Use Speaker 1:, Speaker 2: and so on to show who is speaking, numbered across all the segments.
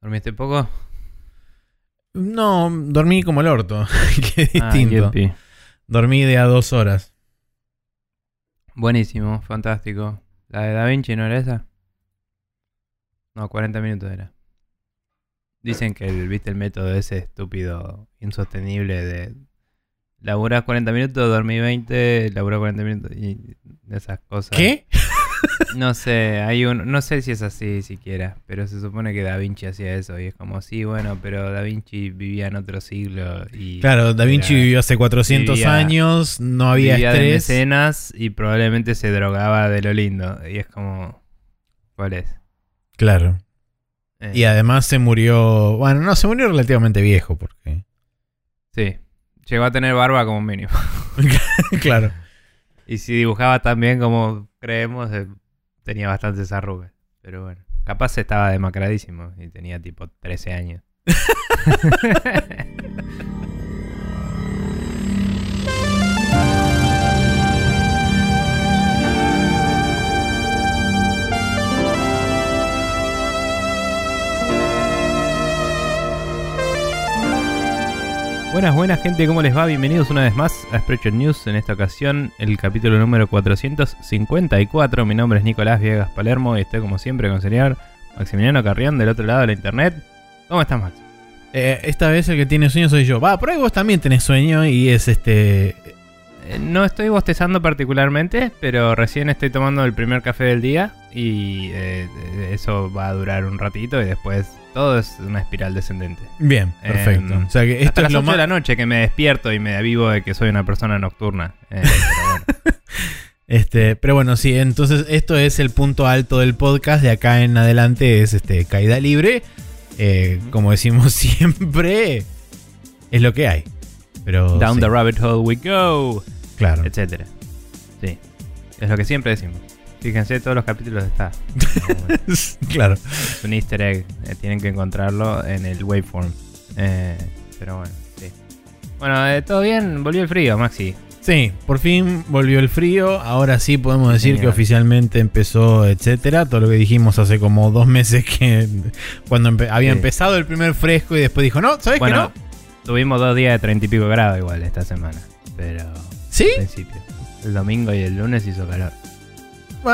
Speaker 1: ¿Dormiste poco?
Speaker 2: No, dormí como el orto. Qué
Speaker 1: Ah,
Speaker 2: distinto. dormí de a dos horas.
Speaker 1: Buenísimo, fantástico. ¿La de Da Vinci no era esa? No, 40 minutos era. Dicen que el, viste el método ese estúpido, insostenible de laburar 40 minutos, dormir 20, laburar 40 minutos y esas cosas.
Speaker 2: ¿Qué?
Speaker 1: No sé, hay un, no sé si es así siquiera, pero se supone que Da Vinci hacía eso y es como, sí, bueno, pero Da Vinci vivía en otro siglo y...
Speaker 2: Claro, Da Vinci
Speaker 1: era-
Speaker 2: vivió hace 400
Speaker 1: vivía-
Speaker 2: años, no había
Speaker 1: vivía de
Speaker 2: estrés.
Speaker 1: mecenas y probablemente se drogaba de lo lindo. Y es como, ¿cuál es?
Speaker 2: Claro.
Speaker 1: Eh,
Speaker 2: Y además se murió. Bueno, no, se murió relativamente viejo, porque.
Speaker 1: Sí, llegó a tener barba como mínimo.
Speaker 2: claro.
Speaker 1: Y si dibujaba tan bien como creemos, eh, tenía bastantes arrugas. Pero bueno, capaz estaba demacradísimo y tenía tipo 13 años. Buenas, buenas gente, ¿cómo les va? Bienvenidos una vez más a Sprecher News. En esta ocasión, el capítulo número 454. Mi nombre es Nicolás Viegas Palermo y estoy como siempre con el señor Maximiliano Carrión del otro lado de la internet. ¿Cómo estás, Max?
Speaker 2: Eh, esta vez el que tiene sueño soy yo. Va, por ahí vos también tenés sueño y es este.
Speaker 1: Eh, No estoy bostezando particularmente, pero recién estoy tomando el primer café del día y eh, eso va a durar un ratito y después todo es una espiral descendente.
Speaker 2: Bien, perfecto.
Speaker 1: Em,
Speaker 2: o sea que
Speaker 1: Hasta
Speaker 2: esto es
Speaker 1: las
Speaker 2: lo
Speaker 1: 8
Speaker 2: más.
Speaker 1: de la noche que me despierto y me avivo de que soy una persona nocturna. Eh, pero bueno.
Speaker 2: Este, pero bueno, sí, entonces esto es el punto alto del podcast. De acá en adelante es este caída libre. Eh, como decimos siempre, es lo que hay. Pero.
Speaker 1: Down
Speaker 2: sí,
Speaker 1: the rabbit hole we go.
Speaker 2: Claro.
Speaker 1: etcétera. Sí, es lo que siempre decimos. Fíjense, todos los capítulos está.
Speaker 2: claro.
Speaker 1: es un easter egg, eh, tienen que encontrarlo en el waveform. Eh, pero bueno, sí. Bueno, eh, todo bien, volvió el frío, Maxi.
Speaker 2: Sí, por fin volvió el frío. Ahora sí podemos decir que oficialmente empezó, etcétera. Todo lo que dijimos hace como dos meses que cuando empe- había
Speaker 1: Sí.
Speaker 2: empezado el primer fresco y después dijo, no, ¿sabes
Speaker 1: Bueno,
Speaker 2: qué no?
Speaker 1: tuvimos dos días de treinta y pico grados igual esta semana. Pero
Speaker 2: ¿Sí?
Speaker 1: al principio. El domingo y el lunes hizo calor.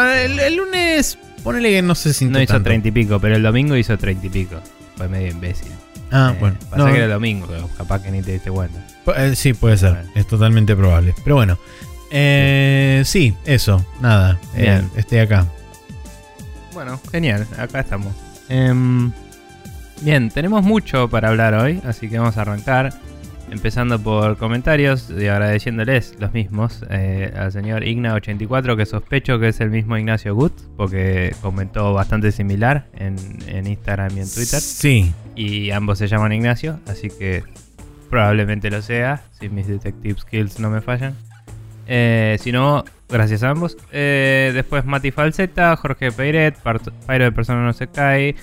Speaker 2: El, el lunes, ponele que no se sintió
Speaker 1: No hizo
Speaker 2: tanto.
Speaker 1: treinta y pico, pero el domingo hizo treinta y pico. Fue medio imbécil.
Speaker 2: Ah,
Speaker 1: Eh,
Speaker 2: bueno.
Speaker 1: Pasa
Speaker 2: No,
Speaker 1: que era el domingo, pero capaz que ni te diste cuenta.
Speaker 2: eh, sí, puede ser.
Speaker 1: Bueno.
Speaker 2: Es totalmente probable. Pero bueno. Eh, sí, eso. Nada. Estoy acá.
Speaker 1: Bueno, genial, acá estamos. Em, bien, tenemos mucho para hablar hoy, así que vamos a arrancar. Empezando por comentarios y agradeciéndoles los mismos eh, al señor Igna84, que sospecho que es el mismo Ignacio Gut, porque comentó bastante similar en, en Instagram y en Twitter.
Speaker 2: Sí.
Speaker 1: Y ambos se llaman Ignacio, así que probablemente lo sea, si mis detective skills no me fallan. Eh, si no, gracias a ambos. Eh, después Mati Falseta, Jorge Peiret, Pairo de Persona No Se Cae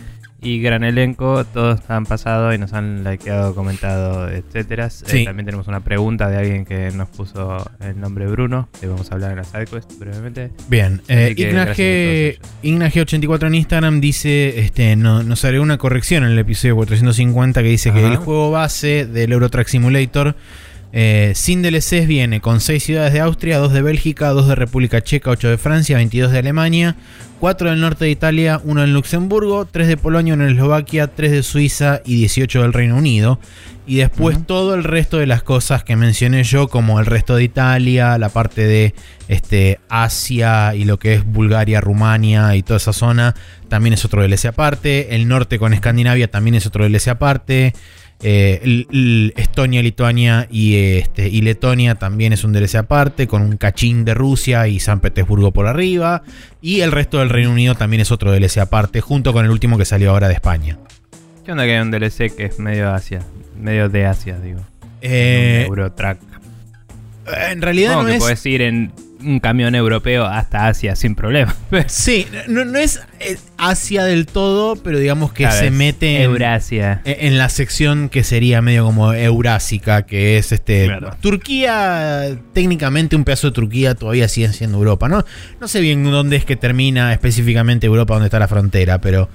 Speaker 1: y gran elenco. Todos han pasado y nos han likeado, comentado, etcétera. Eh, también tenemos una pregunta de alguien que nos puso el nombre Bruno, que vamos a hablar en la sidequest brevemente.
Speaker 2: Bien, eh,
Speaker 1: Así que
Speaker 2: Igna
Speaker 1: gracias
Speaker 2: G-
Speaker 1: a todos
Speaker 2: Igna G84 en Instagram dice, este, no, nos agregó una corrección en el episodio 450 que dice que el juego base del Euro Truck Simulator eh, sin DLCs viene con 6 ciudades de Austria, 2 de Bélgica, 2 de República Checa, 8 de Francia, 22 de Alemania, 4 del norte de Italia, 1 en Luxemburgo, 3 de Polonia, 1 en Eslovaquia, 3 de Suiza y 18 del Reino Unido. Y después todo el resto de las cosas que mencioné yo, como el resto de Italia, la parte de este, Asia y lo que es Bulgaria, Rumania y toda esa zona, también es otro DLC aparte. El norte con Escandinavia también es otro DLC aparte. Eh, Estonia, Lituania y, este, y Letonia también es un DLC aparte, con un cachín de Rusia y San Petersburgo por arriba. Y el resto del Reino Unido también es otro DLC aparte, junto con el último que salió ahora de España.
Speaker 1: ¿Qué onda que hay un DLC que es medio Asia? Medio de Asia, digo.
Speaker 2: Eh,
Speaker 1: Eurotrack.
Speaker 2: en realidad
Speaker 1: No,
Speaker 2: no
Speaker 1: que
Speaker 2: es...
Speaker 1: puedes ir en un camión europeo hasta Asia sin problema.
Speaker 2: Sí, no, no es Asia del todo, pero digamos que se mete en,
Speaker 1: Eurasia.
Speaker 2: en- en la sección que sería medio como eurásica, que es este
Speaker 1: Claro.
Speaker 2: Turquía, técnicamente un pedazo de Turquía todavía sigue siendo Europa, ¿no? No sé bien dónde es que termina específicamente Europa, dónde está la frontera, pero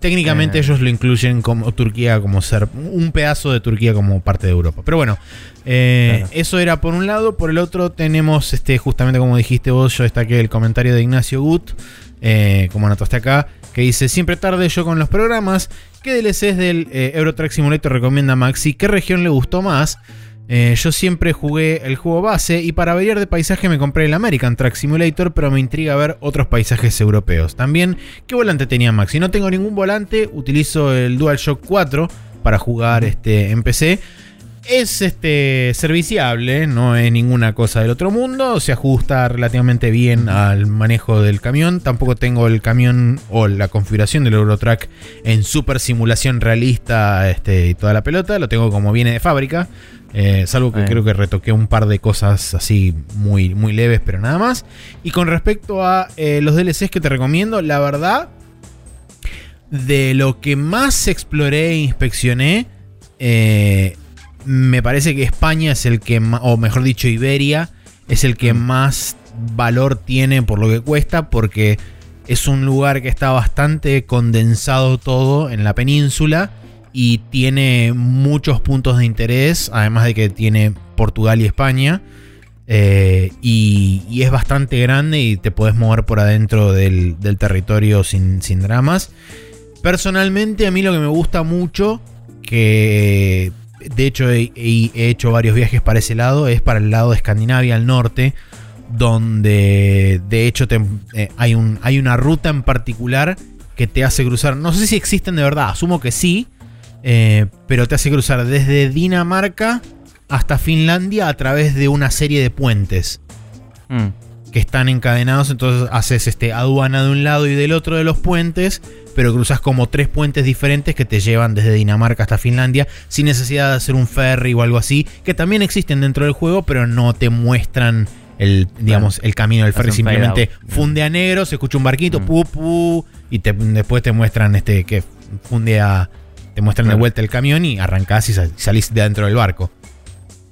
Speaker 2: Técnicamente
Speaker 1: Eh.
Speaker 2: ellos lo incluyen como Turquía como ser un pedazo de Turquía como parte de Europa. Pero bueno, eh,
Speaker 1: Claro.
Speaker 2: eso era por un lado. Por el otro tenemos, este, justamente como dijiste vos, yo destaqué el comentario de Ignacio Gut, eh, como anotaste acá, que dice, siempre tarde yo con los programas. ¿Qué DLCs del Euro Truck Simulator recomienda Maxi? ¿Qué región le gustó más? Eh, yo siempre jugué el juego base y para variar de paisaje me compré el American Truck Simulator, pero me intriga ver otros paisajes europeos. También, ¿qué volante tenía Maxi? No tengo ningún volante, utilizo el DualShock 4 para jugar este, en PC. Es este, serviciable, no es ninguna cosa del otro mundo, se ajusta relativamente bien al manejo del camión. Tampoco tengo el camión o la configuración del Eurotrack en super simulación realista este, y toda la pelota, lo tengo como viene de fábrica. Eh, salvo que creo que retoqué un par de cosas así muy, muy leves, pero nada más. Y con respecto a eh, los DLCs que te recomiendo, la verdad, de lo que más exploré e inspeccioné, eh, me parece que España es el que más, o mejor dicho, Iberia, es el que
Speaker 1: Mm.
Speaker 2: más valor tiene por lo que cuesta, porque es un lugar que está bastante condensado todo en la península y tiene muchos puntos de interés, además de que tiene Portugal y España. eh, y, y es bastante grande y te puedes mover por adentro del, del territorio sin, sin dramas. Personalmente a mí lo que me gusta mucho, que de hecho he, he- he hecho varios viajes para ese lado, es para el lado de Escandinavia al norte, donde de hecho eh, hay una ruta en particular que te hace cruzar, no sé si existen de verdad, asumo que sí, eh, pero te hace cruzar desde Dinamarca hasta Finlandia a través de una serie de puentes.
Speaker 1: Mm.
Speaker 2: Que están encadenados, entonces haces este aduana de un lado y del otro de los puentes, pero cruzas como tres puentes diferentes que te llevan desde Dinamarca hasta Finlandia sin necesidad de hacer un ferry o algo así, que también existen dentro del juego, pero no te muestran el digamos el camino del ferry simplemente funde a negro, se escucha un barquito,
Speaker 1: Mm.
Speaker 2: pu pu y te- después te muestran este que funde a te muestran de vuelta el camión y arrancás y sal- salís de adentro del barco.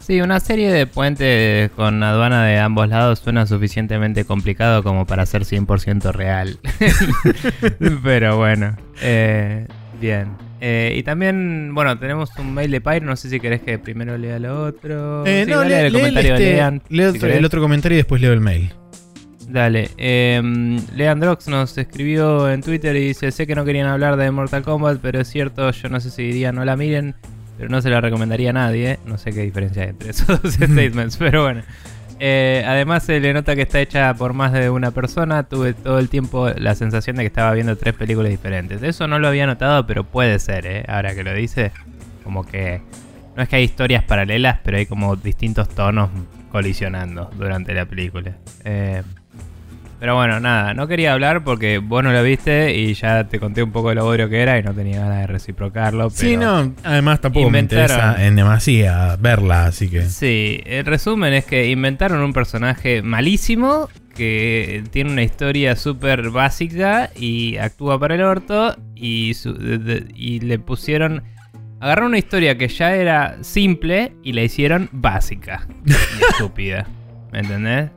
Speaker 1: Sí, una serie de puentes con aduana de ambos lados suena suficientemente complicado como para ser 100% real. Pero bueno, eh, bien. Eh, y también, bueno, tenemos un mail de Pyro, no sé si querés que primero lea lo otro.
Speaker 2: Eh,
Speaker 1: Sí,
Speaker 2: no, lee-
Speaker 1: el comentario de
Speaker 2: este-
Speaker 1: Lean, si
Speaker 2: otro- el otro comentario y después leo el mail.
Speaker 1: Dale, eh, Leandrox nos escribió en Twitter y dice, sé que no querían hablar de Mortal Kombat, pero es cierto, yo no sé si diría no la miren, pero no se la recomendaría a nadie, no sé qué diferencia hay entre esos dos statements, pero bueno. Eh, además se le nota que está hecha por más de una persona, tuve todo el tiempo la sensación de que estaba viendo tres películas diferentes. Eso no lo había notado, pero puede ser, ¿eh? ahora que lo dice, como que no es que hay historias paralelas, pero hay como distintos tonos colisionando durante la película. Eh, pero bueno, nada, no quería hablar porque vos no lo viste y ya te conté un poco de lo bodrio que era y no tenía ganas de reciprocarlo. Pero
Speaker 2: Sí, no, además tampoco me interesa en demasía verla, así que.
Speaker 1: Sí, el resumen es que inventaron un personaje malísimo que tiene una historia súper básica y actúa para el orto y, su- de- de- y le pusieron... Agarraron una historia que ya era simple y la hicieron básica y estúpida. ¿Me entendés?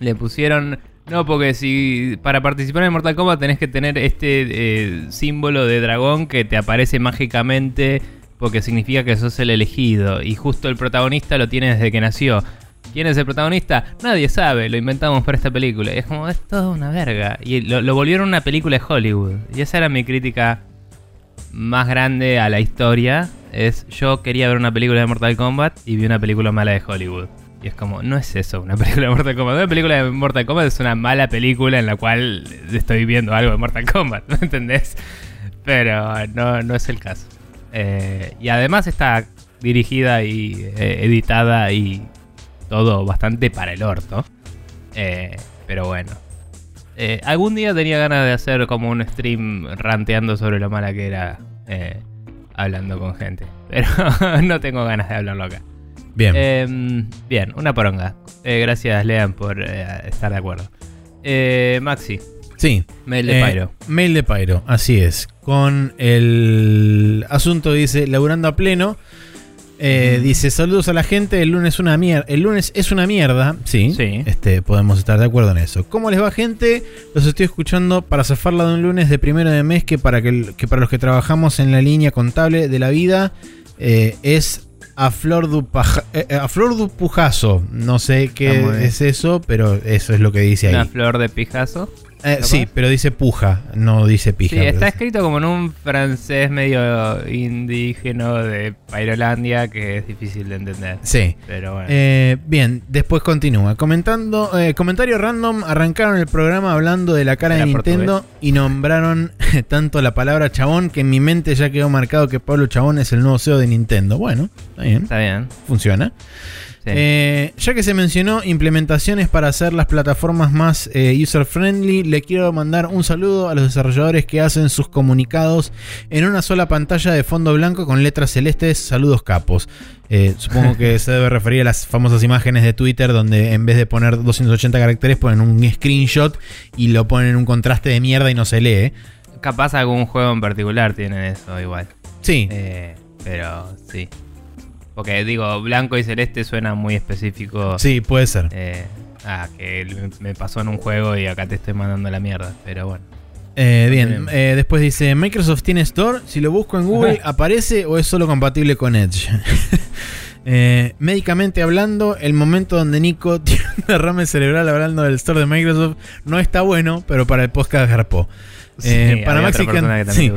Speaker 1: Le pusieron... No, porque si para participar en Mortal Kombat tenés que tener este eh, símbolo de dragón que te aparece mágicamente porque significa que sos el elegido y justo el protagonista lo tiene desde que nació. ¿Quién es el protagonista? Nadie sabe, lo inventamos para esta película. Y es como, es todo una verga. Y lo, lo volvieron una película de Hollywood. Y esa era mi crítica más grande a la historia. Es, yo quería ver una película de Mortal Kombat y vi una película mala de Hollywood. Y es como, no es eso una película de Mortal Kombat. Una película de Mortal Kombat es una mala película en la cual estoy viendo algo de Mortal Kombat, ¿me entendés? Pero no, no es el caso. Eh, y además está dirigida y eh, editada y todo bastante para el orto. Eh, pero bueno. Eh, algún día tenía ganas de hacer como un stream ranteando sobre lo mala que era hablando con gente. Pero no tengo ganas de hablarlo acá.
Speaker 2: Bien.
Speaker 1: Eh, bien, una poronga. Eh, gracias, Lean, por eh, estar de acuerdo. Eh, Maxi,
Speaker 2: sí.
Speaker 1: mail de Pyro.
Speaker 2: Mail de Pyro, así es. Con el asunto dice, laburando a pleno. Eh, dice, saludos a la gente, el lunes, una mierda, el lunes es una mierda, sí,
Speaker 1: Sí.
Speaker 2: Este, podemos estar de acuerdo en eso. ¿Cómo les va gente? Los estoy escuchando para zafarla de un lunes de primero de mes que para, que, que para los que trabajamos en la línea contable de la vida eh, es a flor, du paja- eh, eh, a flor du pujazo. No sé qué es eso, pero eso es lo que dice
Speaker 1: Una
Speaker 2: ahí.
Speaker 1: flor de pijazo.
Speaker 2: Eh, sí, pero dice puja, no dice pija.
Speaker 1: Sí, está escrito como en un francés medio indígena de Pairolandia que es difícil de entender.
Speaker 2: Sí.
Speaker 1: Pero bueno.
Speaker 2: Eh, bien, después continúa. Comentando, eh, comentario random, arrancaron el programa hablando de la cara de Nintendo y nombraron tanto la palabra chabón que en mi mente ya quedó marcado que Pablo Chabón es el nuevo CEO de Nintendo. Bueno, está bien,
Speaker 1: está bien.
Speaker 2: funciona.
Speaker 1: Sí.
Speaker 2: Eh, ya que se mencionó implementaciones para hacer las plataformas más eh, user-friendly, le quiero mandar un saludo a los desarrolladores que hacen sus comunicados en una sola pantalla de fondo blanco con letras celestes. Saludos capos. Eh, supongo que se debe referir a las famosas imágenes de Twitter donde en vez de poner 280 caracteres ponen un screenshot y lo ponen en un contraste de mierda y no se lee.
Speaker 1: Capaz algún juego en particular tiene eso igual.
Speaker 2: Sí,
Speaker 1: pero sí. Porque digo, blanco y celeste suena muy específico.
Speaker 2: sí, puede ser.
Speaker 1: Eh, ah, que me pasó en un juego y acá te estoy mandando la mierda. Pero bueno.
Speaker 2: Eh, bien, eh, después dice, Microsoft tiene Store, si lo busco en Google, ¿aparece o es solo compatible con Edge? Eh, médicamente hablando, el momento donde Nico tiene un derrame cerebral hablando del Store de Microsoft no está bueno, pero para el podcast garpó.
Speaker 1: Sí,
Speaker 2: para, Maxi que, sí.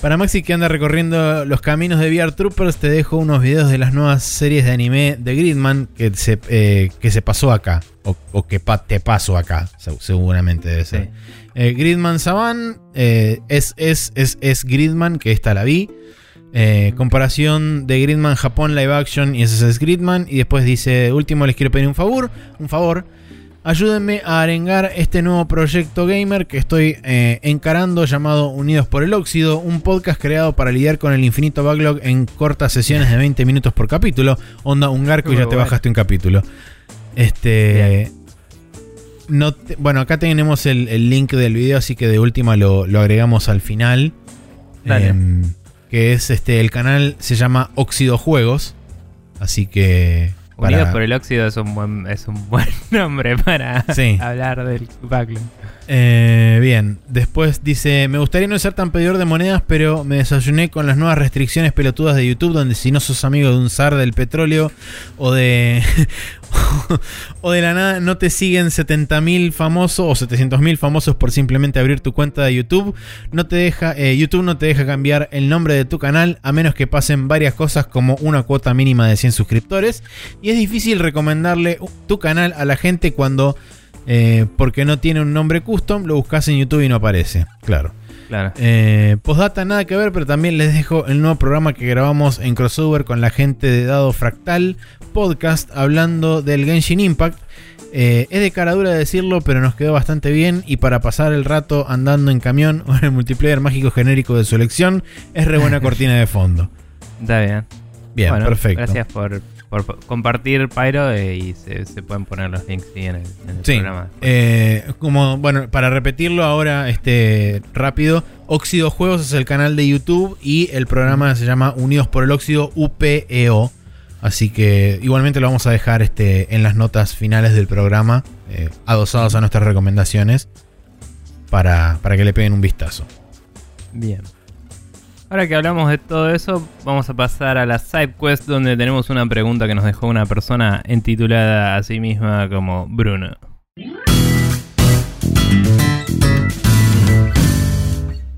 Speaker 2: Para Maxi que anda recorriendo los caminos de VR Troopers, te dejo unos videos de las nuevas series de anime de Gridman que se, eh, que se pasó acá, o, o que pa- te pasó acá, se- seguramente debe ser.
Speaker 1: Sí.
Speaker 2: Eh, Gridman Saban eh, es, es, es, es Gridman, que esta la vi. Eh, comparación de Gridman Japón live action y ese es Gridman. Y después dice: Último, les quiero pedir un favor. Un favor. Ayúdenme a arengar este nuevo proyecto gamer que estoy eh, encarando llamado Unidos por el Óxido, un podcast creado para lidiar con el infinito backlog en cortas sesiones de 20 minutos por capítulo. Onda, un garco y ya te bajaste un capítulo. Este. No te- bueno, acá tenemos el, el link del video, así que de última lo, lo agregamos al final.
Speaker 1: Dale.
Speaker 2: Em, que es este, el canal se llama Óxido Juegos. Así que. Para-
Speaker 1: Unidos por el óxido es un buen, es un buen nombre para
Speaker 2: Sí.
Speaker 1: hablar del backlog.
Speaker 2: Eh, bien, después dice, me gustaría no ser tan pedidor de monedas, pero me desayuné con las nuevas restricciones pelotudas de YouTube, donde si no sos amigo de un zar del petróleo o de... o de la nada no te siguen 70.000 famosos o 700.000 famosos por simplemente abrir tu cuenta de YouTube, no te deja, eh, YouTube no te deja cambiar el nombre de tu canal a menos que pasen varias cosas como una cuota mínima de 100 suscriptores. Y es difícil recomendarle tu canal a la gente cuando eh, porque no tiene un nombre custom, lo buscas en YouTube y no aparece. Claro.
Speaker 1: Claro.
Speaker 2: Eh, postdata nada que ver, pero también les dejo el nuevo programa que grabamos en crossover con la gente de Dado Fractal Podcast hablando del Genshin Impact. Eh, es de cara dura decirlo, pero nos quedó bastante bien. Y para pasar el rato andando en camión o en el multiplayer mágico genérico de su elección, es re buena cortina de fondo.
Speaker 1: Está bien.
Speaker 2: Bien,
Speaker 1: Bueno,
Speaker 2: perfecto.
Speaker 1: Gracias por, por compartir Pyro eh, y se, se pueden poner los links sí, en el, en el
Speaker 2: Sí,
Speaker 1: programa.
Speaker 2: eh, como bueno, para repetirlo ahora este rápido, Óxido Juegos es el canal de YouTube y el programa se llama Unidos por el Óxido UPEO. Así que igualmente lo vamos a dejar este, en las notas finales del programa, eh, adosados a nuestras recomendaciones, para, para que le peguen un vistazo.
Speaker 1: Bien. Ahora que hablamos de todo eso, vamos a pasar a la side quest donde tenemos una pregunta que nos dejó una persona entitulada a sí misma como Bruno.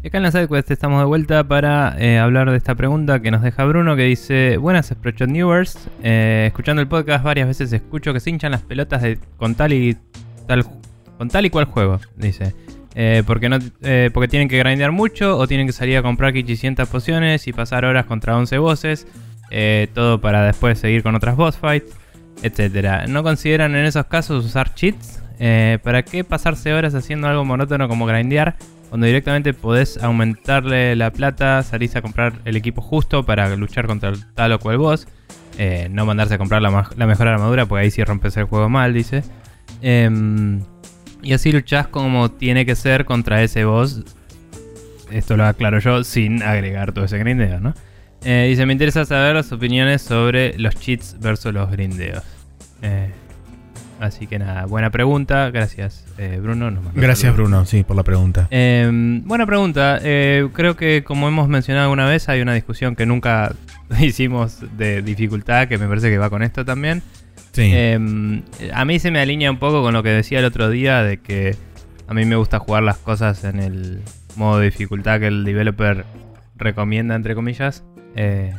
Speaker 1: Y acá en la side quest estamos de vuelta para eh, hablar de esta pregunta que nos deja Bruno que dice Buenas Sprochot Newers, Eh, escuchando el podcast varias veces escucho que se hinchan las pelotas con tal y tal con tal y cual juego, dice. Eh, porque, no, eh, porque tienen que grindear mucho o tienen que salir a comprar 500 pociones y pasar horas contra 11 bosses. eh, todo para después seguir con otras boss fights, etc. ¿No consideran en esos casos usar cheats? Eh, ¿Para qué pasarse horas haciendo algo monótono como grindear? Cuando directamente podés aumentarle la plata, salís a comprar el equipo justo para luchar contra tal o cual boss. No mandarse a comprar la mejor armadura porque ahí sí rompes el juego mal, dice. Em, y así luchás como tiene que ser contra ese boss. Esto lo aclaro yo sin agregar todo ese grindeo, ¿no? Eh, dice, me interesa saber las opiniones sobre los cheats versus los grindeos. Eh, así que nada, buena pregunta. Gracias, eh, Bruno. mandó
Speaker 2: Gracias. Bruno, sí, por la pregunta.
Speaker 1: Eh, buena pregunta. Eh, creo que como hemos mencionado alguna vez, hay una discusión que nunca hicimos de dificultad, que me parece que va con esto también. Eh, a mí se me alinea un poco con lo que decía el otro día de que a mí me gusta jugar las cosas en el modo de dificultad que el developer recomienda, entre comillas, eh,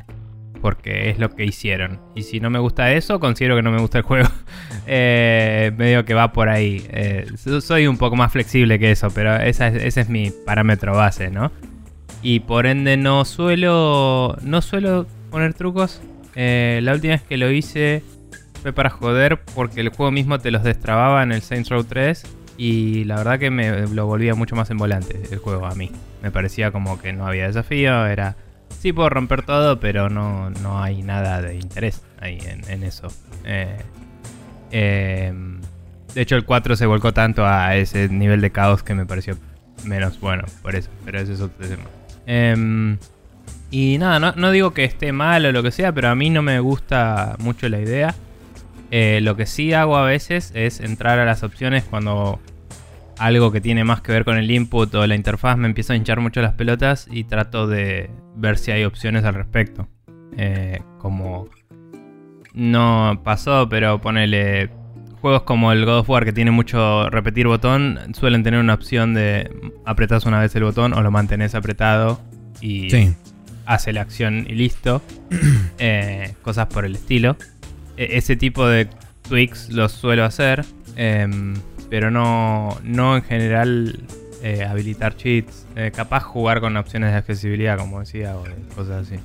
Speaker 1: porque es lo que hicieron. Y si no me gusta eso, considero que no me gusta el juego. Eh, medio que va por ahí. Eh, so- soy un poco más flexible que eso, pero ese es mi parámetro base, ¿no? Y por ende no suelo, no suelo poner trucos. La última vez que lo hice fue para joder porque el juego mismo te los destrababa en el Saints Row 3 y la verdad que me lo volvía mucho más en volante el juego a mí. Me parecía como que no había desafío, era... Sí puedo romper todo, pero no, no hay nada de interés ahí en, eso. Eh, eh, de hecho el 4 se volcó tanto a ese nivel de caos que me pareció menos bueno por eso, pero ese es otro tema. Em, y nada, no, no digo que esté mal o lo que sea, pero a mí no me gusta mucho la idea. Eh, lo que sí hago a veces es entrar a las opciones cuando algo que tiene más que ver con el input o la interfaz me empieza a hinchar mucho las pelotas y trato de ver si hay opciones al respecto. Eh, como no pasó, pero ponele juegos como el God of War que tiene mucho repetir botón, suelen tener una opción de apretas una vez el botón o lo mantenés apretado y
Speaker 2: Sí.
Speaker 1: hace la acción y listo. Eh, cosas por el estilo. E- ese tipo de tweaks los suelo hacer, em, pero no, no en general eh, habilitar cheats. Eh, capaz jugar con opciones de accesibilidad, como decía, o cosas así.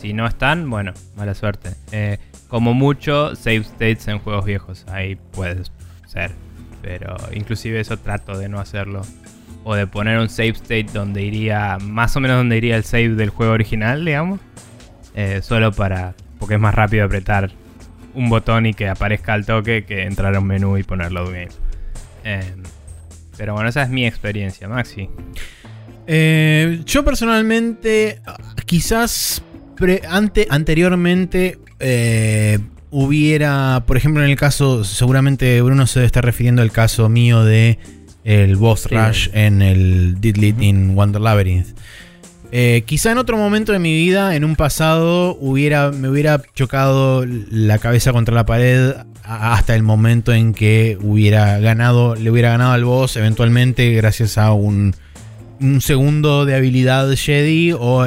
Speaker 1: Si no están, bueno, mala suerte. Eh, como mucho, save states en juegos viejos. Ahí puede ser. Pero inclusive eso trato de no hacerlo. O de poner un save state donde iría, más o menos donde iría el save del juego original, digamos. Solo para, porque es más rápido apretar un botón y que aparezca al toque que entrar a un menú y poner load game. Eh, pero bueno, esa es mi experiencia, Maxi.
Speaker 2: Eh, yo personalmente, quizás pre- ante, anteriormente eh, hubiera, por ejemplo, en el caso, seguramente Bruno se está refiriendo al caso mío de el boss
Speaker 1: Sí.
Speaker 2: rush en el Did
Speaker 1: Ujú.
Speaker 2: in Wonder Labyrinth. Eh, quizá en otro momento de mi vida, en un pasado, me hubiera chocado la cabeza contra la pared hasta el momento en que hubiera ganado, le hubiera ganado al boss eventualmente gracias a un, un segundo de habilidad Jedi o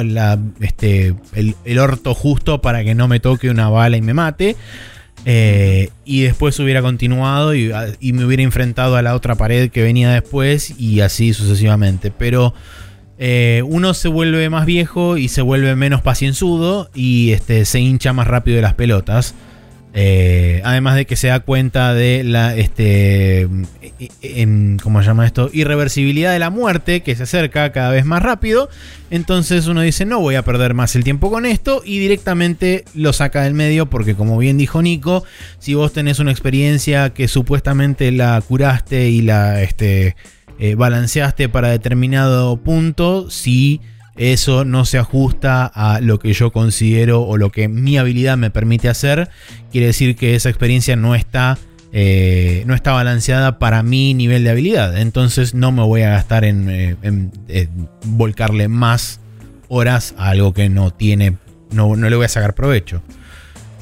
Speaker 2: este, el, orto justo para que no me toque una bala y me mate. Eh, y después hubiera continuado y me hubiera enfrentado a la otra pared que venía después y así sucesivamente. Pero eh, uno se vuelve más viejo y se vuelve menos pacienzudo y este, se hincha más rápido de las pelotas. Eh, además de que se da cuenta de la este e- en, ¿cómo se llama esto? irreversibilidad de la muerte que se acerca cada vez más rápido. Entonces uno dice, no voy a perder más el tiempo con esto y directamente lo saca del medio porque como bien dijo Nico, si vos tenés una experiencia que supuestamente la curaste y la este, eh, balanceaste para determinado punto, si eso no se ajusta a lo que yo considero o lo que mi habilidad me permite hacer, quiere decir que esa experiencia no está, eh, no está balanceada para mi nivel de habilidad. Entonces no me voy a gastar en, eh, volcarle más horas a algo que no tiene, no, no le voy a sacar provecho.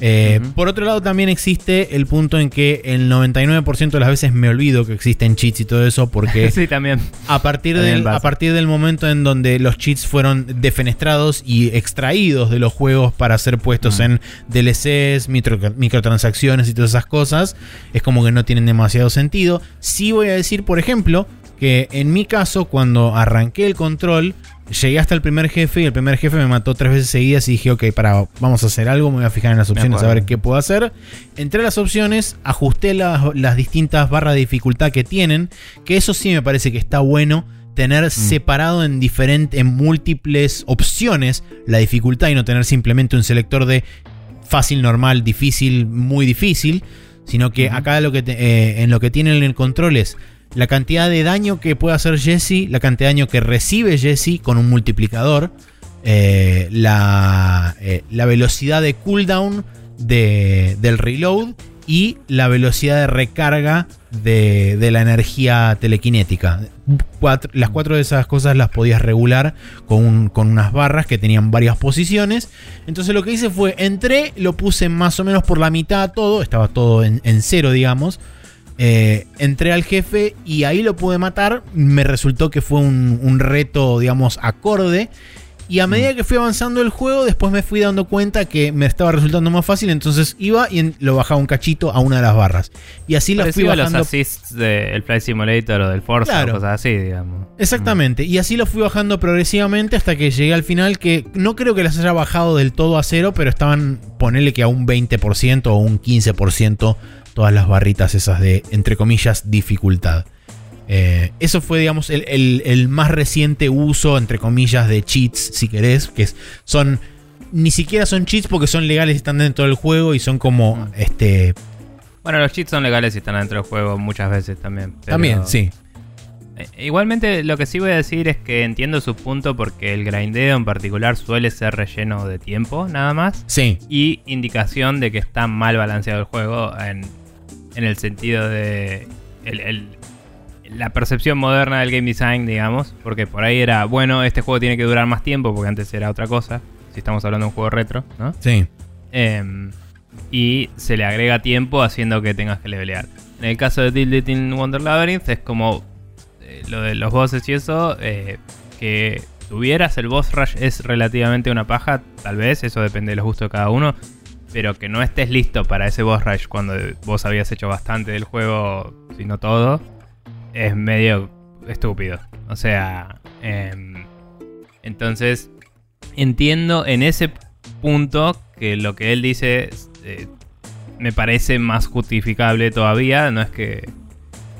Speaker 2: Eh. Por otro lado, también existe el punto en que el 99% de las veces me olvido que existen cheats y todo eso porque
Speaker 1: sí, también.
Speaker 2: a partir,
Speaker 1: También
Speaker 2: del, a partir del momento en donde los cheats fueron defenestrados y extraídos de los juegos para ser puestos en DLCs, micro- microtransacciones y todas esas cosas, es como que no tienen demasiado sentido. Sí voy a decir, por ejemplo, que en mi caso, cuando arranqué el control, llegué hasta el primer jefe y el primer jefe me mató tres veces seguidas y dije, ok, para, vamos a hacer algo, me voy a fijar en las opciones a ver qué puedo hacer. Entré a las opciones, ajusté las, las distintas barras de dificultad que tienen, que eso sí me parece que está bueno tener separado en diferentes, en múltiples opciones la dificultad y no tener simplemente un selector de fácil, normal, difícil, muy difícil, sino que acá lo que te- eh, en lo que tienen en el control es la cantidad de daño que puede hacer Jesse, la cantidad de daño que recibe Jesse con un multiplicador. eh, la, eh, la velocidad de cooldown de, del reload y la velocidad de recarga de, de la energía telequinética. Las cuatro de esas cosas las podías regular con, con unas barras que tenían varias posiciones. Entonces lo que hice fue, entré, lo puse más o menos por la mitad todo, estaba todo en cero, digamos. Eh, entré al jefe y ahí lo pude matar. Me resultó que fue un, un reto, digamos, acorde. Y a medida que fui avanzando el juego, después me fui dando cuenta que me estaba resultando más fácil. Entonces iba y en- lo bajaba un cachito a una de las barras. Y así lo fui
Speaker 1: a los
Speaker 2: bajando.
Speaker 1: assists del Flight Simulator o del Forza
Speaker 2: Claro.
Speaker 1: o cosas así, digamos.
Speaker 2: Exactamente, y así lo fui bajando progresivamente hasta que llegué al final que no creo que las haya bajado del todo a cero, pero estaban, ponele que a un 20% o un 15% todas las barritas esas de, entre comillas, dificultad. Eh, eso fue, digamos, el, el- el más reciente uso, entre comillas, de cheats, si querés, que son... Ni siquiera son cheats porque son legales y están dentro del juego y son como, este...
Speaker 1: Bueno, los cheats son legales y están dentro del juego muchas veces también. pero-
Speaker 2: También, sí.
Speaker 1: Eh, Igualmente, lo que sí voy a decir es que entiendo su punto porque el grindeo en particular suele ser relleno de tiempo, nada más.
Speaker 2: Sí,
Speaker 1: Y indicación de que está mal balanceado el juego en, en el sentido de el- el- la percepción moderna del game design, digamos. Porque por ahí era, bueno, este juego tiene que durar más tiempo porque antes era otra cosa. Si estamos hablando de un juego retro, ¿no?
Speaker 2: sí.
Speaker 1: Em, y se le agrega tiempo haciendo que tengas que levelear. En el caso de Tilted in Wonder Labyrinth es como eh, lo de los bosses y eso, eh, que tuvieras el boss rush es relativamente una paja, tal vez, eso depende de los gustos de cada uno, pero que no estés listo para ese boss rush cuando vos habías hecho bastante del juego, si no todo, es medio estúpido. O sea, em, entonces entiendo en ese punto que lo que él dice eh, me parece más justificable todavía. No es que.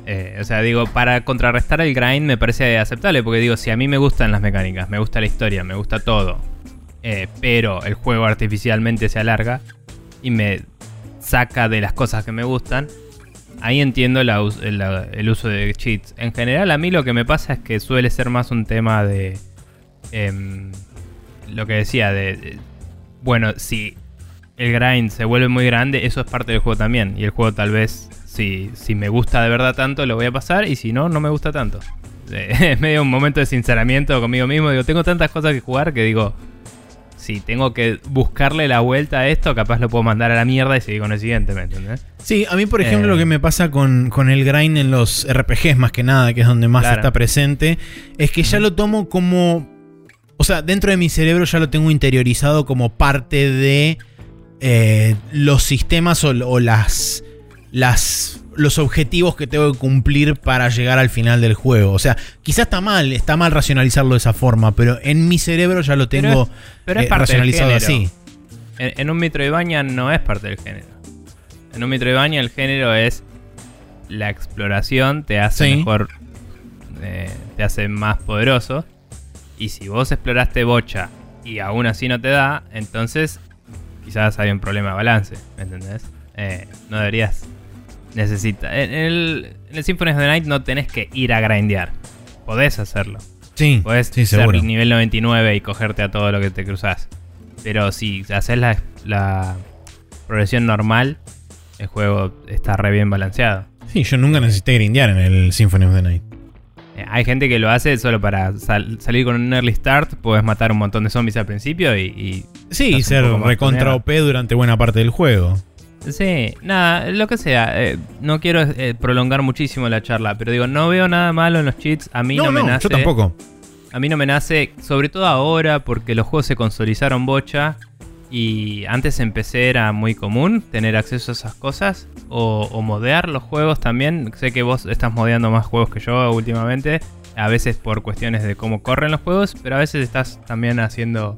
Speaker 1: eh, o sea, digo, para contrarrestar el grind me parece aceptable. Porque digo, si a mí me gustan las mecánicas, me gusta la historia, me gusta todo. eh, pero el juego artificialmente se alarga y me saca de las cosas que me gustan. Ahí entiendo la el, el uso de cheats. En general, a mí lo que me pasa es que suele ser más un tema de. em, lo que decía, de, de- Bueno, si el grind se vuelve muy grande, eso es parte del juego también. Y el juego, tal vez, si, si me gusta de verdad tanto, lo voy a pasar. Y si no, no me gusta tanto. Es medio un momento de sinceramiento conmigo mismo. Digo, tengo tantas cosas que jugar que digo. Si tengo que buscarle la vuelta a esto, capaz lo puedo mandar a la mierda y seguir con el siguiente, ¿me entendés?
Speaker 2: Sí, a mí, por ejemplo,
Speaker 1: Eh.
Speaker 2: lo que me pasa con, con el grind en los RPGs, más que nada, que es donde más
Speaker 1: Claro.
Speaker 2: está presente, es que ya lo tomo como. O sea, dentro de mi cerebro ya lo tengo interiorizado como parte de eh, los sistemas o, o las. las los objetivos que tengo que cumplir para llegar al final del juego. O sea, quizás está mal, está mal racionalizarlo de esa forma, pero en mi cerebro ya lo tengo
Speaker 1: es- pero es
Speaker 2: eh,
Speaker 1: parte
Speaker 2: racionalizado así.
Speaker 1: En, en un Metroidvania no es parte del género. En un Metroidvania el género es la exploración, te hace
Speaker 2: Sí.
Speaker 1: mejor, eh, te hace más poderoso. Y si vos exploraste bocha y aún así no te da, entonces quizás hay un problema de balance, ¿me entendés? Eh, no deberías necesitar. En el, en el Symphony of the Night no tenés que ir a grindear. Podés hacerlo.
Speaker 2: Sí,
Speaker 1: Podés
Speaker 2: sí,
Speaker 1: ser
Speaker 2: seguro.
Speaker 1: nivel 99 y cogerte a todo lo que te cruzas. Pero si haces la, la progresión normal, el juego está re bien balanceado.
Speaker 2: Sí, yo nunca necesité grindear en el Symphony of the Night.
Speaker 1: Eh, Hay gente que lo hace solo para sal- salir con un early start, puedes matar un montón de zombies al principio y... y
Speaker 2: Sí,
Speaker 1: un
Speaker 2: ser recontra. OP durante buena parte del juego.
Speaker 1: Sí, nada, lo que sea. eh, no quiero eh, prolongar muchísimo la charla, pero digo, no veo nada malo en los cheats. A mí no, me nace.
Speaker 2: yo tampoco.
Speaker 1: A mí no me nace, sobre todo ahora, porque los juegos se consolizaron bocha. Y antes empecé era muy común tener acceso a esas cosas. O, o modear los juegos también. Sé que vos estás modeando más juegos que yo últimamente. A veces por cuestiones de cómo corren los juegos. Pero a veces estás también haciendo.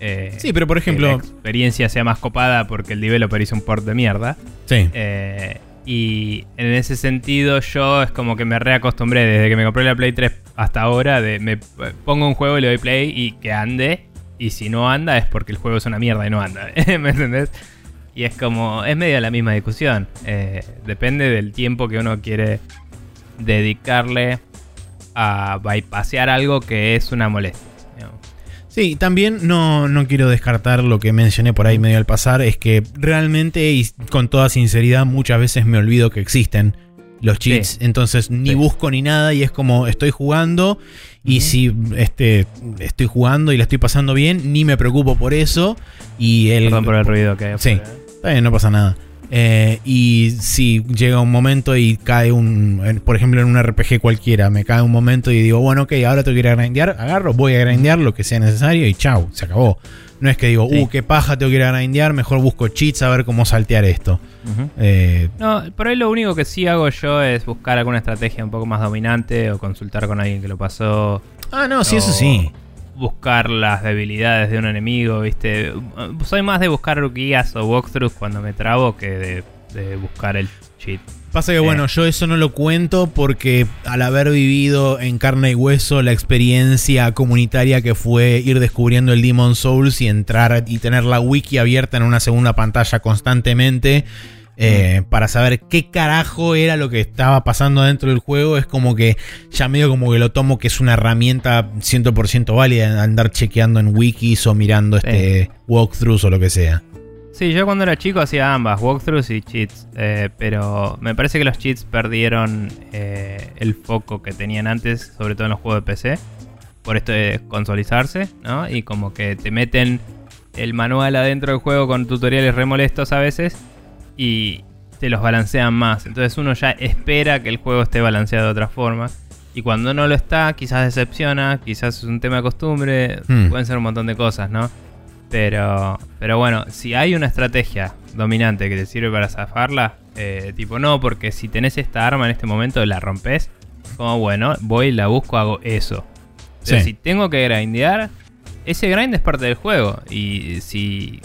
Speaker 1: Eh,
Speaker 2: Sí, pero por
Speaker 1: que la
Speaker 2: ejemplo,
Speaker 1: experiencia sea más copada porque el developer hizo un port de mierda.
Speaker 2: sí.
Speaker 1: Eh, y en ese sentido yo es como que me reacostumbré desde que me compré la Play 3 hasta ahora de me pongo un juego y le doy play y que ande y si no anda es porque el juego es una mierda y no anda, ¿me entendés? Y es como, es medio la misma discusión, Eh, depende del tiempo que uno quiere dedicarle a bypassear algo que es una molestia.
Speaker 2: Sí, también no, no quiero descartar lo que mencioné por ahí medio al pasar, es que realmente y con toda sinceridad muchas veces me olvido que existen los cheats,
Speaker 1: Sí.
Speaker 2: entonces ni
Speaker 1: Sí.
Speaker 2: busco ni nada y es como estoy jugando y si este, estoy jugando y la estoy pasando bien, ni me preocupo por eso y el,
Speaker 1: Perdón por el ruido que hay.
Speaker 2: Sí. Está bien, no pasa nada. Eh, y si llega un momento y cae un. en- Por ejemplo, en un RPG cualquiera, me cae un momento y digo, bueno, ok, ahora tengo que ir a grindear, agarro, voy a grindear lo que sea necesario y chau, se acabó. No es que digo,
Speaker 1: Sí.
Speaker 2: uh, qué paja, tengo que ir a grindear, mejor busco cheats a ver cómo saltear esto. Eh,
Speaker 1: No, por ahí lo único que sí hago yo es buscar alguna estrategia un poco más dominante o consultar con alguien que lo pasó.
Speaker 2: ah, no, sí, eso sí.
Speaker 1: Buscar las debilidades de un enemigo, ¿viste? Soy más de buscar guías o walkthroughs cuando me trabo que de, de buscar el cheat.
Speaker 2: Pasa que
Speaker 1: Eh.
Speaker 2: bueno, yo eso no lo cuento porque al haber vivido en carne y hueso la experiencia comunitaria que fue ir descubriendo el Demon Souls y entrar y tener la wiki abierta en una segunda pantalla constantemente eh, para saber qué carajo era lo que estaba pasando dentro del juego, es como que ya medio como que lo tomo que es una herramienta 100% válida andar chequeando en wikis o mirando este walkthroughs o lo que sea.
Speaker 1: Sí, yo cuando era chico hacía ambas, walkthroughs y cheats, eh, pero me parece que los cheats perdieron eh, el foco que tenían antes, sobre todo en los juegos de PC, por esto de consolizarse, ¿no? Y como que te meten el manual adentro del juego con tutoriales remolestos a veces y te los balancean más. Entonces uno ya espera que el juego esté balanceado de otra forma. Y cuando no lo está, quizás decepciona, quizás es un tema de costumbre,
Speaker 2: Hmm.
Speaker 1: pueden ser un montón de cosas, ¿no? Pero, pero bueno, si hay una estrategia dominante que te sirve para zafarla, eh, tipo no, porque si tenés esta arma en este momento la rompes, como bueno, voy, la busco, hago eso. Pero
Speaker 2: Sí.
Speaker 1: si tengo que grindear, ese grind es parte del juego. Y si.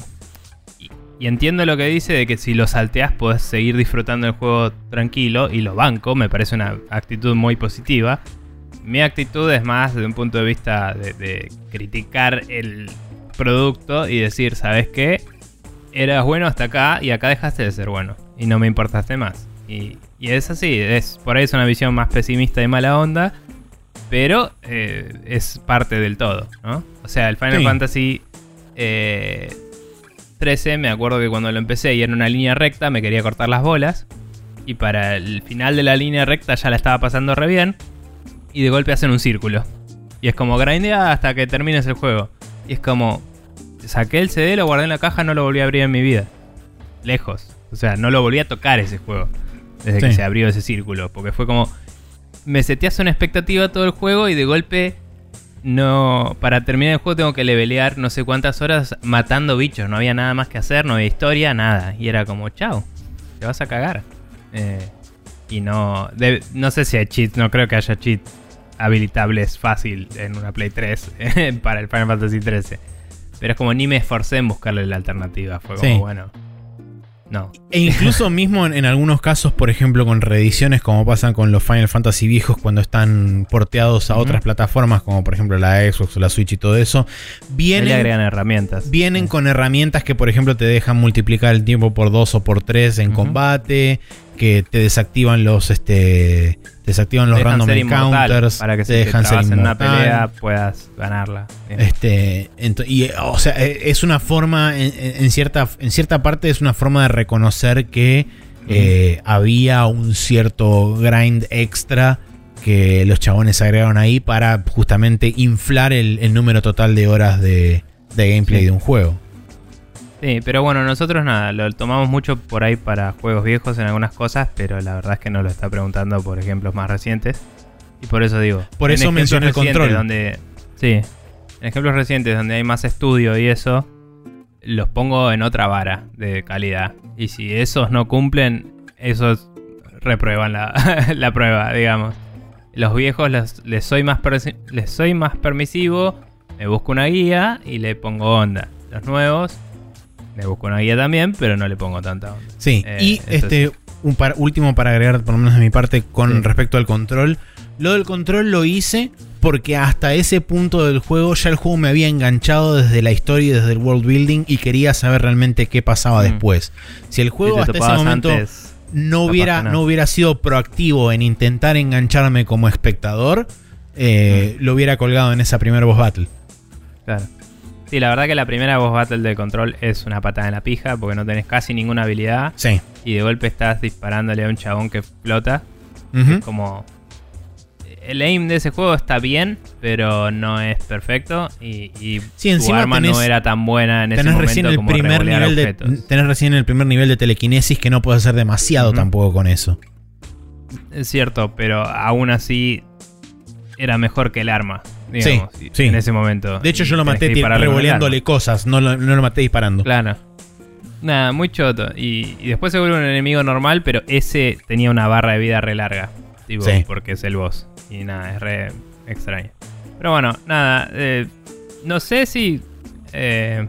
Speaker 1: Y, entiendo lo que dice de que si lo salteas podés seguir disfrutando el juego tranquilo y lo banco, me parece una actitud muy positiva. Mi actitud es más de un punto de vista de, de criticar el producto y decir, ¿sabes qué? Eras bueno hasta acá y acá dejaste de ser bueno y no me importaste más. Y, y es así, es, por ahí es una visión más pesimista y mala onda, pero eh, es parte del todo, ¿no? O sea, el Final
Speaker 2: Sí.
Speaker 1: Fantasy eh, 13, me acuerdo que cuando lo empecé y era una línea recta, me quería cortar las bolas. Y para el final de la línea recta ya la estaba pasando re bien. Y de golpe hacen un círculo. Y es como grindea hasta que termines el juego. Y es como. Saqué el CD, lo guardé en la caja, no lo volví a abrir en mi vida. Lejos. O sea, no lo volví a tocar ese juego. Desde que se abrió ese círculo. Porque fue como. Me seteas una expectativa todo el juego y de golpe. No. Para terminar el juego tengo que levelear no sé cuántas horas matando bichos. No había nada más que hacer, no había historia, nada. Y era como, chao. Te vas a cagar. Eh, y no. de- no sé si hay cheats, no creo que haya cheats habilitables fácil en una Play 3 para el Final Fantasy 13. Pero es como ni me esforcé en buscarle la alternativa. Fue como,
Speaker 2: Sí.
Speaker 1: bueno. No.
Speaker 2: E incluso mismo en, en algunos casos, por ejemplo, con reediciones, como pasa con los Final Fantasy viejos cuando están porteados a otras plataformas, como por ejemplo la Xbox o la Switch y todo eso,
Speaker 1: le
Speaker 2: vienen,
Speaker 1: agregan herramientas.
Speaker 2: vienen
Speaker 1: Sí.
Speaker 2: con herramientas que, por ejemplo, te dejan multiplicar el tiempo por dos o por tres en combate, que te desactivan los, este, te desactivan los
Speaker 1: dejan
Speaker 2: random encounters,
Speaker 1: para que
Speaker 2: te
Speaker 1: si te
Speaker 2: dejan ser
Speaker 1: en una pelea puedas ganarla. Bien.
Speaker 2: Este, y, o sea, eh, es una forma, en, en cierta, en cierta parte es una forma de reconocer que eh, había un cierto grind extra que los chabones agregaron ahí para justamente inflar el, el número total de horas de, de gameplay
Speaker 1: Sí.
Speaker 2: de un juego.
Speaker 1: Sí, pero bueno, nosotros nada, lo tomamos mucho por ahí para juegos viejos en algunas cosas, pero la verdad es que nos lo está preguntando por ejemplos más recientes. Y por eso digo.
Speaker 2: Por eso mencioné el control.
Speaker 1: Donde, sí, en ejemplos recientes donde hay más estudio y eso, los pongo en otra vara de calidad. Y si esos no cumplen, esos reprueban la, la prueba, digamos. Los viejos les, les soy más les soy más permisivo, me busco una guía y le pongo onda. Los nuevos, me busco una guía también, pero no le pongo tanta onda.
Speaker 2: Sí,
Speaker 1: Eh,
Speaker 2: y
Speaker 1: eso
Speaker 2: este un par- último para agregar, por lo menos de mi parte, con
Speaker 1: Sí.
Speaker 2: respecto al control. Lo del control lo hice porque hasta ese punto del juego ya el juego me había enganchado desde la historia y desde el world building y quería saber realmente qué pasaba
Speaker 1: Mm.
Speaker 2: después. Si el juego
Speaker 1: Si
Speaker 2: hasta ese momento
Speaker 1: antes,
Speaker 2: no hubiera,
Speaker 1: no
Speaker 2: hubiera sido proactivo en intentar engancharme como espectador, eh,
Speaker 1: Mm.
Speaker 2: lo hubiera colgado en esa primera boss battle.
Speaker 1: claro. Sí, la verdad que la primera boss battle de control es una patada en la pija porque no tenés casi ninguna habilidad
Speaker 2: Sí.
Speaker 1: y de golpe estás disparándole a un chabón que flota.
Speaker 2: Ujú.
Speaker 1: Como el aim de ese juego está bien, pero no es perfecto y, y
Speaker 2: Sí,
Speaker 1: tu arma no era tan buena en ese
Speaker 2: Tenés
Speaker 1: momento
Speaker 2: recién el
Speaker 1: como
Speaker 2: primer nivel de tenés recién el primer nivel de telequinesis que no puedes hacer demasiado tampoco con eso.
Speaker 1: Es cierto, pero aún así era mejor que el arma. Digamos,
Speaker 2: Sí, sí.
Speaker 1: En ese momento.
Speaker 2: De hecho, yo lo maté revoleándole cosas, no lo, no lo maté disparando.
Speaker 1: Claro. Nada, muy choto. Y, y después se vuelve un enemigo normal, pero ese tenía una barra de vida re larga. Tipo,
Speaker 2: Sí.
Speaker 1: porque es el boss. Y nada, es re extraño. Pero bueno, nada. eh, no sé si. eh,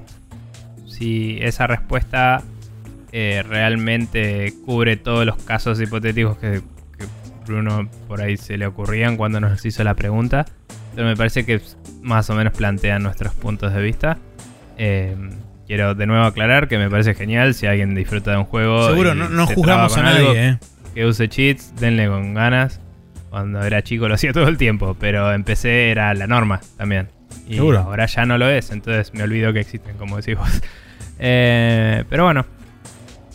Speaker 1: si esa respuesta eh, realmente cubre todos los casos hipotéticos que, que Bruno por ahí se le ocurrían cuando nos hizo la pregunta. Pero me parece que más o menos plantean nuestros puntos de vista. Eh, quiero de nuevo aclarar que me parece genial si alguien disfruta de un juego.
Speaker 2: Seguro, no, no juzgamos a nadie,
Speaker 1: algo,
Speaker 2: eh.
Speaker 1: Que use cheats, denle con ganas. Cuando era chico lo hacía todo el tiempo, pero empecé era la norma también. Y
Speaker 2: Seguro.
Speaker 1: ahora ya no lo es, entonces me olvido que existen, como decís vos. Eh, pero bueno.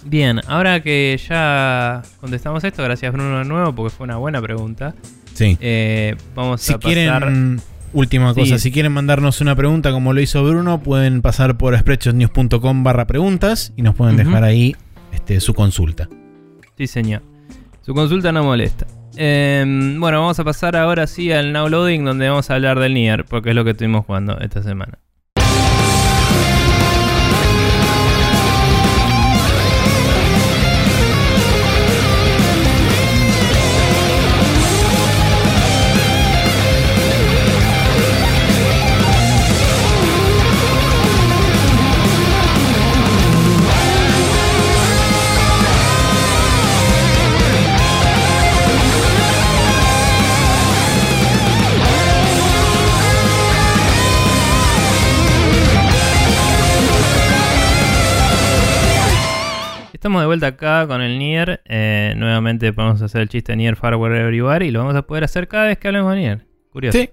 Speaker 1: Bien, ahora que ya contestamos esto, gracias Bruno de nuevo, porque fue una buena pregunta.
Speaker 2: Sí.
Speaker 1: Eh, vamos
Speaker 2: Si
Speaker 1: a pasar...
Speaker 2: quieren, última
Speaker 1: Sí.
Speaker 2: cosa, si quieren mandarnos una pregunta como lo hizo Bruno, pueden pasar por spreadshotnews.com barra preguntas y nos pueden dejar ahí este, su consulta.
Speaker 1: Sí, señor. Su consulta no molesta. Eh, bueno, vamos a pasar ahora sí al Now Loading, donde vamos a hablar del Nier, porque es lo que estuvimos jugando esta semana. Estamos de vuelta acá con el Nier. Eh, nuevamente podemos hacer el chiste Nier Fireware Everywhere y lo vamos a poder hacer cada vez que hablemos de Nier. Curioso.
Speaker 2: Sí.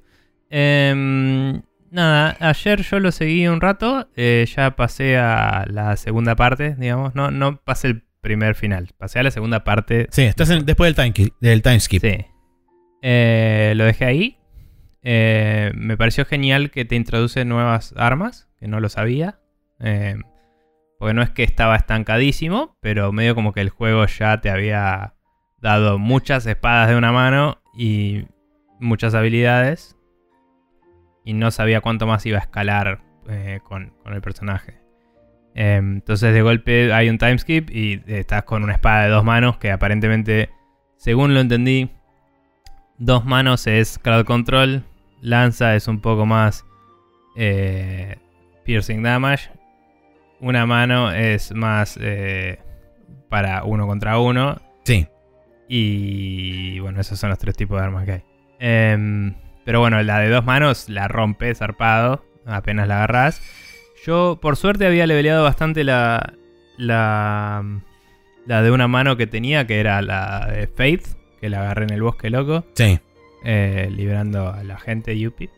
Speaker 1: Em, nada, ayer yo lo seguí un rato. eh, ya pasé a la segunda parte, digamos. No, no pasé el primer final. Pasé a la segunda parte.
Speaker 2: Sí, estás en- después del time, del time skip.
Speaker 1: Sí. Eh, lo dejé ahí. Eh, me pareció genial que te introduce nuevas armas, que no lo sabía. Eh, porque no es que estaba estancadísimo, pero medio como que el juego ya te había dado muchas espadas de una mano y muchas habilidades. Y no sabía cuánto más iba a escalar eh, con, el personaje. Eh, entonces de golpe hay un time skip y estás con una espada de dos manos que aparentemente, según lo entendí, dos manos es crowd control, lanza es un poco más eh, piercing damage, una mano es más eh, para uno contra uno
Speaker 2: Sí.
Speaker 1: y bueno, esos son los tres tipos de armas que hay. Em, pero bueno, la de dos manos la rompe zarpado, apenas la agarras. Yo, por suerte, había leveleado bastante la, la, la de una mano que tenía, que era la de Faith, que la agarré en el bosque loco,
Speaker 2: Sí.
Speaker 1: eh, liberando a la gente Yuppie.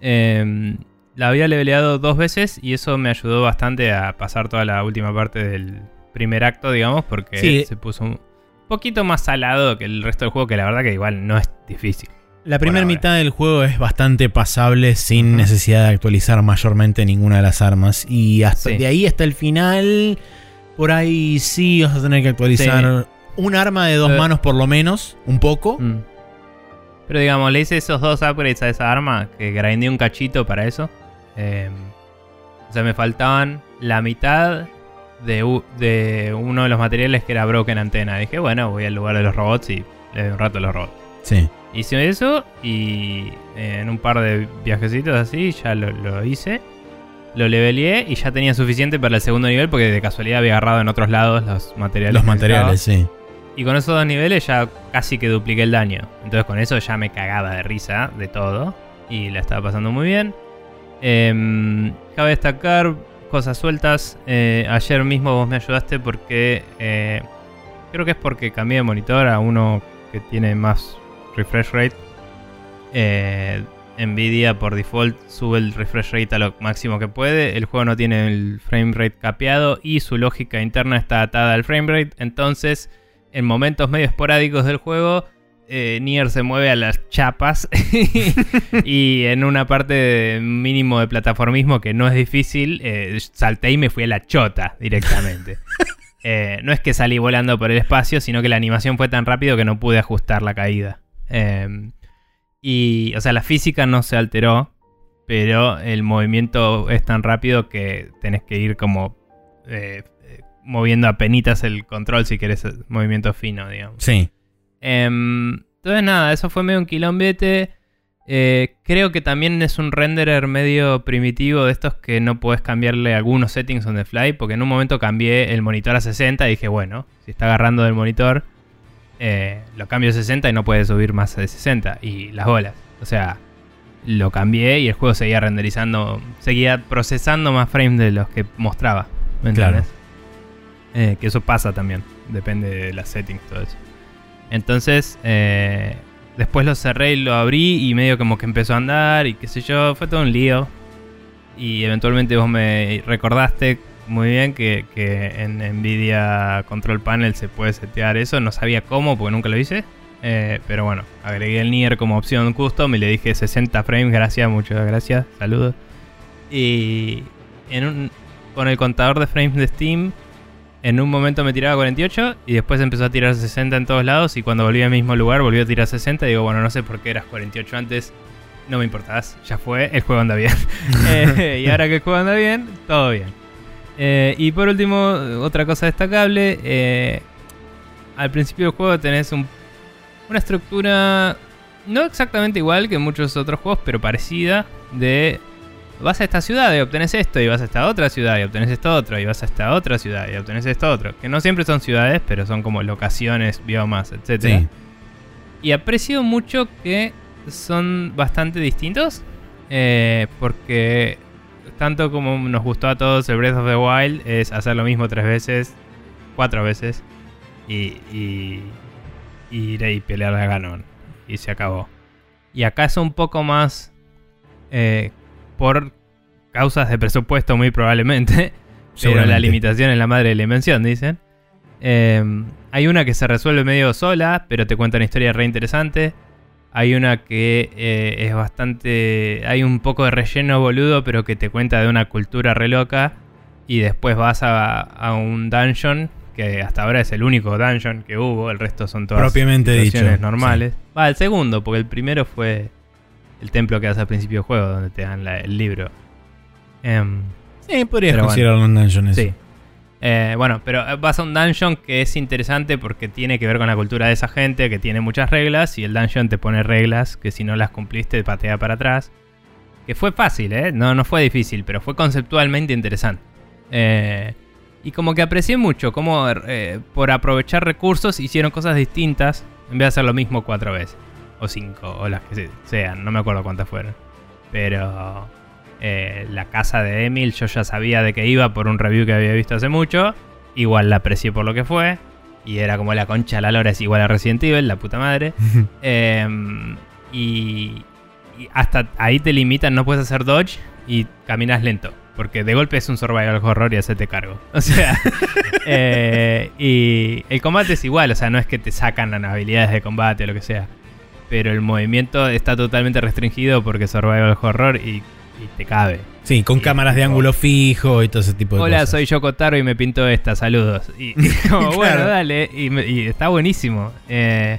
Speaker 1: Em, la había leveleado dos veces y eso me ayudó bastante a pasar toda la última parte del primer acto, digamos, porque
Speaker 2: Sí.
Speaker 1: se puso un poquito más salado que el resto del juego, que la verdad que igual no es difícil.
Speaker 2: La primera mitad del juego es bastante pasable sin necesidad de actualizar mayormente ninguna de las armas. Y hasta
Speaker 1: Sí.
Speaker 2: de ahí hasta el final, por ahí sí vas a tener que actualizar un arma de dos manos por lo menos, un poco.
Speaker 1: Mm. Pero digamos, le hice esos dos upgrades a esa arma, que grindé un cachito para eso. Em, o sea, me faltaban la mitad de, uno de los materiales que era Broken Antena. Dije, bueno, voy al lugar de los robots y le doy un rato a los robots.
Speaker 2: Sí.
Speaker 1: Hice eso y eh, en un par de viajecitos así ya lo, lo hice. Lo leveleé y ya tenía suficiente para el segundo nivel porque de casualidad había agarrado en otros lados los materiales.
Speaker 2: Los materiales, sí.
Speaker 1: y con esos dos niveles ya casi que dupliqué el daño. Entonces con eso ya me cagaba de risa de todo. Y la estaba pasando muy bien. Em, cabe destacar cosas sueltas. Eh, ayer mismo vos me ayudaste porque... eh, creo que es porque cambié de monitor a uno que tiene más refresh rate. Eh, Nvidia por default sube el refresh rate a lo máximo que puede. El juego no tiene el frame rate capeado y su lógica interna está atada al frame rate. Entonces, en momentos medio esporádicos del juego, eh, Nier se mueve a las chapas y en una parte mínimo de plataformismo que no es difícil, eh, salté y me fui a la chota directamente. Eh, no es que salí volando por el espacio, sino que la animación fue tan rápido que no pude ajustar la caída. Em, y, o sea, la física no se alteró, pero el movimiento es tan rápido que tenés que ir como moviendo a penitas el control si querés movimiento fino, digamos.
Speaker 2: Sí.
Speaker 1: Em, entonces nada, eso fue medio un quilombete. Eh, creo que también es un renderer medio primitivo de estos que no puedes cambiarle algunos settings on the fly, porque en un momento cambié el monitor a 60 y dije, bueno, si está agarrando del monitor, eh, lo cambio a 60 y no puede subir más de 60. Y las bolas. O sea, lo cambié y el juego seguía renderizando, seguía procesando más frames de los que mostraba. ¿Me entiendes? Eh, que eso pasa también, depende de las settings, todo eso. Entonces, eh, después lo cerré y lo abrí y medio como que empezó a andar y qué sé yo, fue todo un lío. Y eventualmente vos me recordaste muy bien que, en Nvidia Control Panel se puede setear eso. No sabía cómo porque nunca lo hice. Eh, pero bueno, agregué el Nier como opción custom y le dije 60 frames, gracias, muchas gracias, saludos. Y en con el contador de frames de Steam en un momento me tiraba 48 y después empezó a tirar 60 en todos lados y cuando volví al mismo lugar volvió a tirar 60 y digo, bueno, no sé por qué eras 48 antes, no me importás, ya fue, el juego anda bien. Eh, y ahora que el juego anda bien, todo bien. Eh, y por último, otra cosa destacable, eh, al principio del juego tenés una estructura no exactamente igual que muchos otros juegos, pero parecida de vas a esta ciudad y obtenés esto, y vas a esta otra ciudad y obtenés esto otro, y vas a esta otra ciudad y obtenés esto otro. Que no siempre son ciudades, pero son como locaciones, biomas, etc. Y aprecio mucho que son bastante distintos, eh, porque tanto como nos gustó a todos el Breath of the Wild, es hacer lo mismo tres veces, cuatro veces, y, y, ir y pelear a Ganon. Y se acabó. Y acá es un poco más... Eh, por causas de presupuesto muy probablemente. Pero la limitación es la madre de la invención, dicen. Em, hay una que se resuelve medio sola, pero te cuenta una historia re interesante. Hay una que eh, es bastante... Hay un poco de relleno boludo, pero que te cuenta de una cultura re loca. Y después vas a, un dungeon, que hasta ahora es el único dungeon que hubo. El resto son todas
Speaker 2: Propiamente situaciones
Speaker 1: normales. Va, el segundo, porque el primero fue el templo que hace al principio del juego, donde te dan el libro.
Speaker 2: Em, sí, podrías considerarlo un dungeon.
Speaker 1: Sí. Eh, bueno, pero vas a un dungeon que es interesante porque tiene que ver con la cultura de esa gente, que tiene muchas reglas, y el dungeon te pone reglas que si no las cumpliste te patea para atrás. Que fue fácil, ¿eh? No, no fue difícil, pero fue conceptualmente interesante. Eh, y como que aprecié mucho cómo eh, por aprovechar recursos hicieron cosas distintas en vez de hacer lo mismo cuatro veces o cinco, o las que sean, no me acuerdo cuántas fueron. Pero eh, la casa de Emil yo ya sabía de que iba por un review que había visto hace mucho. Igual la aprecié por lo que fue. Y era como la concha la lora es igual a Resident Evil, la puta madre. Em, y, hasta ahí te limitan, no puedes hacer dodge y caminas lento. Porque de golpe es un survival horror y hacete cargo. O sea, eh, y el combate es igual, o sea, no es que te sacan las habilidades de combate o lo que sea pero el movimiento está totalmente restringido porque survival horror y, y te cabe.
Speaker 2: Sí, con cámaras de ángulo fijo y todo ese tipo de
Speaker 1: cosas.
Speaker 2: Hola,
Speaker 1: soy yo Kotaro y me pinto esta, saludos. Y, como, bueno, dale, y, está buenísimo. Eh,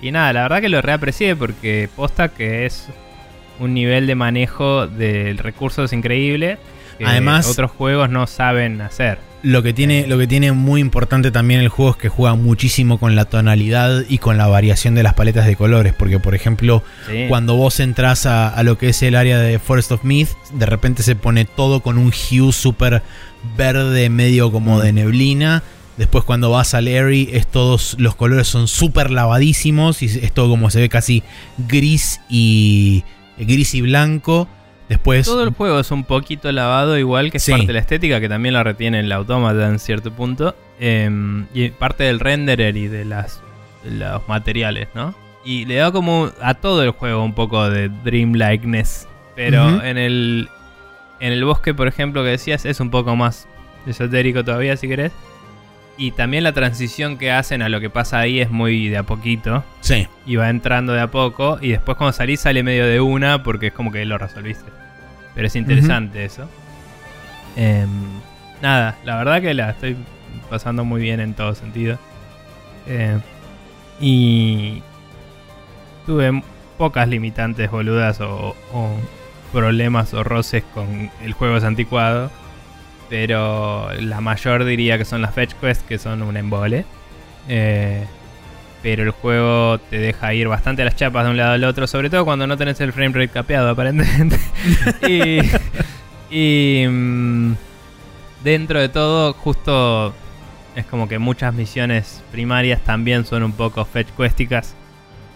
Speaker 1: y nada, la verdad que lo reaprecié porque posta que es un nivel de manejo del recurso es increíble que Además, otros juegos no saben hacer.
Speaker 2: Lo que, tiene, lo que tiene muy importante también el juego es que juega muchísimo con la tonalidad y con la variación de las paletas de colores. Porque, por ejemplo, cuando vos entras a, lo que es el área de Forest of Myth, de repente se pone todo con un hue súper verde, medio como de neblina. Después, cuando vas al Larry, es todos los colores son súper lavadísimos y es todo como se ve casi gris y gris y blanco. Después.
Speaker 1: Todo el juego es un poquito lavado, igual que es parte de la estética, que también la retiene el automata en cierto punto. Em, y parte del renderer y de las, los materiales, ¿no? Y le da como a todo el juego un poco de dreamlikeness. Pero en el. En el bosque, por ejemplo, que decías, es un poco más esotérico todavía, si querés. Y también la transición que hacen a lo que pasa ahí es muy de a poquito.
Speaker 2: Sí.
Speaker 1: Y va entrando de a poco. Y después cuando salís sale medio de una porque es como que lo resolviste. Pero es interesante eso. Em, nada, la verdad que la estoy pasando muy bien en todo sentido. Eh, y tuve pocas limitantes boludas o, o problemas o roces con el juego es anticuado. Pero la mayor diría que son las fetch quests que son un embole. Eh, pero el juego te deja ir bastante a las chapas de un lado al otro, sobre todo cuando no tenés el frame rate capeado aparentemente. y y, mm, dentro de todo, justo es como que muchas misiones primarias también son un poco fetch questicas.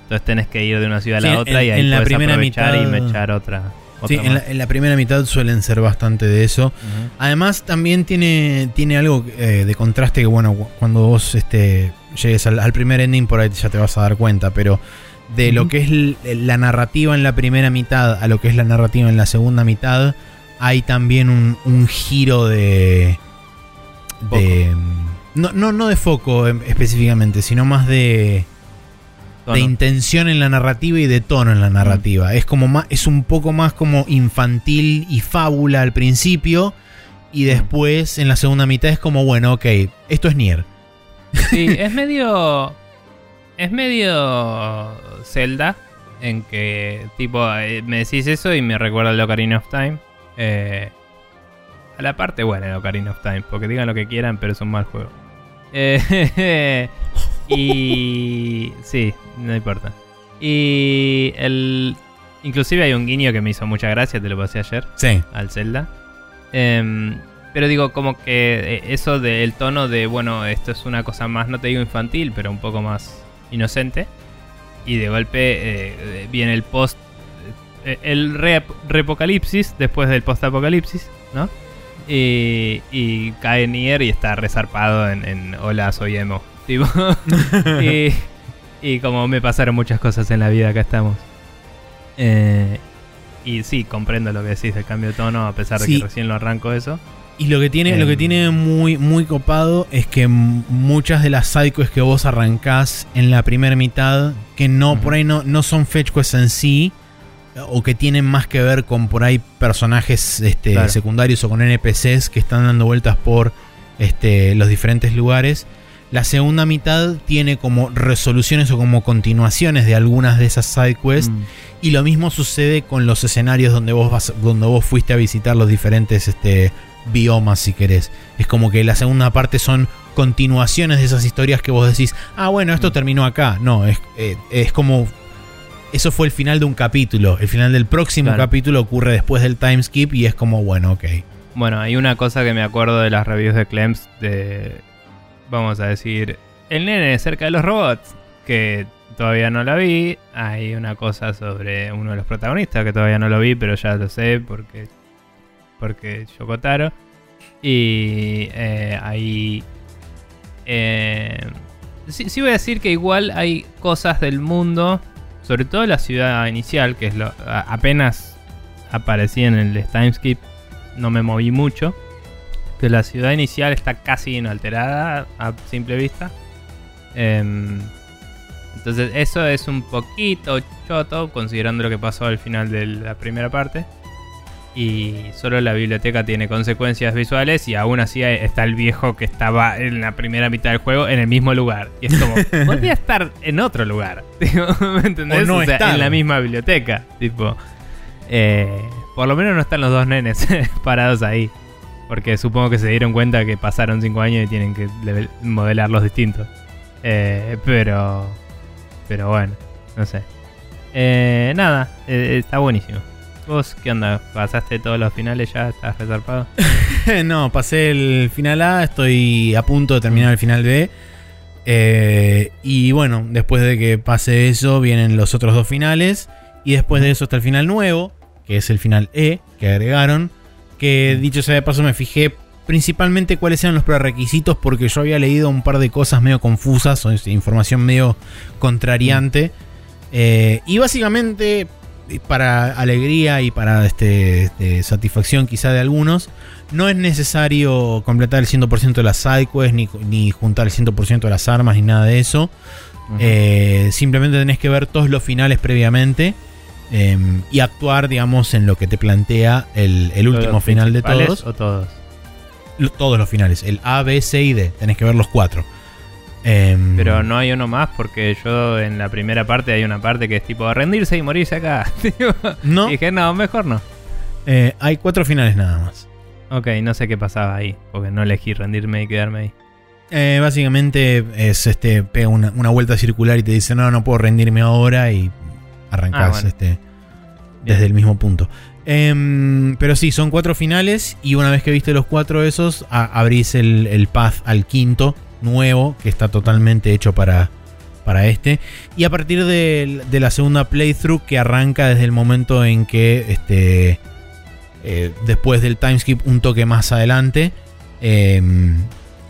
Speaker 1: Entonces tenés que ir de una ciudad a la
Speaker 2: Sí,
Speaker 1: otra
Speaker 2: en-
Speaker 1: y ahí
Speaker 2: en la primera
Speaker 1: aprovechar y
Speaker 2: mitad-
Speaker 1: mechar otra.
Speaker 2: Sí, en la,
Speaker 1: más.
Speaker 2: en la primera mitad suelen ser bastante de eso. Además, también tiene, tiene algo eh, de contraste que, bueno, cu- cuando vos este, llegues al, al primer ending, por ahí ya te vas a dar cuenta, pero de lo que es la narrativa en la primera mitad a lo que es la narrativa en la segunda mitad, hay también un, un giro de. de no, no, no de foco em, específicamente, sino más de
Speaker 1: Tono.
Speaker 2: de intención en la narrativa y de tono en la narrativa. Es como más, es un poco más como infantil y fábula al principio. Y después en la segunda mitad es como, bueno, ok, esto es Nier.
Speaker 1: Sí, es medio. Es medio. Zelda. En que, tipo, eh, me decís eso y me recuerda el Ocarina of Time. Eh, a la parte buena de Ocarina of Time. Porque digan lo que quieran, pero es un mal juego. Eh, y. Sí, no importa. Y. el Inclusive hay un guiño que me hizo mucha gracia, te lo pasé ayer
Speaker 2: Sí.
Speaker 1: al Zelda. Em, pero digo, como que eh, eso del tono de, bueno, esto es una cosa más, no te digo infantil, pero un poco más inocente. Y de golpe eh, viene el post. eh, el re- repocalipsis después del post-apocalipsis, ¿no? Y, y cae Nier y está resarpado en, en Hola, soy emo. Tipo, y, y como me pasaron muchas cosas en la vida, acá estamos. Eh, y sí, comprendo lo que decís del cambio de tono, a pesar de que recién lo arranco eso.
Speaker 2: Y lo que tiene, lo que
Speaker 1: Em.
Speaker 2: tiene muy, muy copado es que muchas de las sidequests que vos arrancás en la primera mitad, que no, por ahí no, no son fetch quests en sí, o que tienen más que ver con por ahí personajes este,
Speaker 1: Claro.
Speaker 2: secundarios o con NPCs que están dando vueltas por este, los diferentes lugares. La segunda mitad tiene como resoluciones o como continuaciones de algunas de esas sidequests.
Speaker 1: Mm.
Speaker 2: Y lo mismo sucede con los escenarios donde vos vas, donde vos fuiste a visitar los diferentes este, biomas, si querés. Es como que la segunda parte son continuaciones de esas historias que vos decís, ah, bueno, esto
Speaker 1: Mm.
Speaker 2: terminó acá. No, es, eh, es como. Eso fue el final de un capítulo. El final del próximo
Speaker 1: Claro.
Speaker 2: capítulo ocurre después del time skip y es como, bueno, ok.
Speaker 1: Bueno, hay una cosa que me acuerdo de las reviews de Clems de, vamos a decir, el nene cerca de los robots, que todavía no la vi. Hay una cosa sobre uno de los protagonistas que todavía no lo vi, pero ya lo sé porque, porque Yokotaro. Y eh, hay... eh, sí, voy a decir que igual hay cosas del mundo, sobre todo la ciudad inicial, que es lo apenas aparecí en el timeskip no me moví mucho. Que la ciudad inicial está casi inalterada a simple vista. Em, entonces eso es un poquito choto considerando lo que pasó al final de la primera parte. Y solo la biblioteca tiene consecuencias visuales y aún así está el viejo que estaba en la primera mitad del juego en el mismo lugar. Y es como, podría estar en otro lugar. ¿Me entendés?
Speaker 2: O no
Speaker 1: sea,
Speaker 2: estar.
Speaker 1: en la misma biblioteca. Tipo, eh, por lo menos no están los dos nenes parados ahí. Porque supongo que se dieron cuenta que pasaron 5 años y tienen que modelarlos distintos. Eh, pero. Pero bueno, no sé. Eh, nada, eh, está buenísimo. ¿Vos qué onda? ¿Pasaste todos los finales ya? ¿Estás resarpado?
Speaker 2: no, pasé el final A, estoy a punto de terminar el final B. Y bueno, después de que pase eso, vienen los otros dos finales. Y después de eso está el final nuevo, que es el final E, que agregaron. Que dicho sea de paso, me fijé principalmente cuáles eran los prerequisitos, porque yo había leído un par de cosas medio confusas, o este, información medio contrariante. Eh, y básicamente, para alegría y para este, este, satisfacción quizá de algunos, no es necesario completar el 100% de las sidequests, ni, ni juntar el 100% de las armas, ni nada de eso. Eh, simplemente tenés que ver todos los finales previamente eh, y actuar, digamos, en lo que te plantea el, el último
Speaker 1: ¿Los
Speaker 2: final de todos.
Speaker 1: O todos.
Speaker 2: Todos los finales, el A, B, C y D. Tenés que ver los cuatro. Eh,
Speaker 1: Pero no hay uno más porque yo en la primera parte hay una parte que es tipo rendirse y morirse acá.
Speaker 2: No,
Speaker 1: y dije, no, mejor no.
Speaker 2: eh, hay cuatro finales nada más.
Speaker 1: Ok, no sé qué pasaba ahí, porque no elegí rendirme y quedarme ahí.
Speaker 2: Eh, básicamente es este pega una, una vuelta circular y te dice no, no puedo rendirme ahora y arrancás
Speaker 1: Ah, bueno.
Speaker 2: este, desde el mismo punto. Em, pero sí, son cuatro finales y una vez que viste los cuatro esos, a- abrís el, el path al quinto, nuevo, que está totalmente hecho para, para este. Y a partir de, de la segunda playthrough, que arranca desde el momento en que, este, eh, después del timeskip, un toque más adelante, em, eh,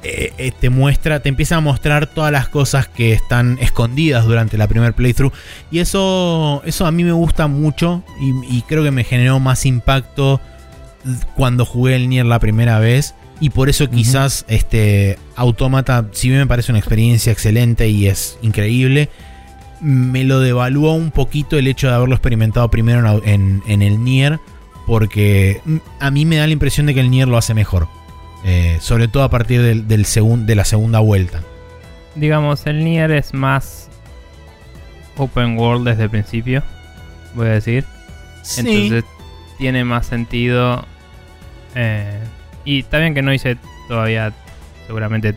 Speaker 2: eh, te muestra, te empieza a mostrar todas las cosas que están escondidas durante la primer playthrough. Y eso, eso a mí me gusta mucho y, y creo que me generó más impacto cuando jugué el Nier la primera vez. Y por eso quizás este Automata, si bien me parece una experiencia excelente y es increíble, me lo devaluó un poquito el hecho de haberlo experimentado primero en, en- en el Nier. Porque a mí me da la impresión de que el Nier lo hace mejor. Eh, sobre todo a partir del, del segun- de la segunda vuelta.
Speaker 1: Digamos, el Nier es más open world desde el principio, voy a decir. Entonces tiene más sentido. eh, y está bien que no hice todavía, seguramente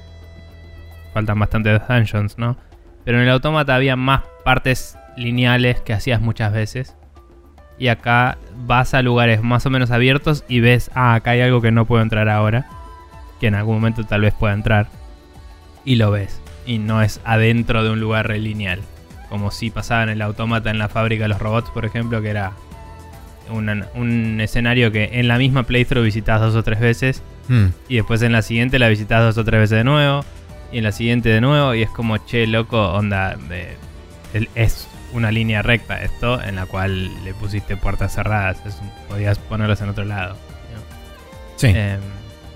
Speaker 1: faltan bastantes dungeons, ¿no? Pero en el automata había más partes lineales que hacías muchas veces. Y acá vas a lugares más o menos abiertos y ves, ah, acá hay algo que no puedo entrar ahora. Que en algún momento tal vez pueda entrar. Y lo ves. Y no es adentro de un lugar lineal. Como si pasaba en el automata en la fábrica de los robots, por ejemplo, que era una- un escenario que en la misma playthrough visitas dos o tres veces.
Speaker 2: Mm.
Speaker 1: Y después en la siguiente la visitas dos o tres veces de nuevo. Y en la siguiente de nuevo. Y es como, che, loco, onda. eh, es una línea recta esto en la cual le pusiste puertas cerradas. Es un- podías ponerlas en otro lado. ¿no?
Speaker 2: Sí.
Speaker 1: Em,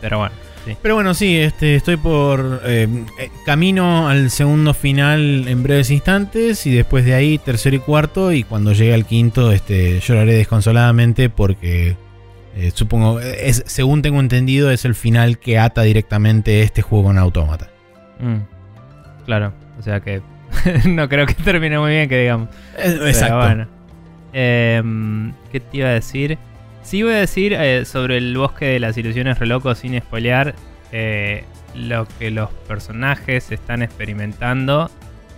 Speaker 1: pero bueno, sí.
Speaker 2: Pero bueno, sí, este, estoy por eh, eh, camino al segundo final en breves instantes y después de ahí tercero y cuarto y cuando llegue al quinto este, lloraré desconsoladamente porque eh, supongo, es, según tengo entendido, es el final que ata directamente este juego con Autómata.
Speaker 1: Mm, claro, o sea que no creo que termine muy bien, que digamos. Pero
Speaker 2: Exacto.
Speaker 1: bueno. ¿Qué te iba a decir? Sí voy a decir eh, sobre el bosque de las ilusiones relocos sin spoilear. eh, lo que los personajes están experimentando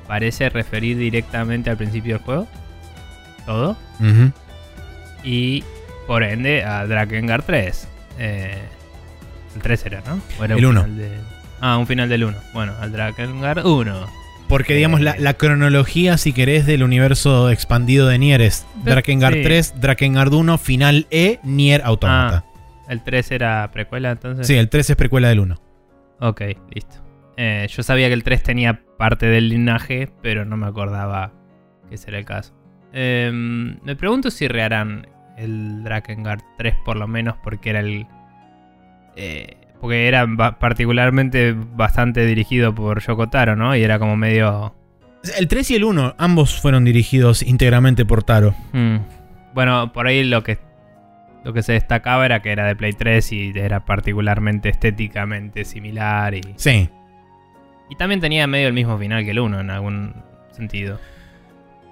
Speaker 1: parece referir directamente al principio del juego. Todo.
Speaker 2: Ujú.
Speaker 1: Y por ende a Drakengard 3. Eh, el 3 era, ¿no? ¿O era
Speaker 2: El
Speaker 1: un
Speaker 2: uno.
Speaker 1: final de- Ah, un final del 1. Bueno, al Drakengard 1.
Speaker 2: Porque digamos, la, la cronología, si querés, del universo expandido de Nier es Drakengard
Speaker 1: Sí.
Speaker 2: 3, Drakengard 1, final E, Nier Automata.
Speaker 1: El 3 era precuela entonces.
Speaker 2: sí, el 3 es precuela del 1.
Speaker 1: Ok, listo. Eh, yo sabía que el 3 tenía parte del linaje, pero no me acordaba que ese era el caso. Em, me pregunto si reharán el Drakengard 3 por lo menos porque era el... eh, porque era ba- particularmente bastante dirigido por Yoko Taro, ¿no? Y era como medio...
Speaker 2: El 3 y el 1, ambos fueron dirigidos íntegramente por Taro.
Speaker 1: hmm. Bueno, por ahí lo que, lo que se destacaba era que era de Play 3 y era particularmente estéticamente similar y...
Speaker 2: Sí.
Speaker 1: Y también tenía medio el mismo final que el 1 en algún sentido.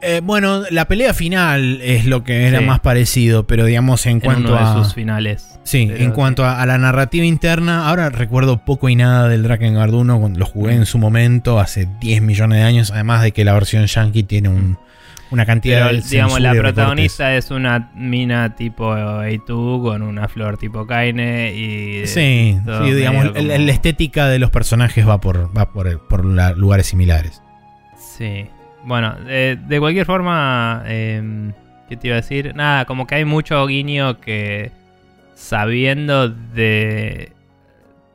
Speaker 2: Eh, bueno, la pelea final es lo que era
Speaker 1: Sí.
Speaker 2: más parecido, pero digamos en
Speaker 1: En
Speaker 2: cuanto
Speaker 1: uno de
Speaker 2: a...
Speaker 1: sus finales.
Speaker 2: Sí,
Speaker 1: Pero
Speaker 2: en cuanto a, a la narrativa interna, ahora recuerdo poco y nada del Drakengard 1 cuando lo jugué en su momento, hace 10 millones de años, además de que la versión yankee tiene un- una cantidad
Speaker 1: Pero,
Speaker 2: de
Speaker 1: digamos, la
Speaker 2: recortes.
Speaker 1: protagonista es una mina tipo A2 con una flor tipo Kaine y...
Speaker 2: Sí, sí, digamos, la estética de los personajes va por, va por, por la- lugares similares.
Speaker 1: Sí. Bueno, de, de cualquier forma, eh, ¿qué te iba a decir? Nada, como que hay mucho guiño que sabiendo de...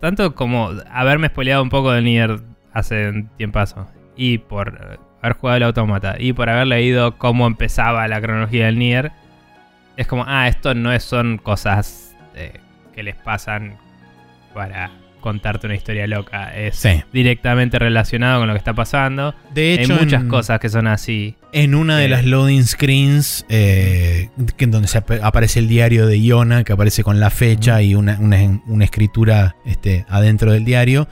Speaker 1: Tanto como haberme spoileado un poco de Nier hace un tiempazo. Y por eh, haber jugado el automata y por haber leído cómo empezaba la cronología del Nier, es como, ah, esto no son cosas eh, que les pasan para contarte una historia loca. Es
Speaker 2: Sí.
Speaker 1: directamente relacionado con lo que está pasando.
Speaker 2: De hecho,
Speaker 1: Hay muchas
Speaker 2: en-
Speaker 1: cosas que son así.
Speaker 2: En una de las loading screens, eh, que donde se ap- aparece el diario de Iona, que aparece con la fecha y una, una- una escritura este, adentro del diario.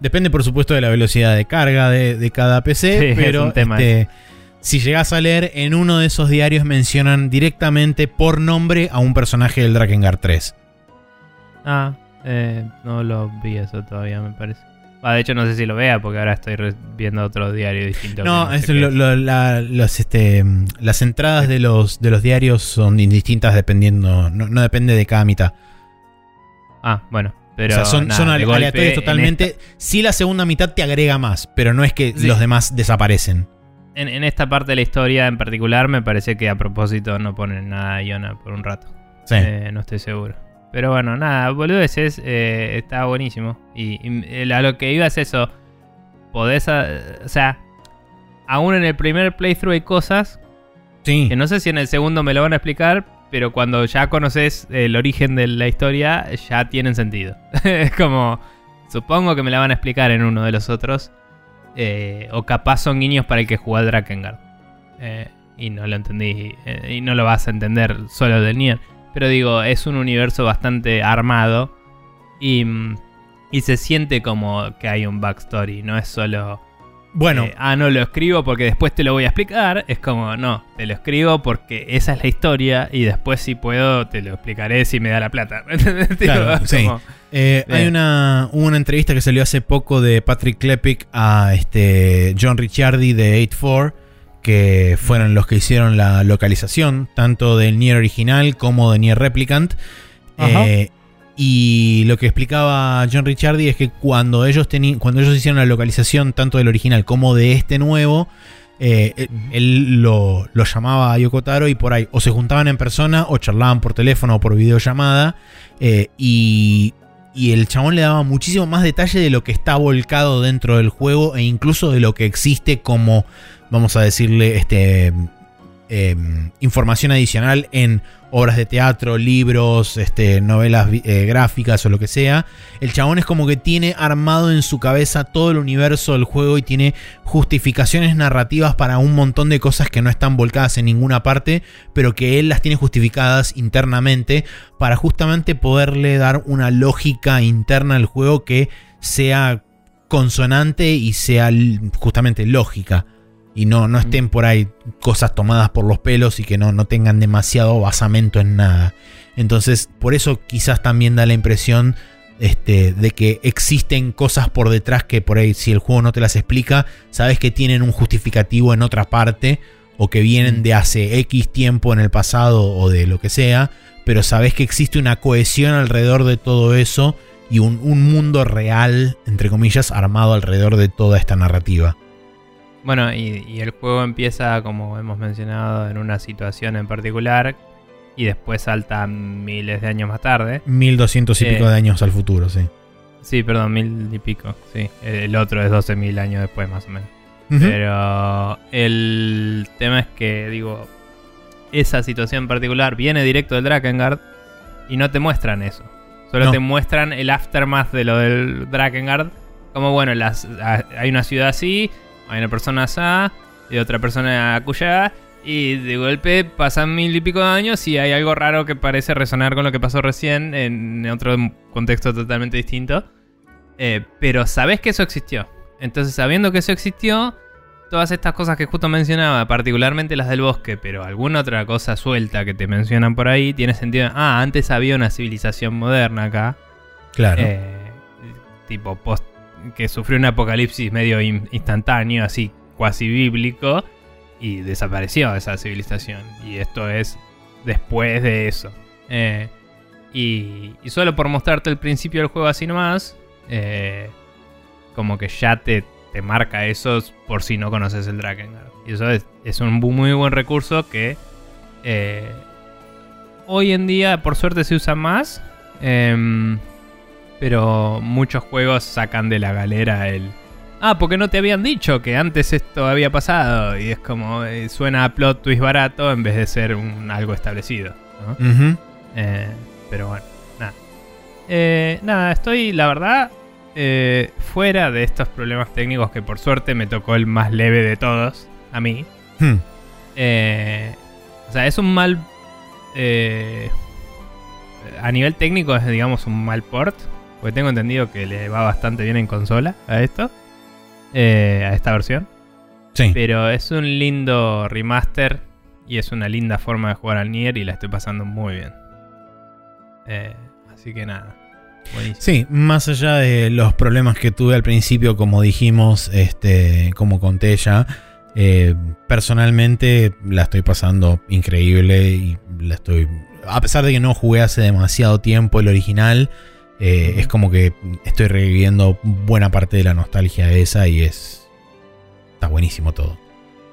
Speaker 2: Depende, por supuesto, de la velocidad de carga de, de cada PC,
Speaker 1: Sí, es
Speaker 2: pero
Speaker 1: un tema
Speaker 2: este, si llegas a leer, en uno de esos diarios mencionan directamente por nombre a un personaje del Drakengard 3.
Speaker 1: Ah, eh, no lo vi eso todavía, me parece. Ah, de hecho, no sé si lo vea porque ahora estoy viendo otro diario distinto.
Speaker 2: No, es lo- lo- la- los, este, las entradas de los, de los diarios son indistintas dependiendo, no, no depende de cada mitad.
Speaker 1: Ah, bueno. Pero
Speaker 2: o sea, son,
Speaker 1: nada,
Speaker 2: son aleatorios totalmente. Sí, la segunda mitad te agrega más, pero no es que
Speaker 1: Sí.
Speaker 2: los demás desaparecen.
Speaker 1: En, en esta parte de la historia en particular, me parece que a propósito no ponen nada a Iona por un rato.
Speaker 2: Sí.
Speaker 1: Eh, no estoy seguro. Pero bueno, nada, boludeces, eh, está buenísimo. Y, y, a lo que iba es eso. Podés, a- o sea, aún en el primer playthrough hay cosas
Speaker 2: sí.
Speaker 1: que no sé si en el segundo me lo van a explicar, pero cuando ya conoces el origen de la historia, ya tienen sentido. es como, supongo que me la van a explicar en uno de los otros. eh, o capaz son guiños para el que jugó al Drakengard. Eh, y no lo entendí. eh, y no lo vas a entender solo del Nier. Pero digo, es un universo bastante armado. Y, mm, y se siente como que hay un backstory. No es solo...
Speaker 2: Bueno,
Speaker 1: Eh, ah, no lo escribo porque después te lo voy a explicar. Es como, no, te lo escribo porque esa es la historia y después si puedo te lo explicaré si me da la plata.
Speaker 2: Claro, sí. eh, hay una, una entrevista que salió hace poco de Patrick Klepek a este John Ricciardi de 8-4, que fueron los que hicieron la localización, tanto del Nier original como de Nier Replicant. Eh, y lo que explicaba John Ricciardi es que cuando ellos, cuando ellos hicieron la localización tanto del original como de este nuevo, eh, él- él lo, lo llamaba a Yokotaro y por ahí o se juntaban en persona o charlaban por teléfono o por videollamada. eh, y, y el chabón le daba muchísimo más detalle de lo que está volcado dentro del juego e incluso de lo que existe como, vamos a decirle, este, eh, información adicional en obras de teatro, libros, este, novelas eh, gráficas o lo que sea. El chabón es como que tiene armado en su cabeza todo el universo del juego y tiene justificaciones narrativas para un montón de cosas que no están volcadas en ninguna parte, pero que él las tiene justificadas internamente para justamente poderle dar una lógica interna al juego que sea consonante y sea justamente lógica. Y no, no estén por ahí cosas tomadas por los pelos y que no, no tengan demasiado basamento en nada. Entonces, por eso quizás también da la impresión este, de que existen cosas por detrás que por ahí, si el juego no te las explica, sabes que tienen un justificativo en otra parte o que vienen de hace X tiempo en el pasado o de lo que sea, pero sabes que existe una cohesión alrededor de todo eso y un, un mundo real, entre comillas, armado alrededor de toda esta narrativa.
Speaker 1: Bueno, y, y el juego empieza, como hemos mencionado, en una situación en particular y después salta miles de años más tarde.
Speaker 2: 1200 y
Speaker 1: Eh.
Speaker 2: pico de años al futuro, sí.
Speaker 1: Sí, perdón, mil y pico. Sí, el otro es 12.000 años después más o menos. Pero el tema es que, digo, esa situación en particular viene directo del Drakengard y no te muestran eso. Solo
Speaker 2: No.
Speaker 1: te muestran el aftermath de lo del Drakengard. Como bueno, las, hay una ciudad así, hay una persona así, y otra persona acullá, y de golpe pasan mil y pico de años y hay algo raro que parece resonar con lo que pasó recién en otro contexto totalmente distinto. Eh, pero sabes que eso existió. Entonces, sabiendo que eso existió, todas estas cosas que justo mencionaba, particularmente las del bosque, pero alguna otra cosa suelta que te mencionan por ahí, tiene sentido. Ah, antes había una civilización moderna acá.
Speaker 2: Claro.
Speaker 1: eh, tipo, post, que sufrió un apocalipsis medio in- instantáneo, así cuasi bíblico, y desapareció esa civilización. Y esto es después de eso. Eh, y, y solo por mostrarte el principio del juego así nomás, eh, como que ya te, te marca eso por si no conoces el Drakengard. Y eso es, es un muy buen recurso que eh, hoy en día por suerte se usa más. Pero muchos juegos sacan de la galera el... ah, porque no te habían dicho que antes esto había pasado. Y es como, eh, suena a plot twist barato en vez de ser un, algo establecido. Eh, pero bueno, nada. Eh, nada, estoy, la verdad, eh, fuera de estos problemas técnicos que por suerte me tocó el más leve de todos, a mí.
Speaker 2: Hmm.
Speaker 1: O sea, es un mal... eh, a nivel técnico es, digamos, un mal port. Porque tengo entendido que le va bastante bien en consola a esto. eh, a esta versión.
Speaker 2: Sí.
Speaker 1: Pero es un lindo remaster y es una linda forma de jugar al Nier y la estoy pasando muy bien. Eh, así que nada. Buenísimo.
Speaker 2: Sí, más allá de los problemas que tuve al principio, como dijimos, este, como conté ya, eh, personalmente la estoy pasando increíble y la estoy. A pesar de que no jugué hace demasiado tiempo el original, eh, es como que estoy reviviendo buena parte de la nostalgia de esa y es. Está buenísimo todo.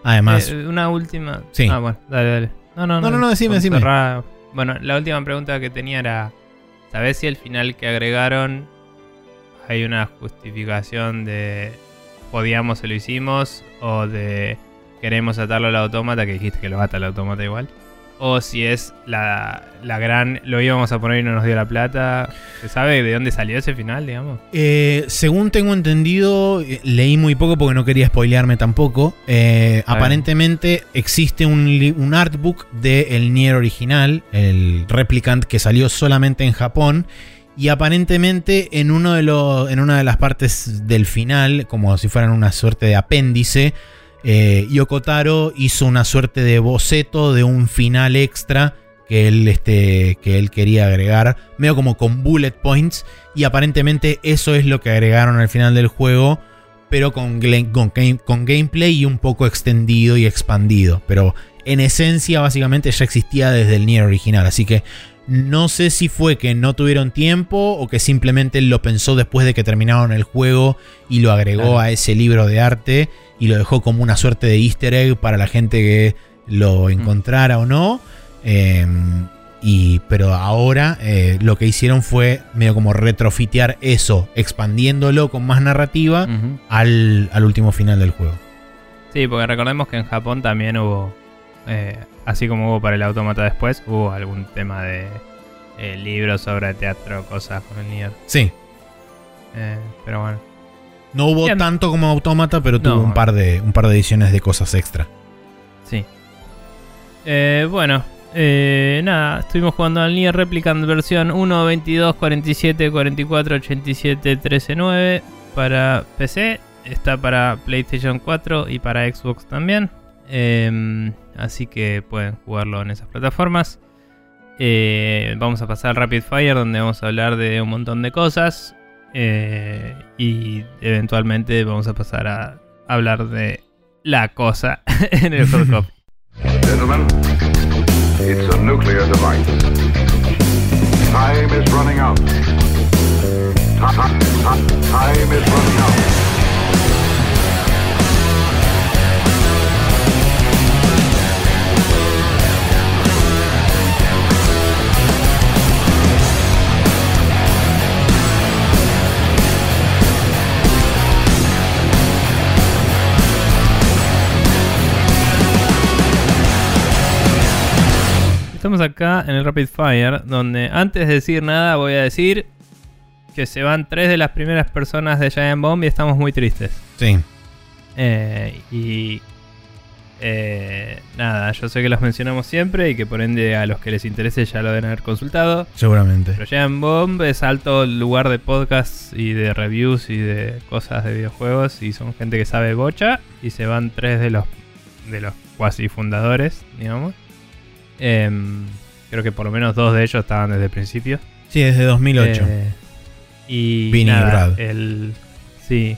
Speaker 2: Además,
Speaker 1: Eh, una última.
Speaker 2: Sí.
Speaker 1: Ah, bueno, dale, dale. No, no,
Speaker 2: No, no, no, decime, decime.
Speaker 1: cerrar- Bueno, la última pregunta que tenía era: ¿Sabés si al final que agregaron hay una justificación de podíamos se lo hicimos o de queremos atarlo al autómata, que dijiste que lo ata al autómata igual? O si es la, la gran, lo íbamos a poner y no nos dio la plata. ¿Se sabe de dónde salió ese final, digamos?
Speaker 2: Eh, según tengo entendido, eh, leí muy poco porque no quería spoilearme tampoco. eh,
Speaker 1: bien.
Speaker 2: aparentemente existe un, un artbook del Nier original, el Replicant, que salió solamente en Japón. Y aparentemente en, uno de los, en una de las partes del final, como si fueran una suerte de apéndice, eh, Yoko Taro hizo una suerte de boceto de un final extra que él, este, que él quería agregar, medio como con bullet points. Y aparentemente eso es lo que agregaron al final del juego, pero con, con, game- con gameplay y un poco extendido y expandido. Pero en esencia básicamente ya existía desde el Nier original, así que no sé si fue que no tuvieron tiempo o que simplemente lo pensó después de que terminaron el juego y lo agregó
Speaker 1: Claro.
Speaker 2: a ese libro de arte y lo dejó como una suerte de easter egg para la gente que lo encontrara o no. Eh, y, pero ahora eh, lo que hicieron fue medio como retrofitear eso, expandiéndolo con más narrativa al, al último final del juego.
Speaker 1: Sí, porque recordemos que en Japón también hubo, eh, así como hubo para el automata después, hubo algún tema de eh, libros sobre teatro, cosas con el Nier.
Speaker 2: Sí,
Speaker 1: Eh, pero bueno.
Speaker 2: No hubo
Speaker 1: Bien.
Speaker 2: tanto como Autómata, pero tuvo
Speaker 1: No.
Speaker 2: un, par de, un par de ediciones de cosas extra.
Speaker 1: Sí. Eh, bueno, eh, nada, estuvimos jugando al Nier Replicant versión 1, 22, 47, 44, 87, 13, 9 para PC. Está para PlayStation 4 y para Xbox también. Eh, así que pueden jugarlo en esas plataformas. Eh, vamos a pasar al Rapid Fire donde vamos a hablar de un montón de cosas. Eh, y eventualmente vamos a pasar a hablar de la cosa en el Hot Coffee.
Speaker 3: Gentlemen, it's a nuclear device. Time is running out. Ti- ti- ti- Time is running out.
Speaker 1: Estamos acá en el Rapid Fire, donde antes de decir nada voy a decir que se van tres de las primeras personas de Giant Bomb y estamos muy tristes.
Speaker 2: Sí.
Speaker 1: Eh, y eh, nada, yo sé que los mencionamos siempre y que por ende a los que les interese ya lo deben haber consultado.
Speaker 2: Seguramente.
Speaker 1: Pero Giant Bomb es alto lugar de podcasts y de reviews y de cosas de videojuegos y son gente que sabe bocha y se van tres de los de los cuasi fundadores, digamos. Em, creo que por lo menos dos de ellos estaban desde el principio.
Speaker 2: Sí, desde 2008.
Speaker 1: Eh, y
Speaker 2: Vinny y Brad.
Speaker 1: el sí.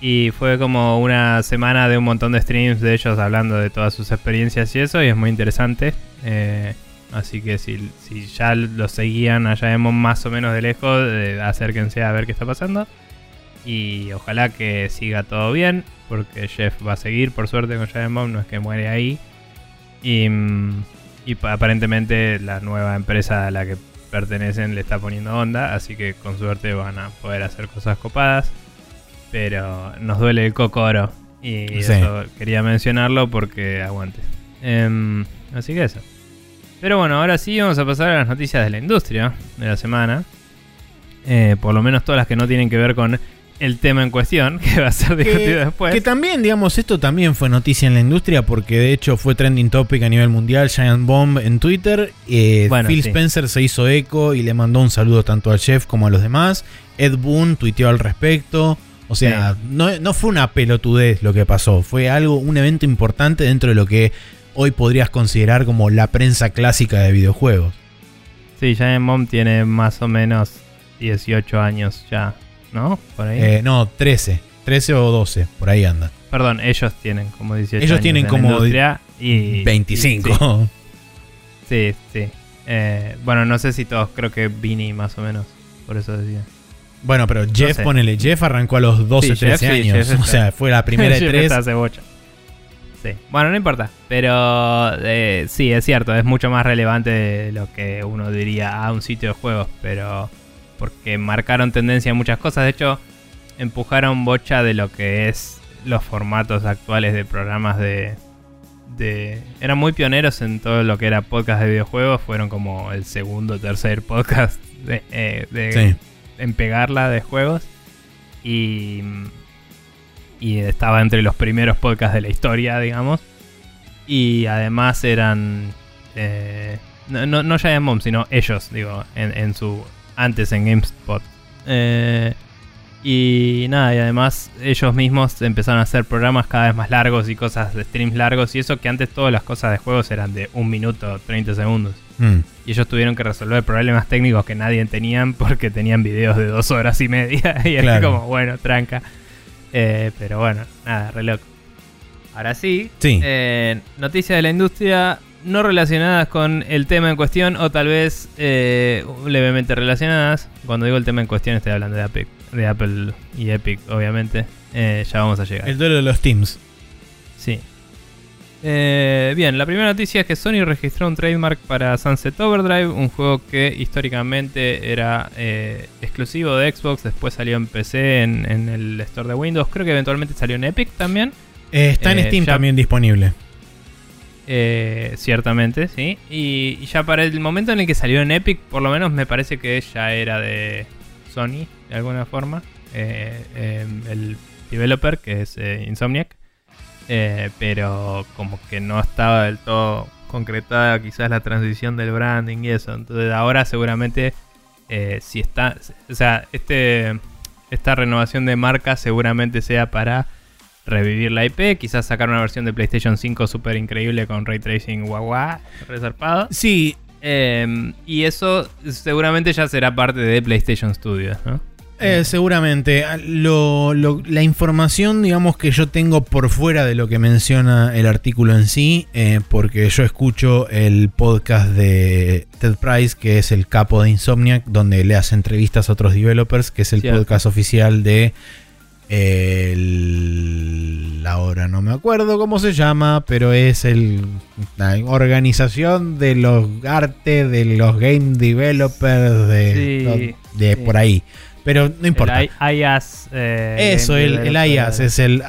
Speaker 1: Y fue como una semana de un montón de streams de ellos hablando de todas sus experiencias y eso, y es muy interesante. Eh, así que si, si ya lo seguían allá vemos más o menos de lejos, eh, acérquense a ver qué está pasando. Y ojalá que siga todo bien, porque Jeff va a seguir, por suerte, con Giant Bomb, no es que muere ahí. Y, mm, y pa- aparentemente la nueva empresa a la que pertenecen le está poniendo onda, así que con suerte van a poder hacer cosas copadas. pero nos duele el cocoro. Y
Speaker 2: Sí.
Speaker 1: eso quería mencionarlo porque aguante. Em, así que eso. Pero bueno, ahora sí vamos a pasar a las noticias de la industria de la semana. Eh, por lo menos todas las que no tienen que ver con el tema en cuestión, que va a ser discutido después.
Speaker 2: que también, digamos, esto también fue noticia en la industria porque de hecho fue trending topic a nivel mundial, Giant Bomb en Twitter. Eh,
Speaker 1: Bueno,
Speaker 2: Phil
Speaker 1: sí.
Speaker 2: Spencer se hizo eco y le mandó un saludo tanto al chef como a los demás. Ed Boon tuiteó al respecto. O sea, no, no fue una pelotudez lo que pasó, fue algo, un evento importante dentro de lo que hoy podrías considerar como la prensa clásica de videojuegos.
Speaker 1: Sí, Giant Mom tiene más o menos 18 años ya, ¿no? Por ahí.
Speaker 2: Eh, no, 13, 13 o 12, por ahí anda.
Speaker 1: Perdón, ellos tienen como 18
Speaker 2: Ellos
Speaker 1: años
Speaker 2: tienen
Speaker 1: en la
Speaker 2: como
Speaker 1: industria y
Speaker 2: 25.
Speaker 1: Sí, sí. sí. Eh, bueno, no sé si todos, creo que Vini más o menos, por eso decía.
Speaker 2: Bueno, pero Jeff,
Speaker 1: sé.
Speaker 2: ponele, Jeff arrancó a los 12,
Speaker 1: Sí, Jeff,
Speaker 2: 13
Speaker 1: sí,
Speaker 2: años.
Speaker 1: Jeff
Speaker 2: o sea, fue la primera de
Speaker 1: Jeff
Speaker 2: tres.
Speaker 1: Sí. Bueno, no importa. Pero eh, sí, es cierto, es mucho más relevante de lo que uno diría a un sitio de juegos, pero porque marcaron tendencia en muchas cosas. De hecho, empujaron bocha de lo que es los formatos actuales de programas de, de... Eran muy pioneros en todo lo que era podcast de videojuegos. Fueron como el segundo o tercer podcast de, eh, de-
Speaker 2: Sí.
Speaker 1: en pegarla de juegos. Y, y estaba entre los primeros podcasts de la historia, digamos. Y además eran... eh, no, no, no Giant Bomb, sino ellos, digo, en, en su... Antes en GameSpot. Eh, y nada, y además ellos mismos empezaron a hacer programas cada vez más largos y cosas de streams largos. Y eso que antes todas las cosas de juegos eran de un minuto, 30 segundos.
Speaker 2: Mm.
Speaker 1: Y ellos tuvieron que resolver problemas técnicos que nadie tenían porque tenían videos de dos horas y media. Y era
Speaker 2: Claro.
Speaker 1: como, bueno, tranca. Eh, pero bueno, nada, re loco. Ahora sí,
Speaker 2: Sí.
Speaker 1: eh, noticias de la industria no relacionadas con el tema en cuestión o tal vez eh, levemente relacionadas. Cuando digo el tema en cuestión estoy hablando de Apple, de Apple y Epic, obviamente. Eh, ya vamos a llegar.
Speaker 2: El duelo de los teams.
Speaker 1: Sí. Eh, bien, la primera noticia es que Sony registró un trademark para Sunset Overdrive, un juego que históricamente era eh, exclusivo de Xbox, después salió en PC, en, en el store de Windows, creo que eventualmente salió en Epic también,
Speaker 2: Eh, está en Steam
Speaker 1: ya-
Speaker 2: también disponible.
Speaker 1: Eh, ciertamente, sí. Y, ya para el momento en el que salió en Epic, por lo menos me parece que ya era de Sony, de alguna forma. Eh, eh, el developer, que es eh, Insomniac. Eh, pero como que no estaba del todo concretada quizás la transición del branding y eso. Entonces ahora seguramente si está... O sea, este, esta renovación de marca seguramente sea para revivir la IP, quizás sacar una versión de PlayStation 5 súper increíble con ray tracing guagua, resarpado.
Speaker 2: Sí,
Speaker 1: Eh, y eso seguramente ya será parte de PlayStation Studios, ¿no?
Speaker 2: eh, seguramente. Ah, Lo- lo- la información, digamos, que yo tengo por fuera de lo que menciona el artículo en sí, eh, porque yo escucho el podcast de Ted Price, que es el capo de Insomniac, donde le hace entrevistas a otros developers, que es el podcast oficial de el- ahora no me acuerdo cómo se llama, pero es el la organización de los arte de los game developers de,
Speaker 1: Sí,
Speaker 2: de
Speaker 1: sí.
Speaker 2: por ahí. Pero no importa.
Speaker 1: El I- IAS. eh,
Speaker 2: Eso, el, el. IAS es el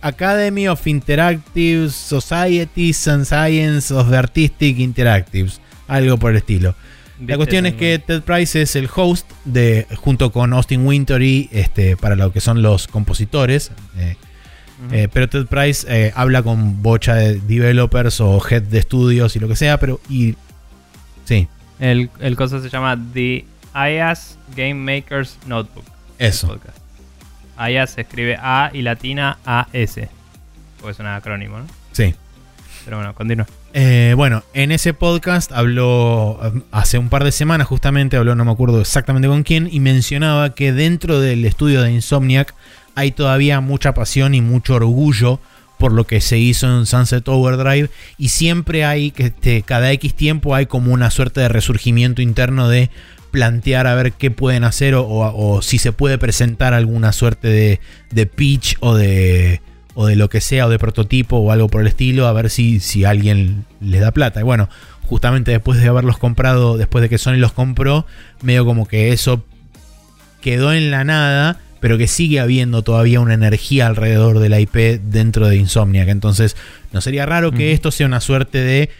Speaker 2: Academy of Interactive Societies and Science of the Artistic Interactives. Algo por el estilo. La cuestión es que. Ted Price es el host de junto con Austin Wintory este, para lo que son los compositores. eh, eh, pero Ted Price eh, habla con bocha de developers o head de estudios y lo que sea, pero y sí,
Speaker 1: el, el cosa se llama The IAS Game Makers Notebook.
Speaker 2: eso.
Speaker 1: IAS se escribe A y latina AS. Porque es un acrónimo, ¿no?
Speaker 2: Sí.
Speaker 1: Pero bueno, continúa.
Speaker 2: Eh, bueno, en ese podcast habló hace un par de semanas justamente, habló no me acuerdo exactamente con quién, y mencionaba que dentro del estudio de Insomniac hay todavía mucha pasión y mucho orgullo por lo que se hizo en Sunset Overdrive y siempre hay que este, cada X tiempo hay como una suerte de resurgimiento interno de plantear a ver qué pueden hacer o, o- o si se puede presentar alguna suerte de, de pitch o de, o de lo que sea o de prototipo o algo por el estilo a ver si, si alguien les da plata. Y bueno, justamente después de haberlos comprado, después de que Sony los compró, medio como que eso quedó en la nada, pero que sigue habiendo todavía una energía alrededor de la IP dentro de Insomniac. Entonces, no sería raro que esto sea una suerte de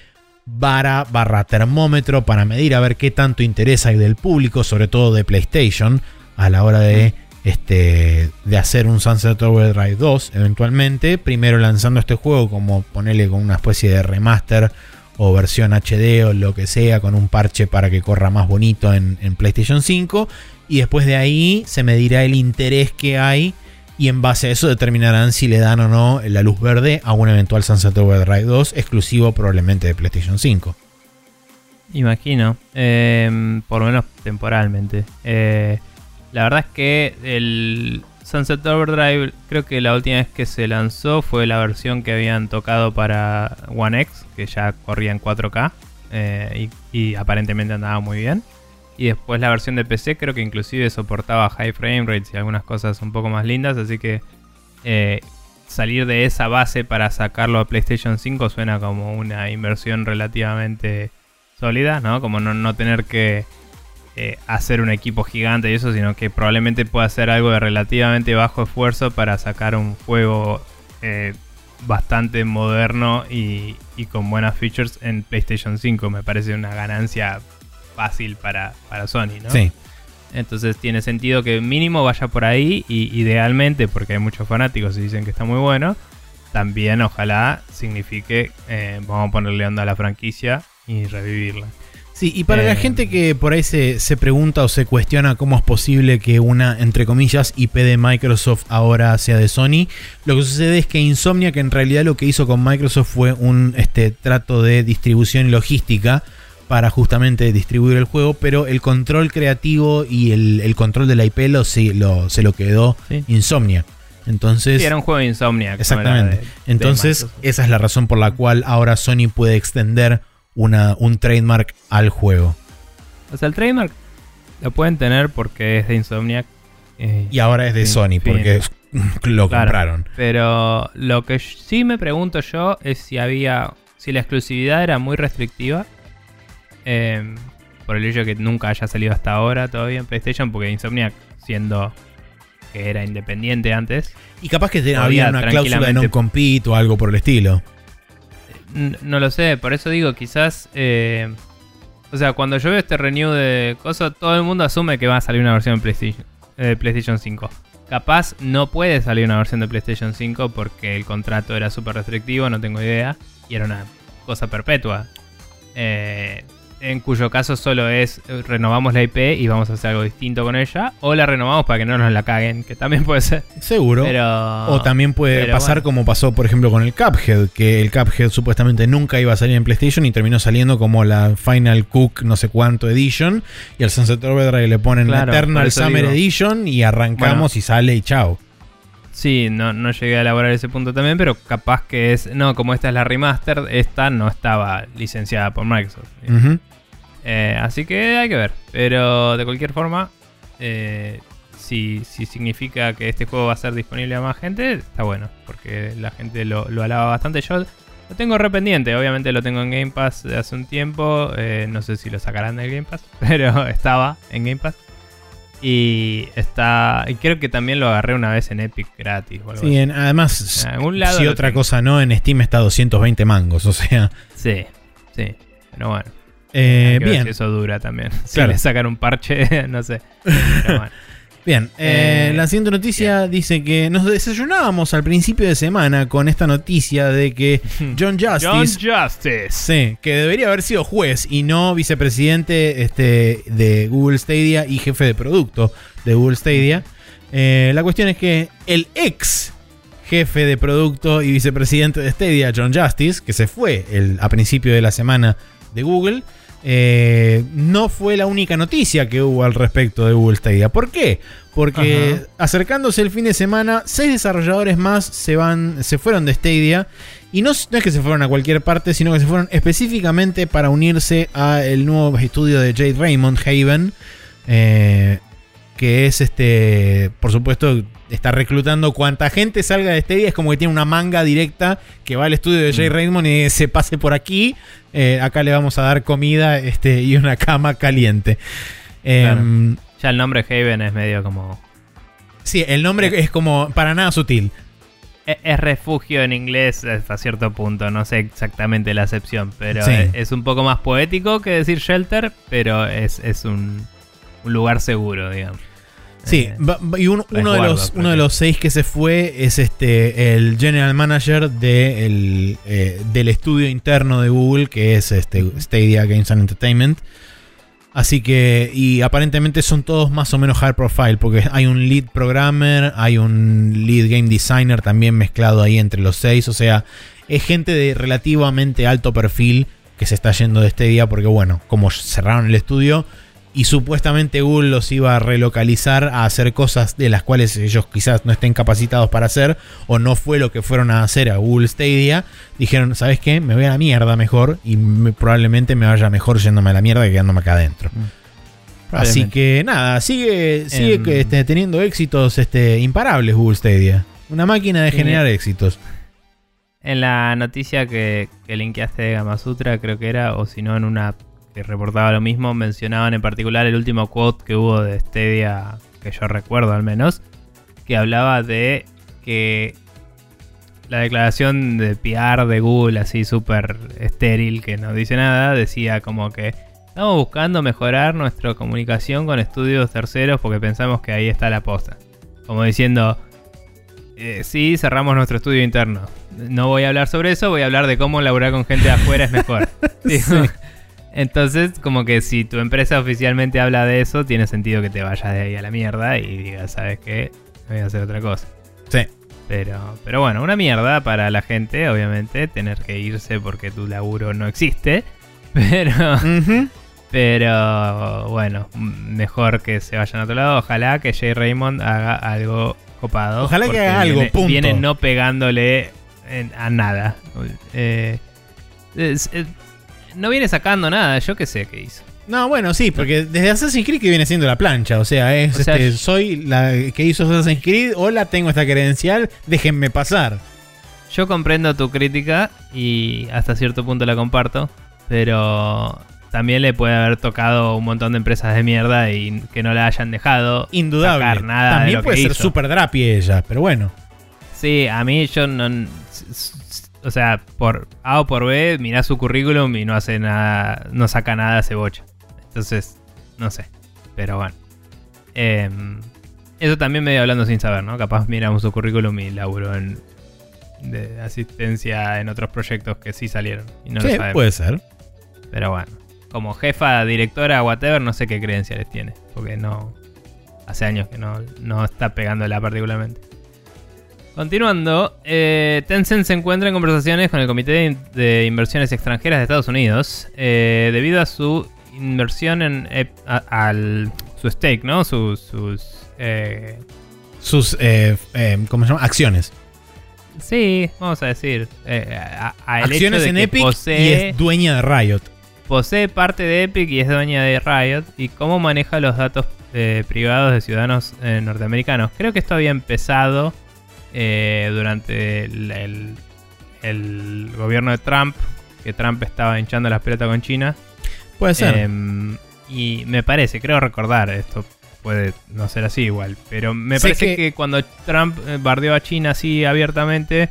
Speaker 2: vara barra termómetro para medir a ver qué tanto interés hay del público, sobre todo de PlayStation, a la hora de, este, de hacer un Sunset Overdrive 2 eventualmente. Primero lanzando este juego como ponerle con una especie de remaster o versión HD o lo que sea, con un parche para que corra más bonito en, PlayStation 5. Y después de ahí se medirá el interés que hay. Y en base a eso determinarán si le dan o no la luz verde a un eventual Sunset Overdrive 2 exclusivo probablemente de PlayStation 5.
Speaker 1: Imagino, eh, por lo menos temporalmente. Eh, la verdad es que el Sunset Overdrive, creo que la última vez que se lanzó fue la versión que habían tocado para One X, que ya corría en 4K eh, y, aparentemente andaba muy bien. Y después la versión de PC creo que inclusive soportaba high frame rates y algunas cosas un poco más lindas, así que eh, salir de esa base para sacarlo a PlayStation 5 suena como una inversión relativamente sólida, ¿no? Como no, no tener que eh, hacer un equipo gigante y eso, sino que probablemente pueda hacer algo de relativamente bajo esfuerzo para sacar un juego eh, bastante moderno y, y con buenas features en PlayStation 5. Me parece una ganancia fácil para, para Sony, ¿no?
Speaker 2: Sí.
Speaker 1: Entonces tiene sentido que mínimo vaya por ahí y idealmente, porque hay muchos fanáticos y dicen que está muy bueno, también ojalá signifique eh, vamos a ponerle onda a la franquicia y revivirla.
Speaker 2: Sí, y para la
Speaker 1: Eh,
Speaker 2: gente que por ahí se, se pregunta o se cuestiona cómo es posible que una, entre comillas, IP de Microsoft ahora sea de Sony, lo que sucede es que Insomnia, que en realidad lo que hizo con Microsoft fue un este, trato de distribución y logística para justamente distribuir el juego, pero el control creativo y el, el control de la IP lo, sí, lo- se lo quedó
Speaker 1: Sí.
Speaker 2: Insomnia. Entonces,
Speaker 1: Sí, era un juego de era
Speaker 2: Exactamente.
Speaker 1: de-
Speaker 2: Entonces, esa es la razón por la cual ahora Sony puede extender una, un trademark al juego.
Speaker 1: O sea, el trademark lo pueden tener porque es de Insomniac. eh,
Speaker 2: Y ahora es de Sony
Speaker 1: fin.
Speaker 2: porque lo
Speaker 1: Claro.
Speaker 2: compraron.
Speaker 1: Pero lo que sí me pregunto yo es si había. Si la exclusividad era muy restrictiva. eh, por el hecho de que nunca haya salido hasta ahora todavía en PlayStation. Porque Insomniac, siendo que era independiente antes,
Speaker 2: Y capaz que había una cláusula de non-compete o algo por el estilo.
Speaker 1: No lo sé. Por eso digo, quizás. eh, o sea, cuando yo veo este renew de cosas, todo el mundo asume que va a salir una versión de PlayStation, eh, PlayStation 5. Capaz no puede salir una versión de PlayStation 5 porque el contrato era súper restrictivo, no tengo idea, y era una cosa perpetua. Eh, en cuyo caso solo es eh, renovamos la IP y vamos a hacer algo distinto con ella, o la renovamos para que no nos la caguen, que también puede ser.
Speaker 2: Seguro.
Speaker 1: Pero,
Speaker 2: o también puede pasar
Speaker 1: bueno.
Speaker 2: como pasó, por ejemplo, con el Cuphead, que el Cuphead supuestamente nunca iba a salir en PlayStation y terminó saliendo como la Final Cook no sé cuánto edition. Y al Sunset Overdrive le ponen la Eternal Summer
Speaker 1: digo.
Speaker 2: Edition y arrancamos
Speaker 1: Bueno.
Speaker 2: y sale y chao.
Speaker 1: Sí, no, no llegué a elaborar ese punto también, pero capaz que es. No, como esta es la remaster, esta no estaba licenciada por Microsoft.
Speaker 2: Ujú.
Speaker 1: Eh, así que hay que ver. Pero de cualquier forma, eh, si, si significa que este juego va a ser disponible a más gente, está bueno. Porque la gente lo, lo alaba bastante. Yo lo tengo rependiente, obviamente lo tengo en Game Pass de hace un tiempo. eh, no sé si lo sacarán del Game Pass, pero estaba en Game Pass. Y está. Y creo que también lo agarré una vez en Epic gratis. O algo
Speaker 2: Sí,
Speaker 1: así.
Speaker 2: en- además,
Speaker 1: En algún lado
Speaker 2: si otra
Speaker 1: tengo.
Speaker 2: cosa no, en Steam está a 220 mangos, o sea.
Speaker 1: Sí, sí. Pero bueno.
Speaker 2: eh, bien,
Speaker 1: si eso dura también. Si
Speaker 2: Claro.
Speaker 1: le sacan un parche, no sé. Pero bueno.
Speaker 2: Bien. Eh,
Speaker 1: Eh,
Speaker 2: la siguiente noticia dice que nos desayunábamos al principio de semana con esta noticia de que John Justice
Speaker 1: John Justice.
Speaker 2: Sí, que debería haber sido juez y no vicepresidente este, de Google Stadia y jefe de producto de Google Stadia. Eh, la cuestión es que el ex jefe de producto y vicepresidente de Stadia, John Justice, que se fue el- a principio de la semana de Google, eh, no fue la única noticia que hubo al respecto de Google Stadia. ¿Por qué? Porque
Speaker 1: Ajá.
Speaker 2: acercándose el fin de semana, seis desarrolladores más se, van, se fueron de Stadia. Y no, no es que se fueron a cualquier parte, sino que se fueron específicamente para unirse al nuevo estudio de Jade Raymond, Haven. eh, que es este, por supuesto, está reclutando cuanta gente salga de Stadia. Es como que tiene una manga directa que va al estudio de Jay
Speaker 1: Mm.
Speaker 2: Raymond y se pase por aquí. eh, acá le vamos a dar comida este, y una cama caliente.
Speaker 1: Claro.
Speaker 2: Em,
Speaker 1: Ya el nombre Haven es medio como.
Speaker 2: Sí, el nombre es como para nada sutil.
Speaker 1: E- Es refugio en inglés hasta cierto punto, no sé exactamente la acepción, pero
Speaker 2: Sí.
Speaker 1: es, es un poco más poético que decir shelter, pero es, es un, un lugar seguro, digamos.
Speaker 2: Sí,
Speaker 1: Eh,
Speaker 2: y un- uno, de los, uno de los seis que se fue es este el general manager de el, eh, del estudio interno de Google, que es este Stadia Games and Entertainment. Así que, y aparentemente son todos más o menos high profile, porque hay un lead programmer, hay un lead game designer también mezclado ahí entre los seis. O sea, es gente de relativamente alto perfil que se está yendo de Stadia, porque bueno, como cerraron el estudio, y supuestamente Google los iba a relocalizar a hacer cosas de las cuales ellos quizás no estén capacitados para hacer o no fue lo que fueron a hacer a Google Stadia. Dijeron, ¿sabes qué? Me voy a la mierda mejor y me- probablemente me vaya mejor yéndome a la mierda que quedándome acá adentro. Así
Speaker 1: Probablemente.
Speaker 2: que nada, sigue, sigue que, este, teniendo éxitos este, imparables Google Stadia. Una máquina de
Speaker 1: Sí.
Speaker 2: generar éxitos.
Speaker 1: En la noticia que, que linkeaste de Gamasutra, creo que era, o si no, en una que reportaba lo mismo, mencionaban en particular el último quote que hubo de Stadia, que yo recuerdo al menos, que hablaba de que la declaración de PR de Google, así súper estéril, que no dice nada, decía como que estamos buscando mejorar nuestra comunicación con estudios terceros porque pensamos que ahí está la posta. Como diciendo, eh, sí, cerramos nuestro estudio interno. No voy a hablar sobre eso, voy a hablar de cómo laburar con gente de afuera es mejor. Digo, Entonces, como que si tu empresa oficialmente habla de eso, tiene sentido que te vayas de ahí a la mierda y digas, ¿sabes qué? Voy a hacer otra cosa.
Speaker 2: Sí.
Speaker 1: Pero, pero bueno, una mierda para la gente, obviamente, tener que irse porque tu laburo no existe. Pero, pero bueno, mejor que se vayan a otro lado. Ojalá que Jay Raymond haga algo copado.
Speaker 2: Ojalá que haga algo,
Speaker 1: viene,
Speaker 2: punto.
Speaker 1: Viene no pegándole en- a nada. Eh, es- eh, no viene sacando nada, yo qué sé qué hizo.
Speaker 2: No, bueno, sí, porque desde Assassin's Creed que viene siendo la plancha. O sea, es
Speaker 1: O sea,
Speaker 2: este, soy la que hizo Assassin's Creed. Hola, tengo esta credencial. Déjenme pasar.
Speaker 1: Yo comprendo tu crítica y hasta cierto punto la comparto, pero también le puede haber tocado un montón de empresas de mierda y que no la hayan dejado
Speaker 2: Indudable.
Speaker 1: sacar nada de
Speaker 2: También
Speaker 1: lo
Speaker 2: puede
Speaker 1: que
Speaker 2: ser super drapi ella, pero bueno.
Speaker 1: Sí, a mí yo no... O sea, por A o por B, mirá su currículum y no hace nada, no saca nada de cebocha. Entonces, no sé. Pero bueno. Em, eso también medio hablando sin saber, ¿no? Capaz miramos su currículum y laburo en de asistencia en otros proyectos que sí salieron. Y no lo
Speaker 2: sí,
Speaker 1: sabemos.
Speaker 2: puede ser.
Speaker 1: Pero bueno. Como jefa, directora, whatever, no sé qué credenciales tiene. Porque no. Hace años que no, no está pegándola particularmente. Continuando, eh, Tencent se encuentra en conversaciones con el Comité de, In- de Inversiones Extranjeras de Estados Unidos eh, debido a su inversión en a- al su stake, ¿no? Sus, sus eh,
Speaker 2: Sus, eh, eh, ¿cómo se llama? Acciones.
Speaker 1: sí, vamos a decir, eh, a- a el
Speaker 2: Acciones
Speaker 1: de
Speaker 2: en Epic y es dueña de Riot.
Speaker 1: posee parte de Epic y es dueña de Riot y cómo maneja los datos eh, privados de ciudadanos eh, norteamericanos. Creo que esto había empezado eh, durante el, el- el gobierno de Trump, que Trump estaba hinchando las pelotas con China.
Speaker 2: Puede ser.
Speaker 1: Em, y me parece, creo recordar, esto puede no ser así igual, pero me
Speaker 2: Sé
Speaker 1: parece
Speaker 2: que-
Speaker 1: que... cuando Trump eh, bardeó a China así abiertamente,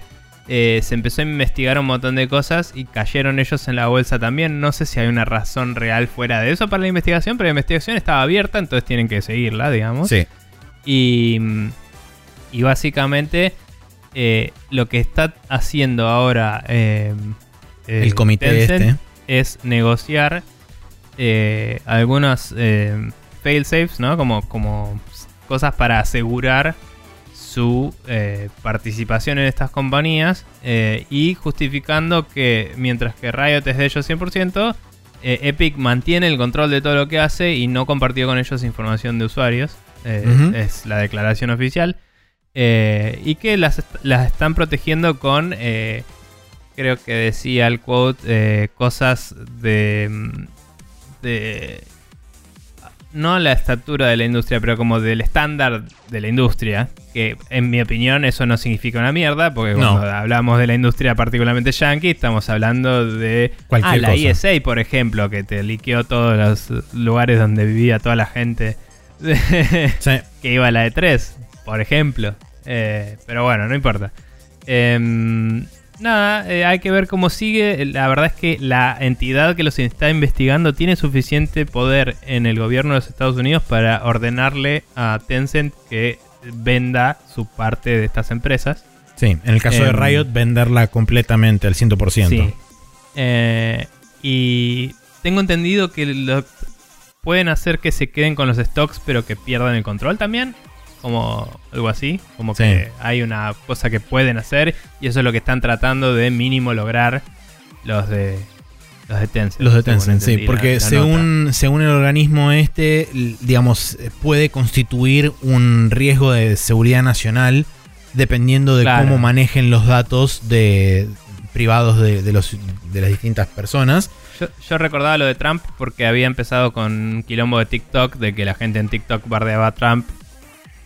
Speaker 1: eh, se empezó a investigar un montón de cosas y cayeron ellos en la bolsa también. No sé si hay una razón real fuera de eso para la investigación, pero la investigación estaba abierta, entonces tienen que seguirla, digamos.
Speaker 2: sí.
Speaker 1: Y, y básicamente eh, lo que está haciendo ahora eh, eh,
Speaker 2: El comité
Speaker 1: Tencent
Speaker 2: este.
Speaker 1: es negociar eh, algunos eh, failsafes, ¿no? Como, como cosas para asegurar su eh, participación en estas compañías eh, y justificando que mientras que Riot es de ellos 100%, eh, Epic mantiene el control de todo lo que hace y no compartió con ellos información de usuarios. Eh. Es la declaración oficial. Eh, y que las, las están protegiendo con, eh, creo que decía el quote, eh, cosas de, mm, de... No la estatura de la industria, pero como del estándar de la industria. Que en mi opinión eso no significa una mierda, porque
Speaker 2: No.
Speaker 1: cuando hablamos de la industria particularmente yankee, estamos hablando de
Speaker 2: Cualquier
Speaker 1: ah, la
Speaker 2: cosa.
Speaker 1: ESA, por ejemplo, que te liqueó todos los lugares donde vivía toda la gente
Speaker 2: Sí.
Speaker 1: que iba a la E3. Por ejemplo. Eh, pero bueno, no importa. Em, nada, eh, hay que ver cómo sigue. La verdad es que la entidad que los está investigando tiene suficiente poder en el gobierno de los Estados Unidos para ordenarle a Tencent que venda su parte de estas empresas.
Speaker 2: Sí, en el caso de
Speaker 1: Em,
Speaker 2: Riot, venderla completamente al 100%.
Speaker 1: Sí. Eh, y tengo entendido que lo- pueden hacer que se queden con los stocks, pero que pierdan el control también. Como algo así. Como
Speaker 2: Sí.
Speaker 1: que hay una cosa que pueden hacer. Y eso es lo que están tratando de mínimo lograr los de los de Tencent.
Speaker 2: Los de Tencent, sí, porque
Speaker 1: la- la
Speaker 2: según, según el organismo este, digamos, puede constituir un riesgo de seguridad nacional dependiendo de
Speaker 1: Claro.
Speaker 2: cómo manejen los datos de privados de, de los, de las distintas personas.
Speaker 1: Yo, yo recordaba lo de Trump porque había empezado con un quilombo de TikTok, de que la gente en TikTok bardeaba a Trump.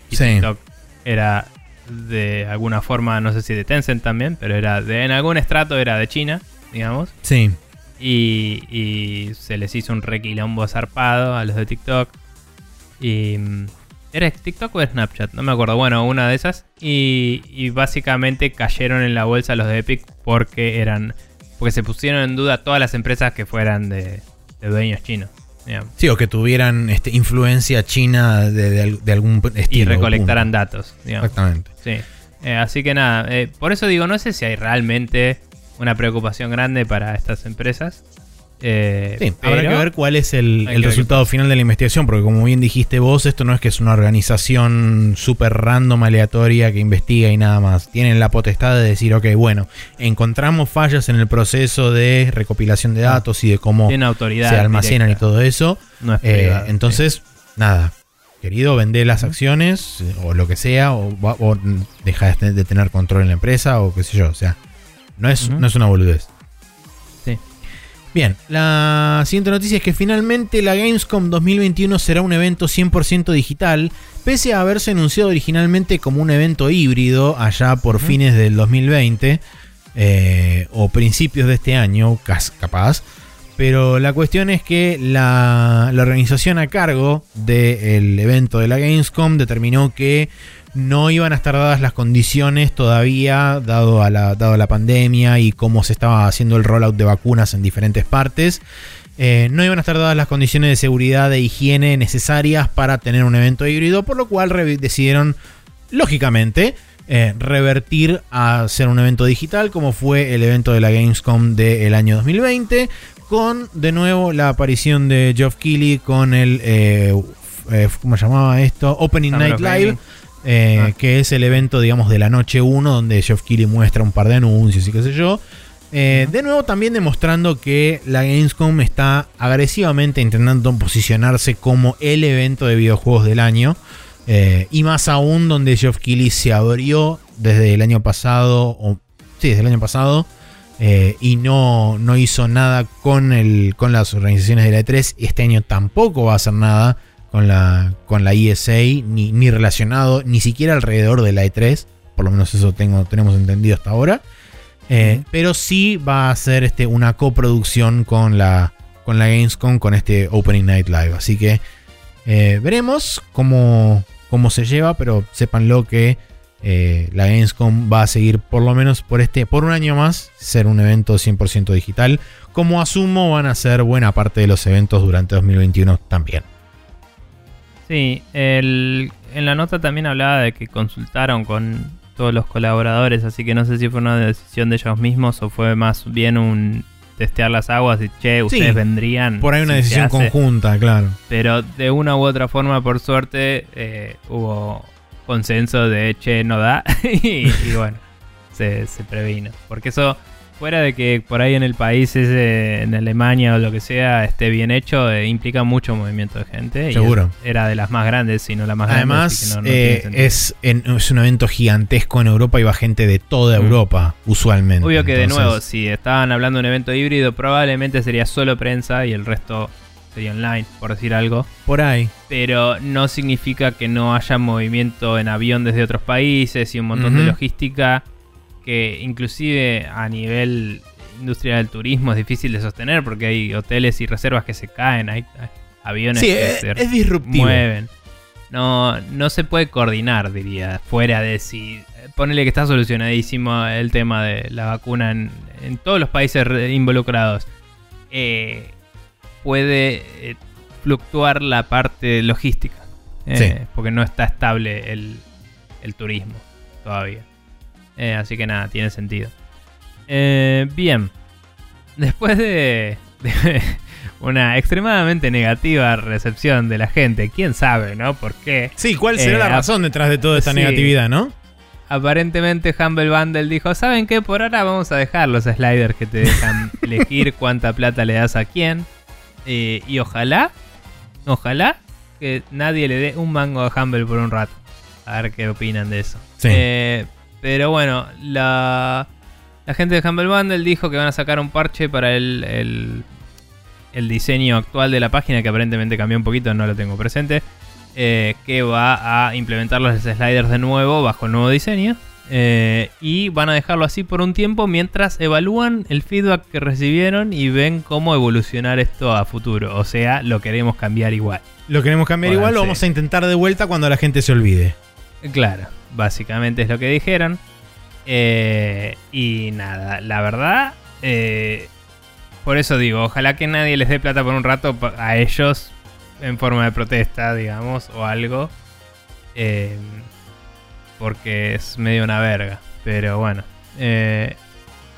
Speaker 1: Y
Speaker 2: Sí.
Speaker 1: TikTok era de alguna forma, no sé si de Tencent también, pero era de en algún estrato era de China, digamos.
Speaker 2: Sí,
Speaker 1: Y, y se les hizo un requilombo zarpado a los de TikTok. Y. mm, ¿Era TikTok o Snapchat? No me acuerdo. Bueno, una de esas. Y, y básicamente cayeron en la bolsa los de Epic porque eran. Porque se pusieron en duda todas las empresas que fueran de, de dueños chinos.
Speaker 2: Sí, o que tuvieran este, influencia china de, de al- de algún estilo.
Speaker 1: y recolectaran
Speaker 2: punto.
Speaker 1: datos. digamos.
Speaker 2: Exactamente.
Speaker 1: Sí. Eh, así que nada, eh, por eso digo, no sé si hay realmente una preocupación grande para estas empresas. Eh,
Speaker 2: Sí, habrá que ver cuál es el, resultado final de la investigación, porque como bien dijiste vos, esto no es que es una organización súper random, aleatoria, que investiga y nada más. Tienen la potestad de decir, ok, bueno, encontramos fallas en el proceso de recopilación de datos y de cómo
Speaker 1: autoridad.
Speaker 2: se almacenan
Speaker 1: directa,
Speaker 2: y todo eso.
Speaker 1: No es
Speaker 2: Eh, entonces, nada, querido, vende las acciones eh, o lo que sea, o, o deja de, tener control en la empresa o qué sé yo. O sea, no es, no es una boludez. Bien, la siguiente noticia es que finalmente la Gamescom 2021 será un evento 100% digital, pese a haberse anunciado originalmente como un evento híbrido allá por fines del 2020 eh, o principios de este año, capaz. Pero la cuestión es que la, la organización a cargo del evento de la Gamescom determinó que no iban a estar dadas las condiciones todavía, dado a la, dado a la pandemia y cómo se estaba haciendo el rollout de vacunas en diferentes partes. Eh, no iban a estar dadas las condiciones de seguridad e higiene necesarias para tener un evento híbrido, por lo cual decidieron, lógicamente, eh, revertir a ser un evento digital, como fue el evento de la Gamescom del año 2020, con de nuevo la aparición de Geoff Keighley con el, eh, ¿cómo se llamaba esto? Opening
Speaker 1: Summer
Speaker 2: Night Live. Eh,
Speaker 1: Ah.
Speaker 2: que es el evento, digamos, de la noche 1, donde Geoff Keighley muestra un par de anuncios y qué sé yo. Eh, de nuevo, también demostrando que la Gamescom está agresivamente intentando posicionarse como el evento de videojuegos del año. Eh, y más aún, donde Geoff Keighley se abrió desde el año pasado, o sí, desde el año pasado, eh, y no, no hizo nada con, el, con las organizaciones de la E3. Y este año tampoco va a hacer nada con la, con la ESA, ni, ni relacionado, ni siquiera alrededor de la E3. Por lo menos eso tengo, tenemos entendido hasta ahora. Eh. Pero sí va a ser este, una coproducción con la, con la Gamescom, con este Opening Night Live. Así que eh, veremos cómo, cómo se lleva, pero sépanlo que eh, la Gamescom va a seguir por lo menos por este por un año más ser un evento 100% digital, como asumo van a ser buena parte de los eventos durante 2021 también.
Speaker 1: Sí, el- en la nota también hablaba de que consultaron con todos los colaboradores, así que no sé si fue una decisión de ellos mismos o fue más bien un testear las aguas y che, ustedes vendrían.
Speaker 2: Por ahí una
Speaker 1: si
Speaker 2: decisión conjunta, claro.
Speaker 1: Pero de una u otra forma, por suerte, eh, hubo consenso de che, no da. y, y bueno, se, se previno. Porque eso, fuera de que por ahí en el país, ese, en Alemania o lo que sea, esté bien hecho, eh, implica mucho movimiento de gente.
Speaker 2: Seguro.
Speaker 1: era de las más grandes, si no la más grande.
Speaker 2: Además,
Speaker 1: no- no tiene
Speaker 2: eh, es, en- es un evento gigantesco en Europa y va gente de toda
Speaker 1: Mm.
Speaker 2: Europa, usualmente.
Speaker 1: Obvio que de nuevo, si estaban hablando de un evento híbrido, probablemente sería solo prensa y el resto sería online, por decir algo.
Speaker 2: Por ahí.
Speaker 1: pero no significa que no haya movimiento en avión desde otros países y un montón de logística que inclusive a nivel industria del turismo es difícil de sostener porque hay hoteles y reservas que se caen, hay, aviones
Speaker 2: Sí,
Speaker 1: que
Speaker 2: es,
Speaker 1: se
Speaker 2: es disruptivo.
Speaker 1: mueven. no, no se puede coordinar, diría, fuera de si... Ponele que está solucionadísimo el tema de la vacuna en, en todos los países involucrados. Eh, puede eh, fluctuar la parte logística. eh,
Speaker 2: Sí.
Speaker 1: Porque no está estable el, el turismo todavía. Eh, así que nada, tiene sentido. Eh, bien. Después de, de una extremadamente negativa recepción de la gente, quién sabe, ¿no? ¿Por qué?
Speaker 2: Sí, ¿cuál será
Speaker 1: Eh,
Speaker 2: la
Speaker 1: ap-
Speaker 2: razón detrás de toda esta
Speaker 1: sí.
Speaker 2: negatividad, no?
Speaker 1: Aparentemente Humble Bundle dijo, ¿saben qué? Por ahora vamos a dejar los sliders que te dejan elegir cuánta plata le das a quién. Eh, y ojalá, ojalá que nadie le dé un mango a Humble por un rato. A ver qué opinan de eso.
Speaker 2: Sí.
Speaker 1: Eh, pero bueno, la, la gente de Humble Bundle dijo que van a sacar un parche para el, el, el diseño actual de la página, que aparentemente cambió un poquito, no lo tengo presente. eh, que va a implementar los sliders de nuevo bajo el nuevo diseño. eh, y van a dejarlo así por un tiempo mientras evalúan el feedback que recibieron y ven cómo evolucionar esto a futuro. O sea, lo queremos cambiar igual.
Speaker 2: Lo queremos cambiar
Speaker 1: Bueno,
Speaker 2: igual, lo vamos a intentar de vuelta cuando la gente se olvide.
Speaker 1: Claro, básicamente es lo que dijeron. Eh, y nada, la verdad, eh, por eso digo, ojalá que nadie les dé plata por un rato a ellos en forma de protesta, digamos, o algo. Eh, porque es medio una verga. Pero bueno. eh,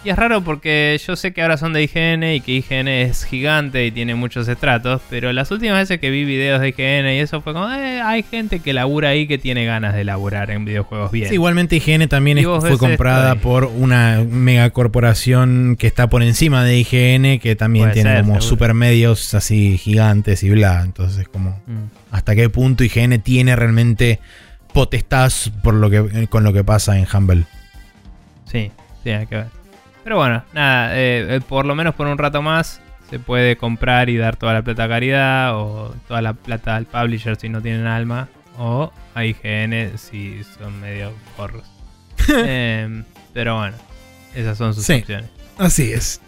Speaker 1: y es raro porque yo sé que ahora son de IGN y que IGN es gigante y tiene muchos estratos, pero las últimas veces que vi videos de IGN y eso fue como, eh, hay gente que labura ahí que tiene ganas de laburar en videojuegos bien.
Speaker 2: Sí, igualmente IGN también es- fue comprada por una megacorporación que está por encima de IGN, que también
Speaker 1: Puede
Speaker 2: tiene
Speaker 1: ser,
Speaker 2: como supermedios así gigantes y bla. Entonces, como
Speaker 1: Mm.
Speaker 2: hasta qué punto IGN tiene realmente potestad por lo que, con lo que pasa en Humble.
Speaker 1: Sí, sí, hay que ver. Pero bueno, nada, eh, eh, por lo menos por un rato más se puede comprar y dar toda la plata a caridad o toda la plata al publisher si no tienen alma o a IGN si son medio forros. Em, pero bueno, esas son sus
Speaker 2: Sí.
Speaker 1: opciones.
Speaker 2: Así es.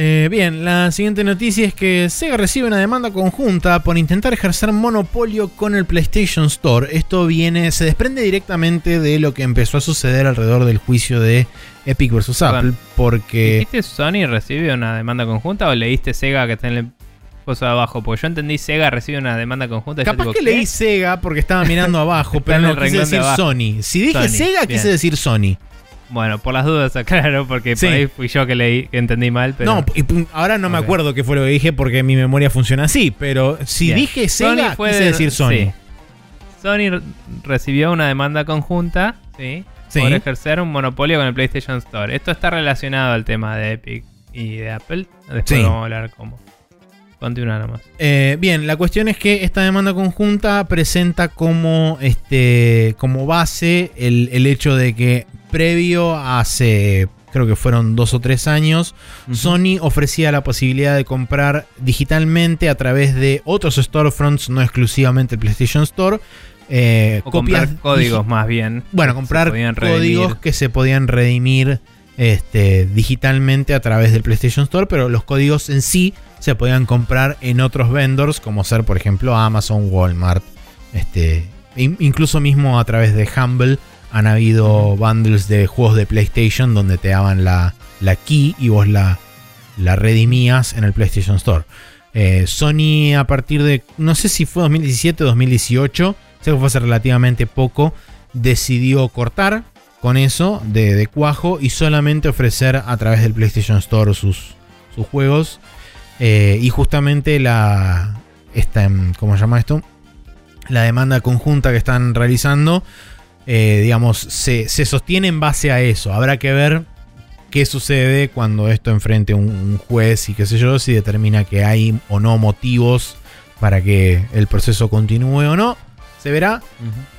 Speaker 2: Eh, bien, la siguiente noticia es que Sega recibe una demanda conjunta por intentar ejercer monopolio con el PlayStation Store. Esto viene, se desprende directamente de lo que empezó a suceder alrededor del juicio de Epic vs Apple,
Speaker 1: Perdón.
Speaker 2: porque
Speaker 1: ¿Dijiste Sony recibe una demanda conjunta o leíste Sega que está en el coso de abajo? Porque yo entendí Sega recibe una demanda conjunta. y yo
Speaker 2: capaz que
Speaker 1: ¿qué?
Speaker 2: leí Sega porque estaba mirando abajo, pero no quise
Speaker 1: de
Speaker 2: decir. Sony. Si dije
Speaker 1: Sony,
Speaker 2: Sega,
Speaker 1: bien.
Speaker 2: quise decir Sony.
Speaker 1: Bueno, por las dudas, aclaro, porque
Speaker 2: Sí.
Speaker 1: por ahí fui yo que leí, que entendí mal. Pero...
Speaker 2: No, y ahora no me acuerdo qué fue lo que dije porque mi memoria funciona así, pero si
Speaker 1: Bien.
Speaker 2: dije Sega,
Speaker 1: Sony fue
Speaker 2: quise
Speaker 1: de-
Speaker 2: decir Sony.
Speaker 1: sí. Sony re- recibió una demanda conjunta, ¿sí?
Speaker 2: Sí.
Speaker 1: Por ejercer un monopolio con el PlayStation Store. Esto está relacionado al tema de Epic y de Apple. Después
Speaker 2: Sí.
Speaker 1: vamos a hablar cómo. Continúa nomás.
Speaker 2: Eh, bien, la cuestión es que esta demanda conjunta presenta como, este, como base el, el hecho de que previo hace, creo que fueron dos o tres años. Sony ofrecía la posibilidad de comprar digitalmente a través de otros storefronts, no exclusivamente el PlayStation Store. Eh,
Speaker 1: O comprar códigos más bien.
Speaker 2: Bueno, comprar códigos que se podían redimir este, digitalmente a través del PlayStation Store, pero los códigos en sí se podían comprar en otros vendors, como ser, por ejemplo, Amazon, Walmart, este, in- incluso mismo a través de Humble han habido bundles de juegos de PlayStation donde te daban la, la key y vos la, la redimías en el PlayStation Store. Eh, Sony a partir de, no sé si fue 2017 o 2018, sé que fue hace relativamente poco, decidió cortar con eso de, de cuajo y solamente ofrecer a través del PlayStation Store sus, sus juegos. Eh, y justamente la, esta, em, ¿cómo se llama esto? La demanda conjunta que están realizando, eh, digamos, se, se sostiene en base a eso. Habrá que ver qué sucede cuando esto enfrente un, un juez y qué sé yo, si determina que hay o no motivos para que el proceso continúe o no. Se verá.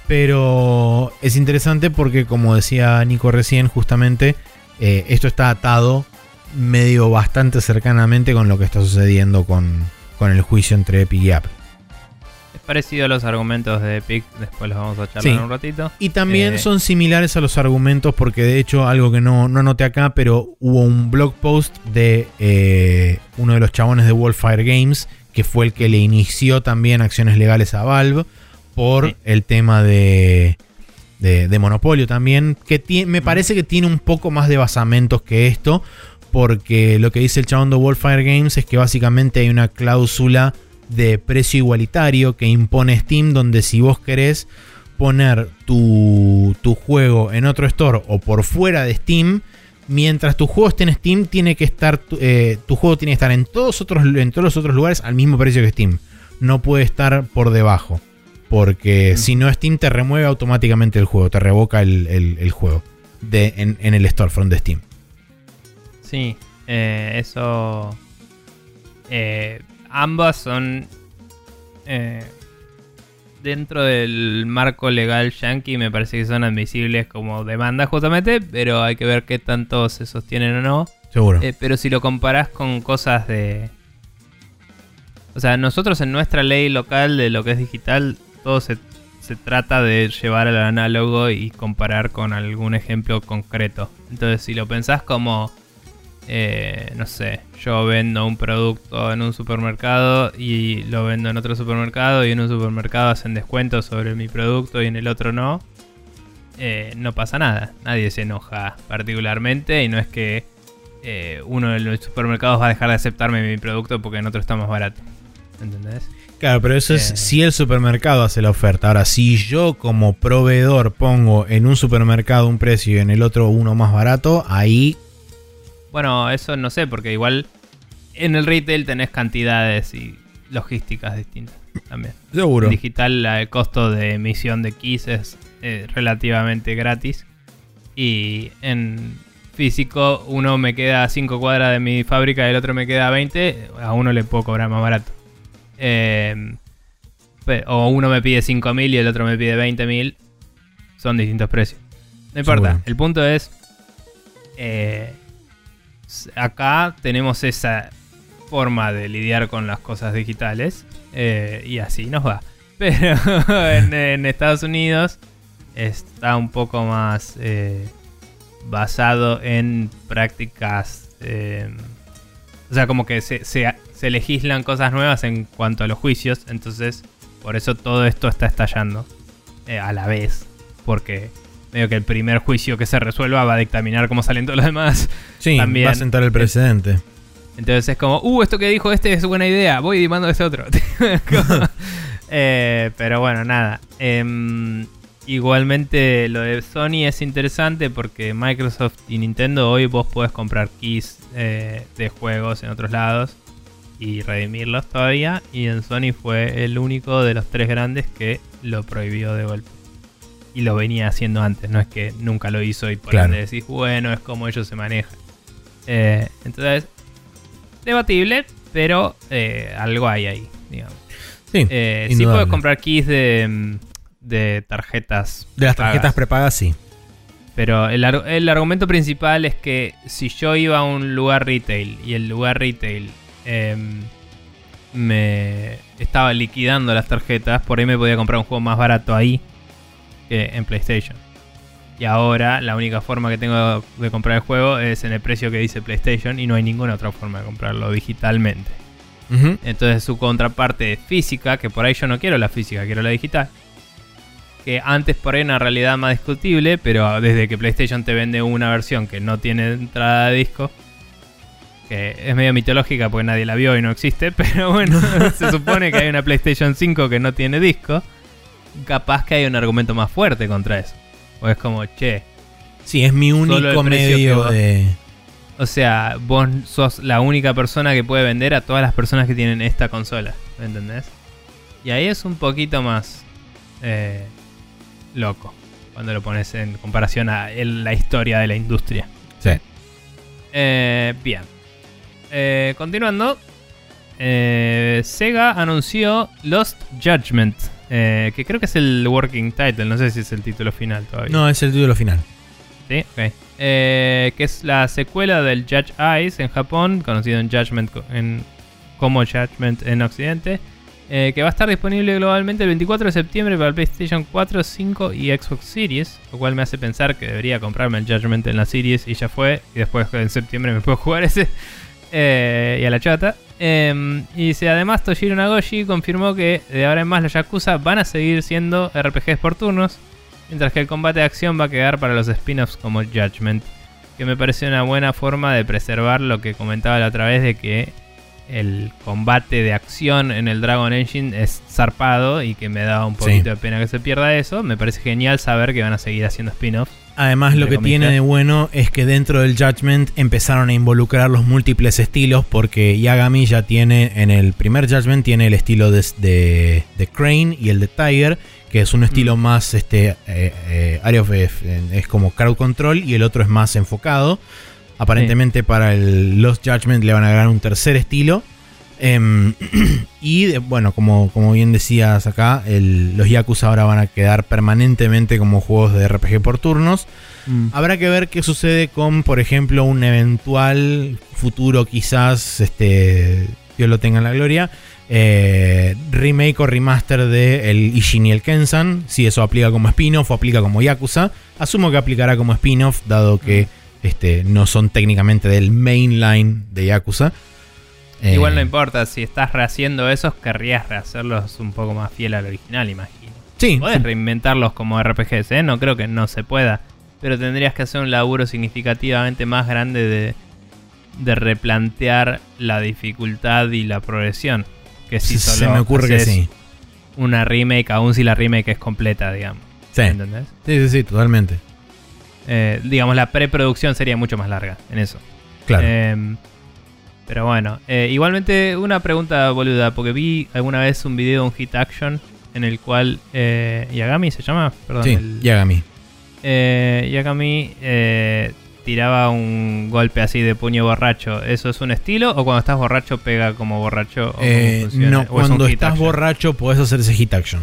Speaker 2: Pero es interesante porque, como decía Nico recién, justamente eh, esto está atado medio bastante cercanamente con lo que está sucediendo con, con el juicio entre Epic y Apple.
Speaker 1: Es parecido a los argumentos de Epic. Después los vamos a charlar
Speaker 2: Sí.
Speaker 1: un ratito.
Speaker 2: Y también
Speaker 1: Eh.
Speaker 2: son similares a los argumentos porque de hecho algo que no, no anoté acá, pero hubo un blog post de eh, uno de los chabones de Wildfire Games, que fue el que le inició también acciones legales a Valve por
Speaker 1: Sí.
Speaker 2: el tema de, de, de monopolio también, que tie- me parece que tiene un poco más de basamentos que esto, porque lo que dice el chabón de Wildfire Games es que básicamente hay una cláusula de precio igualitario que impone Steam, donde si vos querés poner tu, tu juego en otro store o por fuera de Steam, mientras tu juego esté en Steam, tiene que estar tu, eh, tu juego tiene que estar en todos, otros, en todos los otros lugares al mismo precio que Steam. No puede estar por debajo. Porque
Speaker 1: Mm.
Speaker 2: si no, Steam te remueve automáticamente el juego, te revoca el, el- el juego de, en, en el storefront de Steam.
Speaker 1: Sí, eh, eso. eh, ambas son. eh, dentro del marco legal yankee, me parece que son admisibles como demanda, justamente. Pero hay que ver qué tanto se sostienen o no.
Speaker 2: Seguro.
Speaker 1: Pero si lo comparás con cosas de. O sea, nosotros en nuestra ley local de lo que es digital, todo se, se trata de llevar al análogo y comparar con algún ejemplo concreto. Entonces, si lo pensás como. eh, no sé, yo vendo un producto en un supermercado y lo vendo en otro supermercado y en un supermercado hacen descuentos sobre mi producto y en el otro no. eh, no pasa nada, nadie se enoja particularmente y no es que eh, uno de los supermercados va a dejar de aceptarme mi producto porque en otro está más barato. ¿Entendés?
Speaker 2: Claro, pero eso es si el supermercado hace la oferta. Ahora, si yo como proveedor pongo en un supermercado un precio y en el otro uno más barato, ahí
Speaker 1: Bueno, eso no sé, porque igual en el retail tenés cantidades y logísticas distintas también.
Speaker 2: seguro.
Speaker 1: En digital el costo de emisión de keys es eh, relativamente gratis. Y en físico uno me queda a 5 cuadras de mi fábrica y el otro me queda a 20. A uno le puedo cobrar más barato. Eh, pe- o uno me pide 5.000 y el otro me pide 20.000. Son distintos precios. No importa.
Speaker 2: Seguro.
Speaker 1: El punto es... eh, acá tenemos esa forma de lidiar con las cosas digitales. eh, y así nos va. Pero en, en Estados Unidos está un poco más eh, basado en prácticas. eh, o sea, como que se, se- se legislan cosas nuevas en cuanto a los juicios. Entonces, por eso todo esto está estallando eh, a la vez. Porque medio que el primer juicio que se resuelva va a dictaminar cómo salen todos los demás.
Speaker 2: Sí,
Speaker 1: también-
Speaker 2: va a sentar el precedente.
Speaker 1: Entonces es como, uh, esto que dijo este es buena idea, voy y mando este otro. Eh, pero bueno, nada. Em, igualmente lo de Sony es interesante porque Microsoft y Nintendo hoy vos podés comprar keys eh, de juegos en otros lados y redimirlos todavía. Y en Sony fue el único de los tres grandes que lo prohibió de golpe. Y lo venía haciendo antes, no es que nunca lo hizo y por
Speaker 2: Claro.
Speaker 1: ende decís, bueno, es como ellos se manejan. Eh, entonces, debatible, pero eh, algo hay ahí, digamos.
Speaker 2: Sí,
Speaker 1: Eh, sí puedes comprar keys de, de tarjetas.
Speaker 2: de las tarjetas
Speaker 1: pagas,
Speaker 2: prepagas, sí.
Speaker 1: Pero el, el argumento principal es que si yo iba a un lugar retail y el lugar retail em, me estaba liquidando las tarjetas, por ahí me podía comprar un juego más barato ahí que en PlayStation. Y ahora la única forma que tengo de comprar el juego es en el precio que dice PlayStation y no hay ninguna otra forma de comprarlo digitalmente. Entonces su contraparte física, que por ahí yo no quiero la física, quiero la digital. Que antes por ahí era una realidad más discutible, pero desde que PlayStation te vende una versión que no tiene entrada de disco, que es medio mitológica porque nadie la vio y no existe, pero bueno, se supone que hay una PlayStation 5 que no tiene disco, capaz que hay un argumento más fuerte contra eso. O es como, che,
Speaker 2: Sí, es mi único medio
Speaker 1: vos-
Speaker 2: de.
Speaker 1: o sea, vos sos la única persona que puede vender a todas las personas que tienen esta consola. ¿Me entendés? Y ahí es un poquito más eh, loco. Cuando lo pones en comparación a el- la historia de la industria.
Speaker 2: Sí.
Speaker 1: Eh, bien. Eh, continuando. eh, Sega anunció Lost Judgment. eh, que creo que es el working title. No sé si es el título final todavía.
Speaker 2: No, es el título final.
Speaker 1: Sí, ok. Que es la secuela del Judge Eyes en Japón, conocido en Judgment en, como Judgment en Occidente. eh, que va a estar disponible globalmente el 24 de septiembre para PlayStation 4, 5 y Xbox Series. Lo cual me hace pensar que debería comprarme el Judgment en la Series y ya fue. Y después en septiembre me puedo jugar ese. Eh, y a la chata. Eh, y dice, además Toshiro Nagoshi confirmó que de ahora en más los Yakuza van a seguir siendo RPGs por turnos, mientras que el combate de acción va a quedar para los spin-offs como Judgment, que me parece una buena forma de preservar lo que comentaba la otra vez de que el combate de acción en el Dragon Engine es zarpado y que me da un poquito
Speaker 2: Sí.
Speaker 1: de pena que se pierda eso. Me parece genial saber que van a seguir haciendo spin-offs.
Speaker 2: Además, lo que tiene de bueno es que dentro del Judgment empezaron a involucrar los múltiples estilos, porque Yagami ya tiene, en el primer Judgment, tiene el estilo de, de- de Crane y el de Tiger, que es un estilo
Speaker 1: Mm.
Speaker 2: más, este, eh, eh, area of- eh, es como crowd control, y el otro es más enfocado. Aparentemente para el Lost Judgment le van a agregar un tercer estilo. Em, y de- bueno, como, como bien decías acá, el- los Yakuza ahora van a quedar permanentemente como juegos de RPG por turnos. Habrá que ver qué sucede con, por ejemplo, un eventual futuro, quizás, este, Dios lo tenga en la gloria, eh, remake o remaster de el Ishin y el Kensan. Si eso aplica como spin-off o aplica como Yakuza. Asumo que aplicará como spin-off, dado que este, no son técnicamente del mainline de Yakuza. Eh,
Speaker 1: Igual no importa, si estás rehaciendo esos, querrías rehacerlos un poco más fiel al original, imagino.
Speaker 2: Sí,
Speaker 1: Podés reinventarlos como RPGs, ¿eh? No creo que no se pueda. Pero tendrías que hacer un laburo significativamente más grande de, de replantear la dificultad y la progresión. Que si
Speaker 2: se
Speaker 1: solo
Speaker 2: me ocurre que
Speaker 1: haces
Speaker 2: sí.
Speaker 1: una remake, aún si la remake es completa, digamos.
Speaker 2: Sí.
Speaker 1: ¿Entendés?
Speaker 2: sí, sí, sí, totalmente.
Speaker 1: Eh, digamos, la preproducción sería mucho más larga en eso.
Speaker 2: Claro.
Speaker 1: Em, pero bueno, eh, igualmente una pregunta boluda, porque vi alguna vez un video de un hit action en el cual eh, Yagami se llama, perdón,
Speaker 2: sí,
Speaker 1: el-
Speaker 2: Yagami.
Speaker 1: eh, Yagami eh, tiraba un golpe así de puño borracho. ¿Eso es un estilo o cuando estás borracho pega como borracho? o
Speaker 2: Eh, no,
Speaker 1: ¿O es un
Speaker 2: cuando estás
Speaker 1: action?
Speaker 2: borracho podés hacer ese hit action.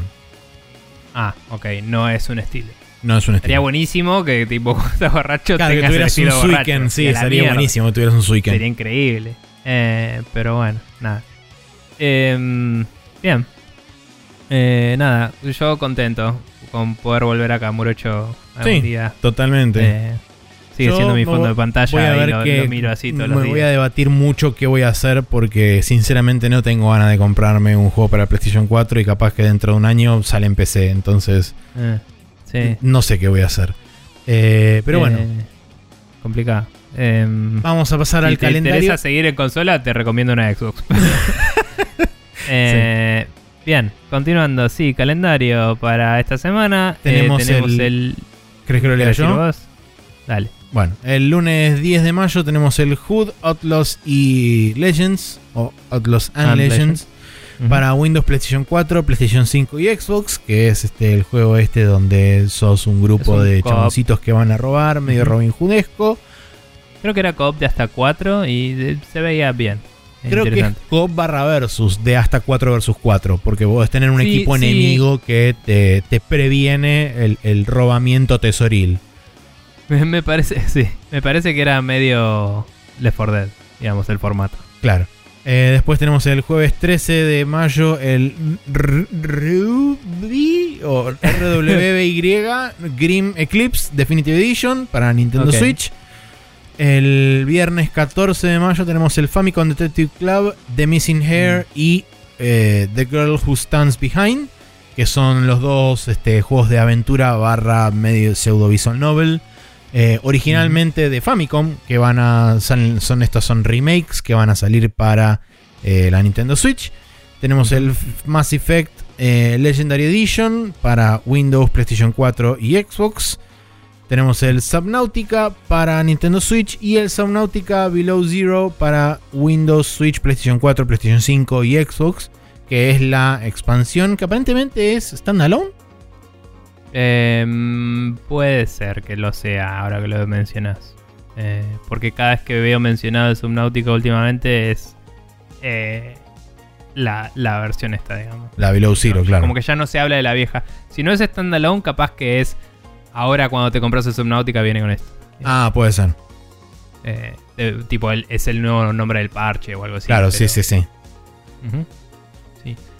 Speaker 1: Ah, ok, no es un estilo.
Speaker 2: No es un
Speaker 1: Sería
Speaker 2: estilo.
Speaker 1: buenísimo que tipo cuando estás borracho
Speaker 2: Claro, que
Speaker 1: tengas el
Speaker 2: tuvieras un
Speaker 1: estilo.
Speaker 2: Suiken, sí, sería
Speaker 1: mierda.
Speaker 2: buenísimo que tuvieras un Suiken.
Speaker 1: Sería increíble. Eh, pero bueno, nada. Em, bien. Eh, nada, yo contento con poder volver acá, Murocho, algún
Speaker 2: Sí,
Speaker 1: día.
Speaker 2: Totalmente.
Speaker 1: Eh, sigue
Speaker 2: Yo
Speaker 1: siendo mi
Speaker 2: me
Speaker 1: fondo
Speaker 2: voy-
Speaker 1: de pantalla
Speaker 2: voy a
Speaker 1: y
Speaker 2: ver
Speaker 1: lo,
Speaker 2: que
Speaker 1: lo miro así todos
Speaker 2: me
Speaker 1: los
Speaker 2: voy a
Speaker 1: días.
Speaker 2: debatir mucho qué voy a hacer porque sinceramente no tengo ganas de comprarme un juego para PlayStation 4 y capaz que dentro de un año sale en PC. Entonces
Speaker 1: Eh, sí.
Speaker 2: no sé qué voy a hacer. Eh, pero bueno,
Speaker 1: Complicado. Em,
Speaker 2: vamos a pasar
Speaker 1: si
Speaker 2: al
Speaker 1: te
Speaker 2: calendario.
Speaker 1: interesa seguir en consola, te recomiendo una Xbox. Eh, Bien, continuando. Sí, calendario para esta semana. Eh,
Speaker 2: Tenemos el-
Speaker 1: el.
Speaker 2: ¿Crees que lo lea
Speaker 1: ¿querés decir
Speaker 2: yo?
Speaker 1: vos? Dale.
Speaker 2: Bueno, el lunes 10 de mayo tenemos el Hood, Outlaws y Legends, o Outlaws and,
Speaker 1: And
Speaker 2: Legends, para Windows, PlayStation 4, PlayStation 5 y Xbox, que es este el juego este donde sos un grupo
Speaker 1: un
Speaker 2: de chaboncitos que van a robar, medio. Robin Hoodesco.
Speaker 1: Creo que era coop de hasta 4 y se veía bien.
Speaker 2: Creo que es coop barra versus de hasta 4 versus 4, porque vos tener un
Speaker 1: Sí,
Speaker 2: equipo
Speaker 1: sí.
Speaker 2: enemigo que te, te previene el, el robamiento tesoril.
Speaker 1: Me, parece, sí, me parece que era medio Left 4 Dead, digamos, el formato.
Speaker 2: Claro. Eh, después tenemos el jueves 13 de mayo el Ruby o RWBY Grim Eclipse Definitive Edition para Nintendo. Switch. El viernes 14 de mayo tenemos el Famicom Detective Club, The Missing Hair y eh, The Girl Who Stands Behind, que son los dos este, juegos de aventura barra medio pseudo visual novel. eh, originalmente de Famicom, que van a. Son, son estos son remakes que van a salir para eh, la Nintendo Switch. Tenemos el F- Mass Effect Legendary Edition para Windows, PlayStation 4 y Xbox. Tenemos el Subnautica para Nintendo Switch y el Subnautica Below Zero para Windows, Switch, PlayStation 4, PlayStation 5 y Xbox, que es la expansión que aparentemente es standalone.
Speaker 1: Em, puede ser que lo sea, ahora que lo mencionas. Eh, porque cada vez que veo mencionado el Subnautica últimamente es eh, la, la versión esta, digamos.
Speaker 2: La Below Zero, claro.
Speaker 1: Como que ya no se habla de la vieja. Si no es standalone, capaz que es ahora cuando te compras el Subnautica viene con esto.
Speaker 2: Ah, puede ser.
Speaker 1: Eh, tipo, el- es el nuevo nombre del parche o algo así.
Speaker 2: claro,
Speaker 1: pero-
Speaker 2: sí, sí, sí.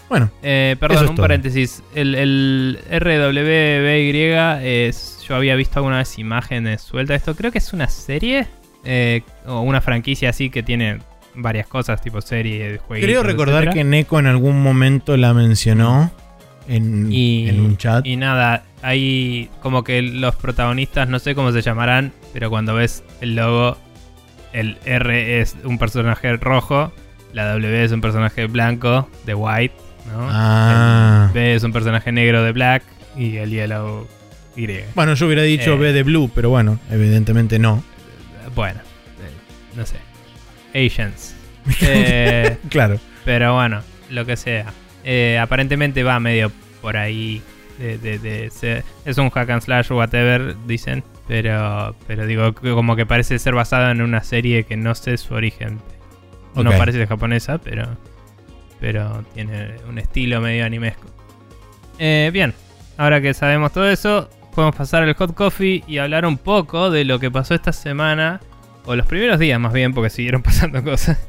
Speaker 2: Bueno,
Speaker 1: Eh, perdón, un
Speaker 2: todo.
Speaker 1: paréntesis. El, el RWBY es. Yo había visto alguna vez imágenes sueltas de esto. Creo que es una serie. eh, o una franquicia así que tiene varias cosas, tipo serie, juegos.
Speaker 2: Creo recordar que Neko en algún momento la mencionó en,
Speaker 1: Y,
Speaker 2: en un chat.
Speaker 1: y nada, hay como que los protagonistas, no sé cómo se llamarán, pero cuando ves el logo, el R es un personaje rojo, la W es un personaje blanco, de white, ¿no?
Speaker 2: Ah.
Speaker 1: El B es un personaje negro de black y el yellow Y.
Speaker 2: Bueno, yo hubiera dicho
Speaker 1: Eh.
Speaker 2: B de Blue, pero bueno, evidentemente no.
Speaker 1: Bueno, eh, no sé. Asians. Eh,
Speaker 2: Claro.
Speaker 1: Pero bueno, lo que sea. Eh, aparentemente va medio por ahí. De, de- de ser- es un hack and slash o whatever, dicen. Pero, pero digo, como que parece ser basado en una serie que no sé su origen. No parece japonesa, pero, pero tiene un estilo medio animesco. Eh, bien, ahora que sabemos todo eso, podemos pasar al hot coffee y hablar un poco de lo que pasó esta semana. O los primeros días más bien, porque siguieron pasando cosas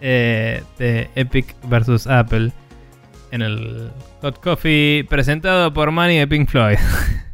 Speaker 1: eh, de Epic versus Apple en el Hot Coffee presentado por Manny de Pink Floyd.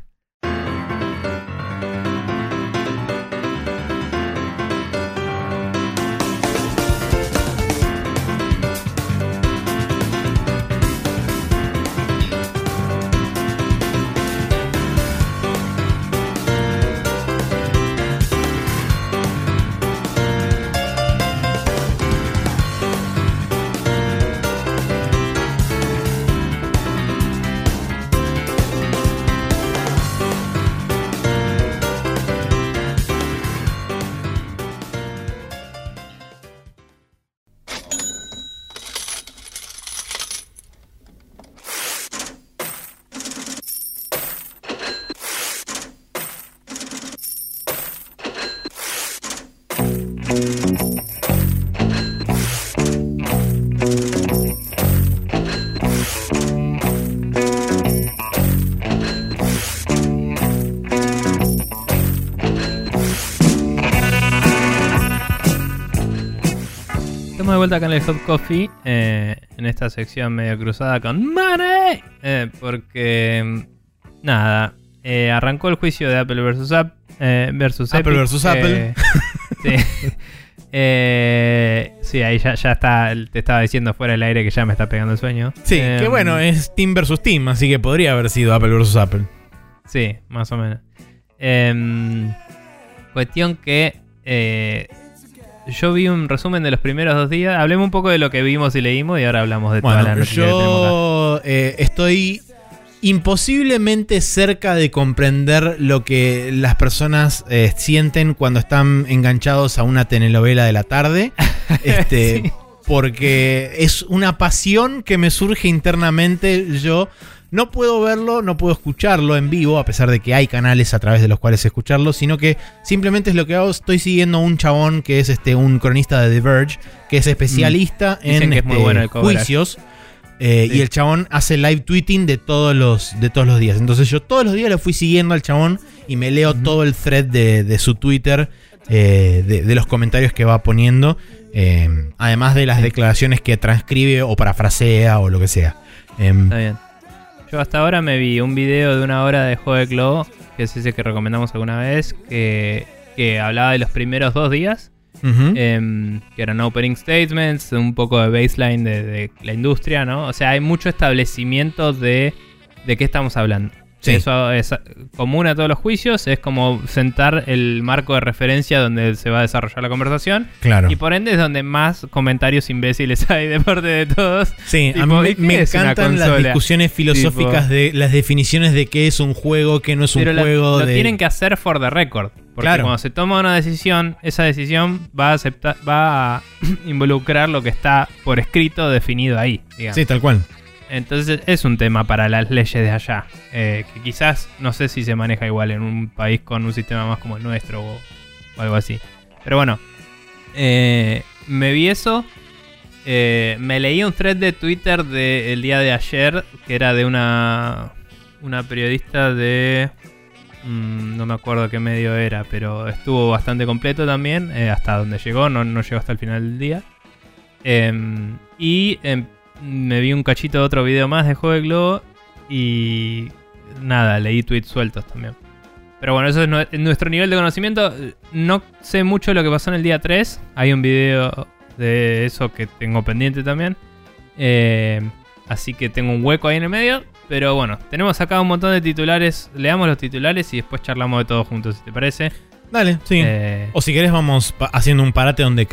Speaker 1: vuelta acá en el Hot Coffee, eh, en esta sección medio cruzada con Money, eh, porque nada, eh, arrancó el juicio de Apple versus, App, versus
Speaker 2: Apple
Speaker 1: Epic,
Speaker 2: versus Apple.
Speaker 1: sí. Eh, sí, ahí ya, ya está, te estaba diciendo fuera del aire que ya me está pegando el sueño.
Speaker 2: Sí,
Speaker 1: Eh,
Speaker 2: que bueno, es Team versus Team, así que podría haber sido Apple versus Apple.
Speaker 1: Sí, más o menos. Em, cuestión que yo vi un resumen de los primeros dos días. Hablemos un poco de lo que vimos y leímos y ahora hablamos de toda la noticia que
Speaker 2: yo eh, estoy imposiblemente cerca de comprender lo que las personas eh, sienten cuando están enganchados a una telenovela de la tarde. Este,
Speaker 1: Sí.
Speaker 2: Porque es una pasión que me surge internamente. Yo no puedo verlo, no puedo escucharlo en vivo, a pesar de que hay canales a través de los cuales escucharlo, sino que simplemente es lo que hago. Estoy siguiendo un chabón que es este un cronista de The Verge, que es especialista
Speaker 1: Mm.
Speaker 2: En
Speaker 1: que es muy
Speaker 2: este,
Speaker 1: bueno
Speaker 2: juicios. Eh,
Speaker 1: Sí.
Speaker 2: Y el chabón hace live tweeting de todos los de todos los días. Entonces yo todos los días lo fui siguiendo al chabón y me leo todo el thread de, de su Twitter, eh, de, de los comentarios que va poniendo, eh, además de las declaraciones que transcribe o parafrasea o lo que sea. Em,
Speaker 1: Está bien. Yo hasta ahora me vi un video de una hora de Juego de Globo, que es ese que recomendamos alguna vez, que, que hablaba de los primeros dos días, em, que eran opening statements, un poco de baseline de, de la industria, ¿no? O sea, hay mucho establecimiento de, de qué estamos hablando.
Speaker 2: Sí.
Speaker 1: Eso es común a todos los juicios, es como sentar el marco de referencia donde se va a desarrollar la conversación.
Speaker 2: claro.
Speaker 1: Y por ende es donde más comentarios imbéciles hay de parte de todos.
Speaker 2: Sí, a
Speaker 1: Tipo,
Speaker 2: mí
Speaker 1: ¿y qué
Speaker 2: me, encantan las discusiones filosóficas de las definiciones de qué es un juego, qué no es un
Speaker 1: la-
Speaker 2: juego.
Speaker 1: lo
Speaker 2: de...
Speaker 1: tienen que hacer for the record. Porque
Speaker 2: Claro.
Speaker 1: cuando se toma una decisión, esa decisión va a aceptar, va a involucrar lo que está por escrito definido ahí. digamos.
Speaker 2: Sí, tal cual.
Speaker 1: Entonces es un tema para las leyes de allá. eh, que quizás no sé si se maneja igual en un país con un sistema más como el nuestro o, algo así. Pero bueno, eh, me vi eso. eh, me leí un thread de Twitter del día de ayer que era de una, una periodista de... mm, no me acuerdo qué medio era, pero estuvo bastante completo también, eh, hasta donde llegó, no, no llegó hasta el final del día. Em, y em, me vi un cachito de otro video más de Juego de Globo y nada, leí tweets sueltos también. Pero bueno, eso es nue- nuestro nivel de conocimiento. No sé mucho lo que pasó en el día 3. Hay un video de eso que tengo pendiente también. Eh, así que tengo un hueco ahí en el medio. Pero bueno, tenemos acá un montón de titulares. Leamos los titulares y después charlamos de todo juntos, si te parece.
Speaker 2: Dale, sí.
Speaker 1: Eh,
Speaker 2: O si querés vamos haciendo un parate donde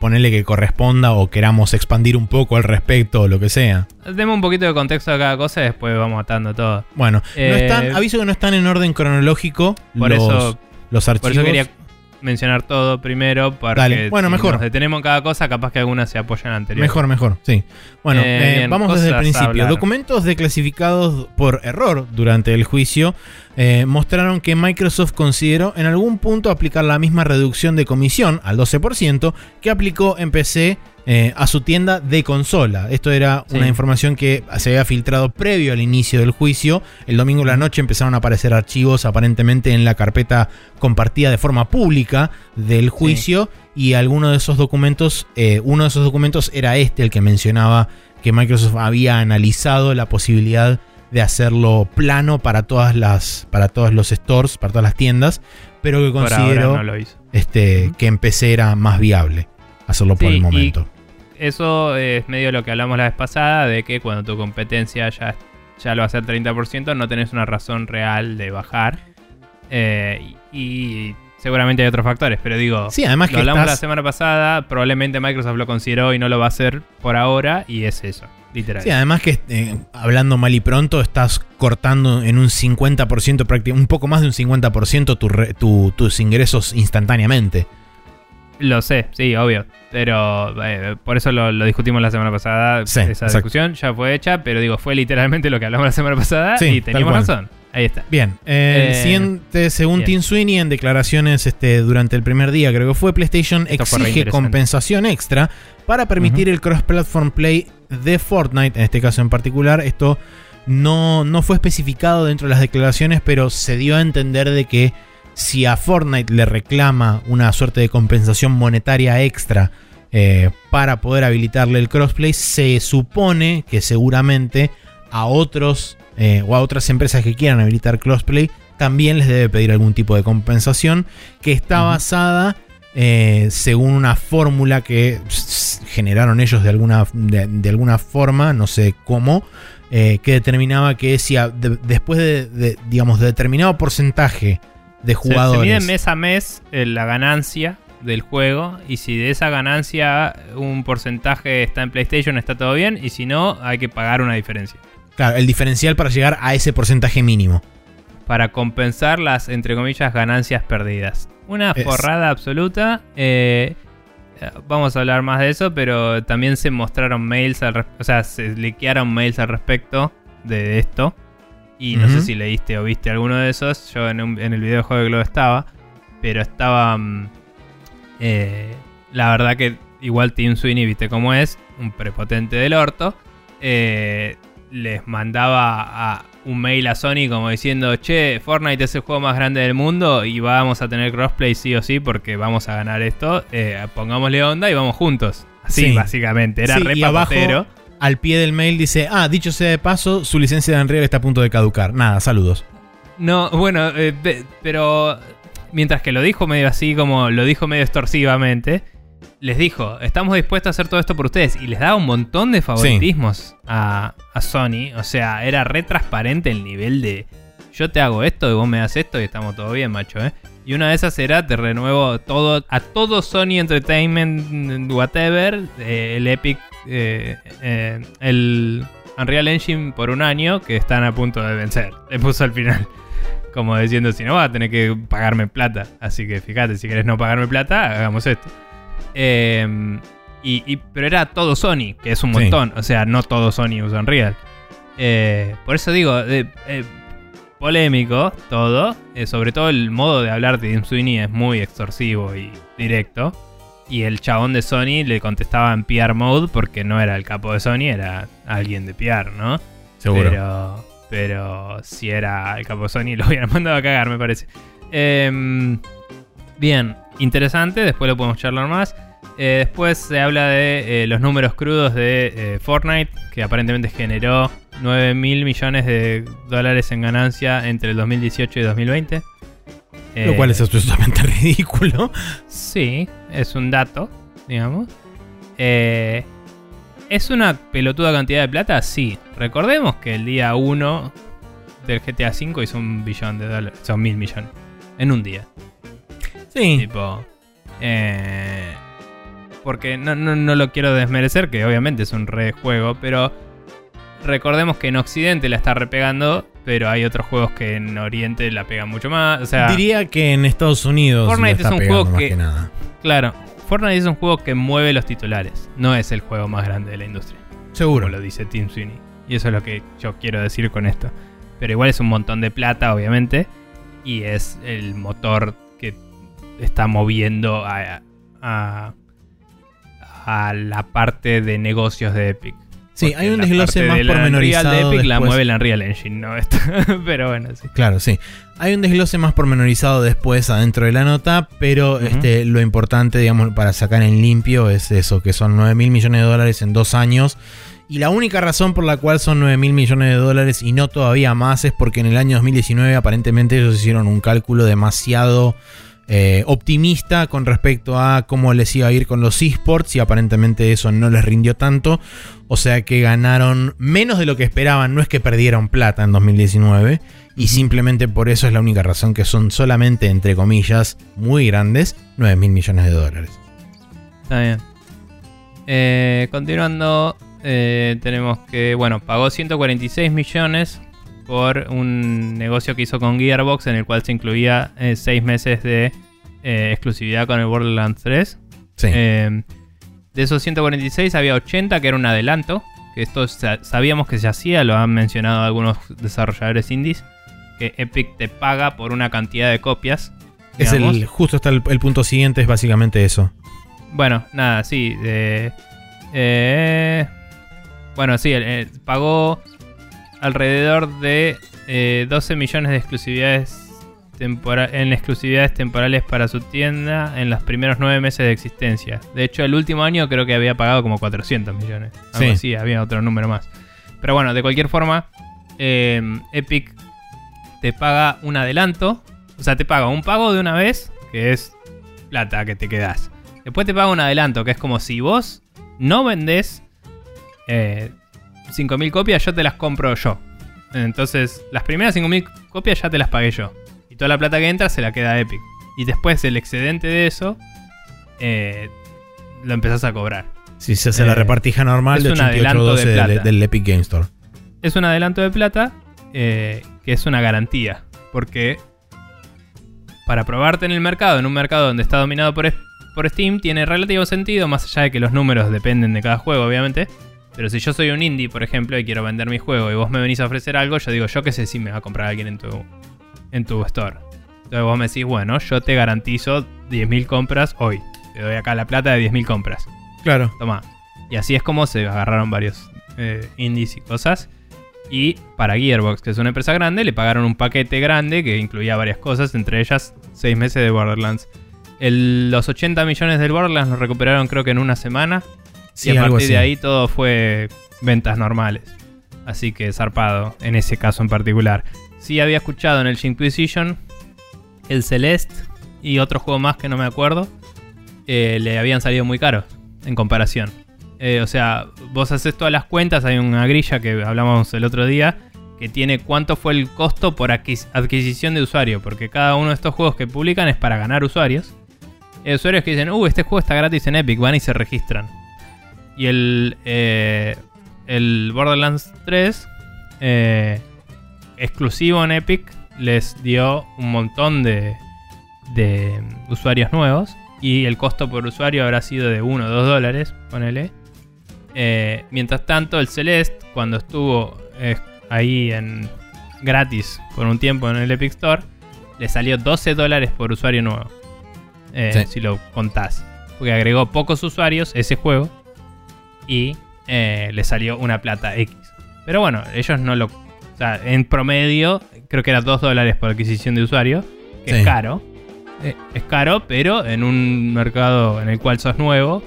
Speaker 2: ponerle que corresponda o queramos expandir un poco al respecto o lo que sea.
Speaker 1: demos un poquito de contexto de cada cosa y después vamos atando todo.
Speaker 2: Bueno, no
Speaker 1: Eh,
Speaker 2: están, aviso que no están en orden cronológico
Speaker 1: Por
Speaker 2: los,
Speaker 1: eso
Speaker 2: los archivos.
Speaker 1: Por eso quería mencionar todo primero. Para
Speaker 2: Dale.
Speaker 1: que
Speaker 2: Bueno,
Speaker 1: si
Speaker 2: mejor.
Speaker 1: Nos detenemos en cada cosa, capaz que algunas se apoyan anterior.
Speaker 2: Mejor, mejor, sí. Bueno,
Speaker 1: Eh,
Speaker 2: eh,
Speaker 1: bien,
Speaker 2: vamos desde el principio. Documentos declasificados por error durante el juicio eh, mostraron que Microsoft consideró en algún punto aplicar la misma reducción de comisión al 12% que aplicó en PC eh, a su tienda de consola. Esto era
Speaker 1: Sí.
Speaker 2: una información que se había filtrado previo al inicio del juicio. El domingo en la noche empezaron a aparecer archivos aparentemente en la carpeta compartida de forma pública del juicio y alguno de esos documentos, eh, uno de esos documentos era este, el que mencionaba que Microsoft había analizado la posibilidad de hacerlo plano para todas las, para todos los stores, para todas las tiendas, pero que
Speaker 1: no hizo.
Speaker 2: este, que en PC era más viable hacerlo por el momento.
Speaker 1: Eso es medio lo que hablamos la vez pasada, de que cuando tu competencia ya, ya lo va a hacer 30%, no tenés una razón real de bajar. Eh, y, seguramente hay otros factores, pero digo,
Speaker 2: Sí, además
Speaker 1: lo
Speaker 2: que
Speaker 1: hablamos la semana pasada, probablemente Microsoft lo consideró y no lo va a hacer por ahora, y es eso, literal.
Speaker 2: sí, además que eh, hablando mal y pronto estás cortando en un 50%, prácti- un poco más de un 50% tu re- tu- tus ingresos instantáneamente.
Speaker 1: Lo sé, sí, obvio. Pero eh, por eso lo, lo discutimos la semana pasada.
Speaker 2: Sí,
Speaker 1: Esa
Speaker 2: exacto.
Speaker 1: discusión ya fue hecha, pero digo, fue literalmente lo que hablamos la semana pasada
Speaker 2: Sí,
Speaker 1: y teníamos razón. Ahí está.
Speaker 2: Bien, eh,
Speaker 1: Eh,
Speaker 2: siguiente, según
Speaker 1: bien.
Speaker 2: Tim Sweeney, en declaraciones este, durante el primer día, creo que fue, PlayStation
Speaker 1: Esto
Speaker 2: exige compensación extra para permitir el cross-platform play de Fortnite, en este caso en particular. Esto no, no fue especificado dentro de las declaraciones, pero se dio a entender de que si a Fortnite le reclama una suerte de compensación monetaria extra eh, para poder habilitarle el crossplay, se supone que seguramente a otros eh, o a otras empresas que quieran habilitar crossplay también les debe pedir algún tipo de compensación que está basada eh, según una fórmula que generaron ellos de alguna, de, de alguna forma, no sé cómo, que determinaba que si a- de- después de, de, digamos, de determinado porcentaje de
Speaker 1: Se- mide mes a mes eh, la ganancia del juego y si de esa ganancia un porcentaje está en PlayStation está todo bien y si no hay que pagar una diferencia.
Speaker 2: Claro, el diferencial para llegar a ese porcentaje mínimo.
Speaker 1: para compensar las, entre comillas, ganancias perdidas. Una
Speaker 2: Es-
Speaker 1: forrada absoluta. eh, vamos a hablar más de eso, pero también se mostraron mails, al o sea, se liquearon mails al respecto de esto. Y no sé si leíste o viste alguno de esos. Yo en, un- en el video de Juego de Globo estaba. Pero estaba... mm, eh, la verdad que igual Tim Sweeney, viste cómo es, un prepotente del orto. eh, les mandaba a un mail a Sony como diciendo, che, Fortnite es el juego más grande del mundo y vamos a tener crossplay sí o sí porque vamos a ganar esto. eh, pongámosle onda y vamos juntos. Así,
Speaker 2: Sí.
Speaker 1: básicamente. Era
Speaker 2: Sí,
Speaker 1: re
Speaker 2: y abajo-. Al pie del mail dice, ah, dicho sea de paso, su licencia de Unreal está a punto de caducar. Nada, saludos.
Speaker 1: No, bueno, eh, pe- pero mientras que lo dijo medio así, como lo dijo medio extorsivamente, les dijo, estamos dispuestos a hacer todo esto por ustedes. Y les daba un montón de favoritismos a, a Sony. O sea, era re transparente el nivel de, yo te hago esto y vos me das esto y estamos todo bien, macho, ¿eh? Y una de esas era, te renuevo todo, a todo Sony Entertainment, whatever, eh, el Epic, eh, eh, el Unreal Engine por un año que están a punto de vencer. Le puso al final. Como diciendo, si no vas a tener que pagarme plata. Así que fíjate, si querés no pagarme plata, hagamos esto. Eh, y, y- pero era todo Sony, que es un
Speaker 2: Sí.
Speaker 1: montón. O sea, no todo Sony usa Unreal. Por eso digo, polémico todo. eh, sobre todo el modo de hablar de Tim Sweeney es muy extorsivo y directo. Y el chabón de Sony le contestaba en PR mode porque no era el capo de Sony, era alguien de PR, ¿no?
Speaker 2: Seguro.
Speaker 1: Pero, pero si era el capo de Sony lo hubieran mandado a cagar, me parece. Em, bien, interesante, después lo podemos charlar más. Eh, después se habla de eh, los números crudos de Fortnite, que aparentemente generó 9 mil millones de dólares en ganancia entre el 2018 y 2020.
Speaker 2: Lo cual es
Speaker 1: Eh,
Speaker 2: absolutamente ridículo.
Speaker 1: Sí, es un dato, digamos. Eh, ¿Es una pelotuda cantidad de plata? Sí. Recordemos que el día 1 del GTA V hizo un billón de dólares. Son mil millones. En un día.
Speaker 2: Sí.
Speaker 1: Tipo. eh, porque no, no, no lo quiero desmerecer, que obviamente es un re juego, pero recordemos que en Occidente la está repegando, pero hay otros juegos que en Oriente la pegan mucho más. O sea,
Speaker 2: Diría que en Estados Unidos
Speaker 1: Fortnite
Speaker 2: está
Speaker 1: es un
Speaker 2: pegando
Speaker 1: juego que
Speaker 2: nada.
Speaker 1: claro, Fortnite es un juego que mueve los titulares. No es el juego más grande de la industria.
Speaker 2: Seguro.
Speaker 1: Como lo dice Tim Sweeney. Y eso es lo que yo quiero decir con esto. Pero igual es un montón de plata, obviamente. Y es el motor que está moviendo a, a, a la parte de negocios de Epic.
Speaker 2: Sí, hay un
Speaker 1: la
Speaker 2: desglose más
Speaker 1: del Unreal
Speaker 2: pormenorizado.
Speaker 1: de Epic la mueve el Unreal Engine, ¿no? Pero bueno, sí.
Speaker 2: Claro, sí. Hay un desglose más pormenorizado después adentro de la nota, pero este, lo importante, digamos, para sacar en limpio es eso, que son 9 mil millones de dólares en dos años. Y la única razón por la cual son 9 mil millones de dólares y no todavía más es porque en el año 2019 aparentemente ellos hicieron un cálculo demasiado eh, optimista con respecto a cómo les iba a ir con los esports y aparentemente eso no les rindió tanto. O sea que ganaron menos de lo que esperaban, no es que perdieron plata en 2019 y simplemente por eso es la única razón que son solamente, entre comillas, muy grandes, 9 mil millones de dólares.
Speaker 1: Está bien. Eh, continuando, eh, tenemos que, bueno, pagó 146 millones por un negocio que hizo con Gearbox en el cual se incluía 6 meses de eh, exclusividad con el Borderlands 3.
Speaker 2: Sí.
Speaker 1: Eh, de esos 146 había 80 que era un adelanto. Que esto sa- sabíamos que se hacía, lo han mencionado algunos desarrolladores indies. Que Epic te paga por una cantidad de copias.
Speaker 2: es
Speaker 1: digamos.
Speaker 2: el, justo está el, el punto siguiente, es básicamente eso.
Speaker 1: Bueno, nada, sí. eh, bueno, sí, eh, pagó alrededor de eh, 12 millones de exclusividades en exclusividades temporales para su tienda en los primeros 9 meses de existencia. De hecho, el último año creo que había pagado como 400 millones. Algo
Speaker 2: Sí.
Speaker 1: así, había otro número más. Pero bueno, de cualquier forma, eh, Epic te paga un adelanto. O sea, te paga un pago de una vez, que es plata que te quedas. Después te paga un adelanto, que es como si vos no vendés eh, 5.000 copias, yo te las compro yo. Entonces, las primeras 5.000 copias ya te las pagué yo. Y toda la plata que entra se la queda a Epic. Y después el excedente de eso eh, lo empezás a cobrar.
Speaker 2: Si se hace
Speaker 1: Eh,
Speaker 2: la repartija normal
Speaker 1: es
Speaker 2: de
Speaker 1: un adelanto
Speaker 2: 8812
Speaker 1: de
Speaker 2: del,
Speaker 1: plata.
Speaker 2: del Epic Game Store.
Speaker 1: Es un adelanto de plata eh, que es una garantía. Porque para probarte en el mercado, en un mercado donde está dominado por, por Steam, tiene relativo sentido, más allá de que los números dependen de cada juego, obviamente. Pero si yo soy un indie, por ejemplo, y quiero vender mi juego y vos me venís a ofrecer algo, yo digo, yo qué sé si me va a comprar alguien en tu, en tu store. Entonces vos me decís, bueno, yo te garantizo 10.000 compras hoy. Te doy acá la plata de 10.000 compras.
Speaker 2: Claro.
Speaker 1: Toma. Y así es como se agarraron varios eh, indies y cosas. Y para Gearbox, que es una empresa grande, le pagaron un paquete grande que incluía varias cosas, entre ellas 6 meses de Borderlands. El- los 80 millones del Borderlands los recuperaron creo que en una semana.
Speaker 2: Sí,
Speaker 1: y a partir de ahí todo fue ventas normales. Así que zarpado en ese caso en particular. Sí había escuchado en el Inquisition, el Celeste y otro juego más que no me acuerdo. eh, le habían salido muy caros en comparación. Eh, o sea, vos haces todas las cuentas, hay una grilla que hablamos el otro día que tiene cuánto fue el costo por adquis- adquisición de usuario, porque cada uno de estos juegos que publican es para ganar usuarios. Hay usuarios que dicen, uh, este juego está gratis en Epic, van y se registran. Y el, eh, el Borderlands 3, eh, exclusivo en Epic, les dio un montón de, de usuarios nuevos. Y el costo por usuario habrá sido de 1 o 2 dólares, ponele. Eh, mientras tanto, el Celeste, cuando estuvo ahí en gratis por un tiempo en el Epic Store, le salió 12 dólares por usuario nuevo.
Speaker 2: Sí.
Speaker 1: Si lo contás. Porque agregó pocos usuarios ese juego y eh, le salió una plata X. Pero bueno, ellos no lo. O sea, en promedio, creo que era 2 dólares por adquisición de usuario, que
Speaker 2: Sí.
Speaker 1: es caro. Eh, es caro, pero en un mercado en el cual sos nuevo,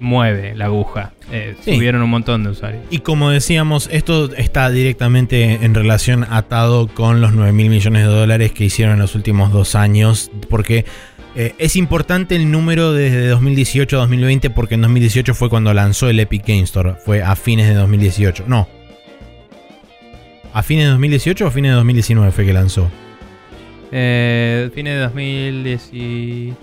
Speaker 1: mueve la aguja. Eh,
Speaker 2: Sí.
Speaker 1: Subieron un montón de usuarios.
Speaker 2: Y como decíamos, esto está directamente en relación atado con los 9 mil millones de dólares que hicieron en los últimos dos años, porque Eh, es importante el número desde 2018 a 2020 porque en 2018 fue cuando lanzó el Epic Game Store. Fue a fines de 2018. No. ¿A fines de 2018 o a fines de 2019 fue que lanzó?
Speaker 1: Eh, fines de 2018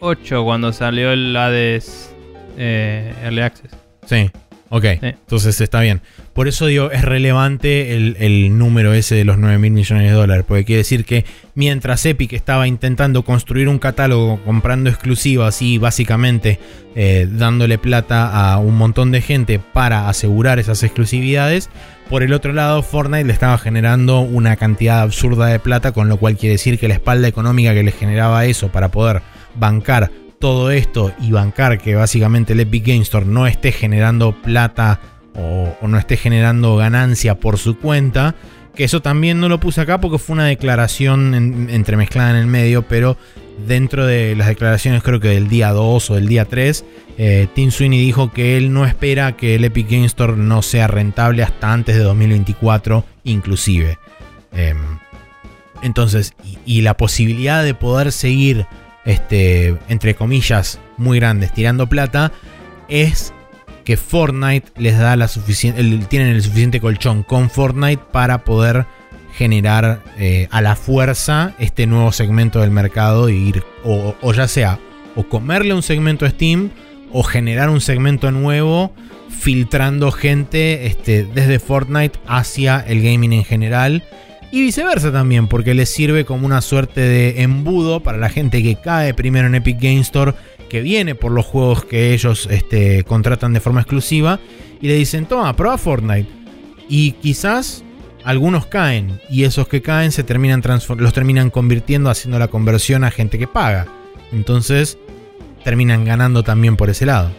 Speaker 2: 8.
Speaker 1: cuando salió el Hades eh, Early Access.
Speaker 2: Sí. Ok.
Speaker 1: Sí.
Speaker 2: Entonces está bien. Por eso digo, es relevante el, el número ese de los 9 mil millones de dólares. Porque quiere decir que mientras Epic estaba intentando construir un catálogo comprando exclusivas y básicamente eh, dándole plata a un montón de gente para asegurar esas exclusividades, por el otro lado Fortnite le estaba generando una cantidad absurda de plata, con lo cual quiere decir que la espalda económica que le generaba eso para poder bancar todo esto y bancar que básicamente el Epic Game Store no esté generando plata o, no esté generando ganancia por su cuenta. Que eso también no lo puse acá porque fue una declaración en- entremezclada en el medio, pero dentro de las declaraciones creo que del día 2 o del día 3, eh, Tim Sweeney dijo que él no espera que el Epic Game Store no sea rentable hasta antes de 2024 inclusive. Em, entonces, y la posibilidad de poder seguir, este, entre comillas, muy grandes, tirando plata, es que Fortnite les da la suficiente, tienen el suficiente colchón con Fortnite para poder generar eh, a la fuerza este nuevo segmento del mercado ir, o, o ya sea, o comerle un segmento a Steam, o generar un segmento nuevo, filtrando gente este, desde Fortnite hacia el gaming en general. Y viceversa también, porque les sirve como una suerte de embudo para la gente que cae primero en Epic Game Store, que viene por los juegos que ellos este, contratan de forma exclusiva, y le dicen, toma, prueba Fortnite. Y quizás algunos caen, y esos que caen se terminan los terminan convirtiendo, haciendo la conversión a gente que paga. Entonces, terminan ganando también por ese lado.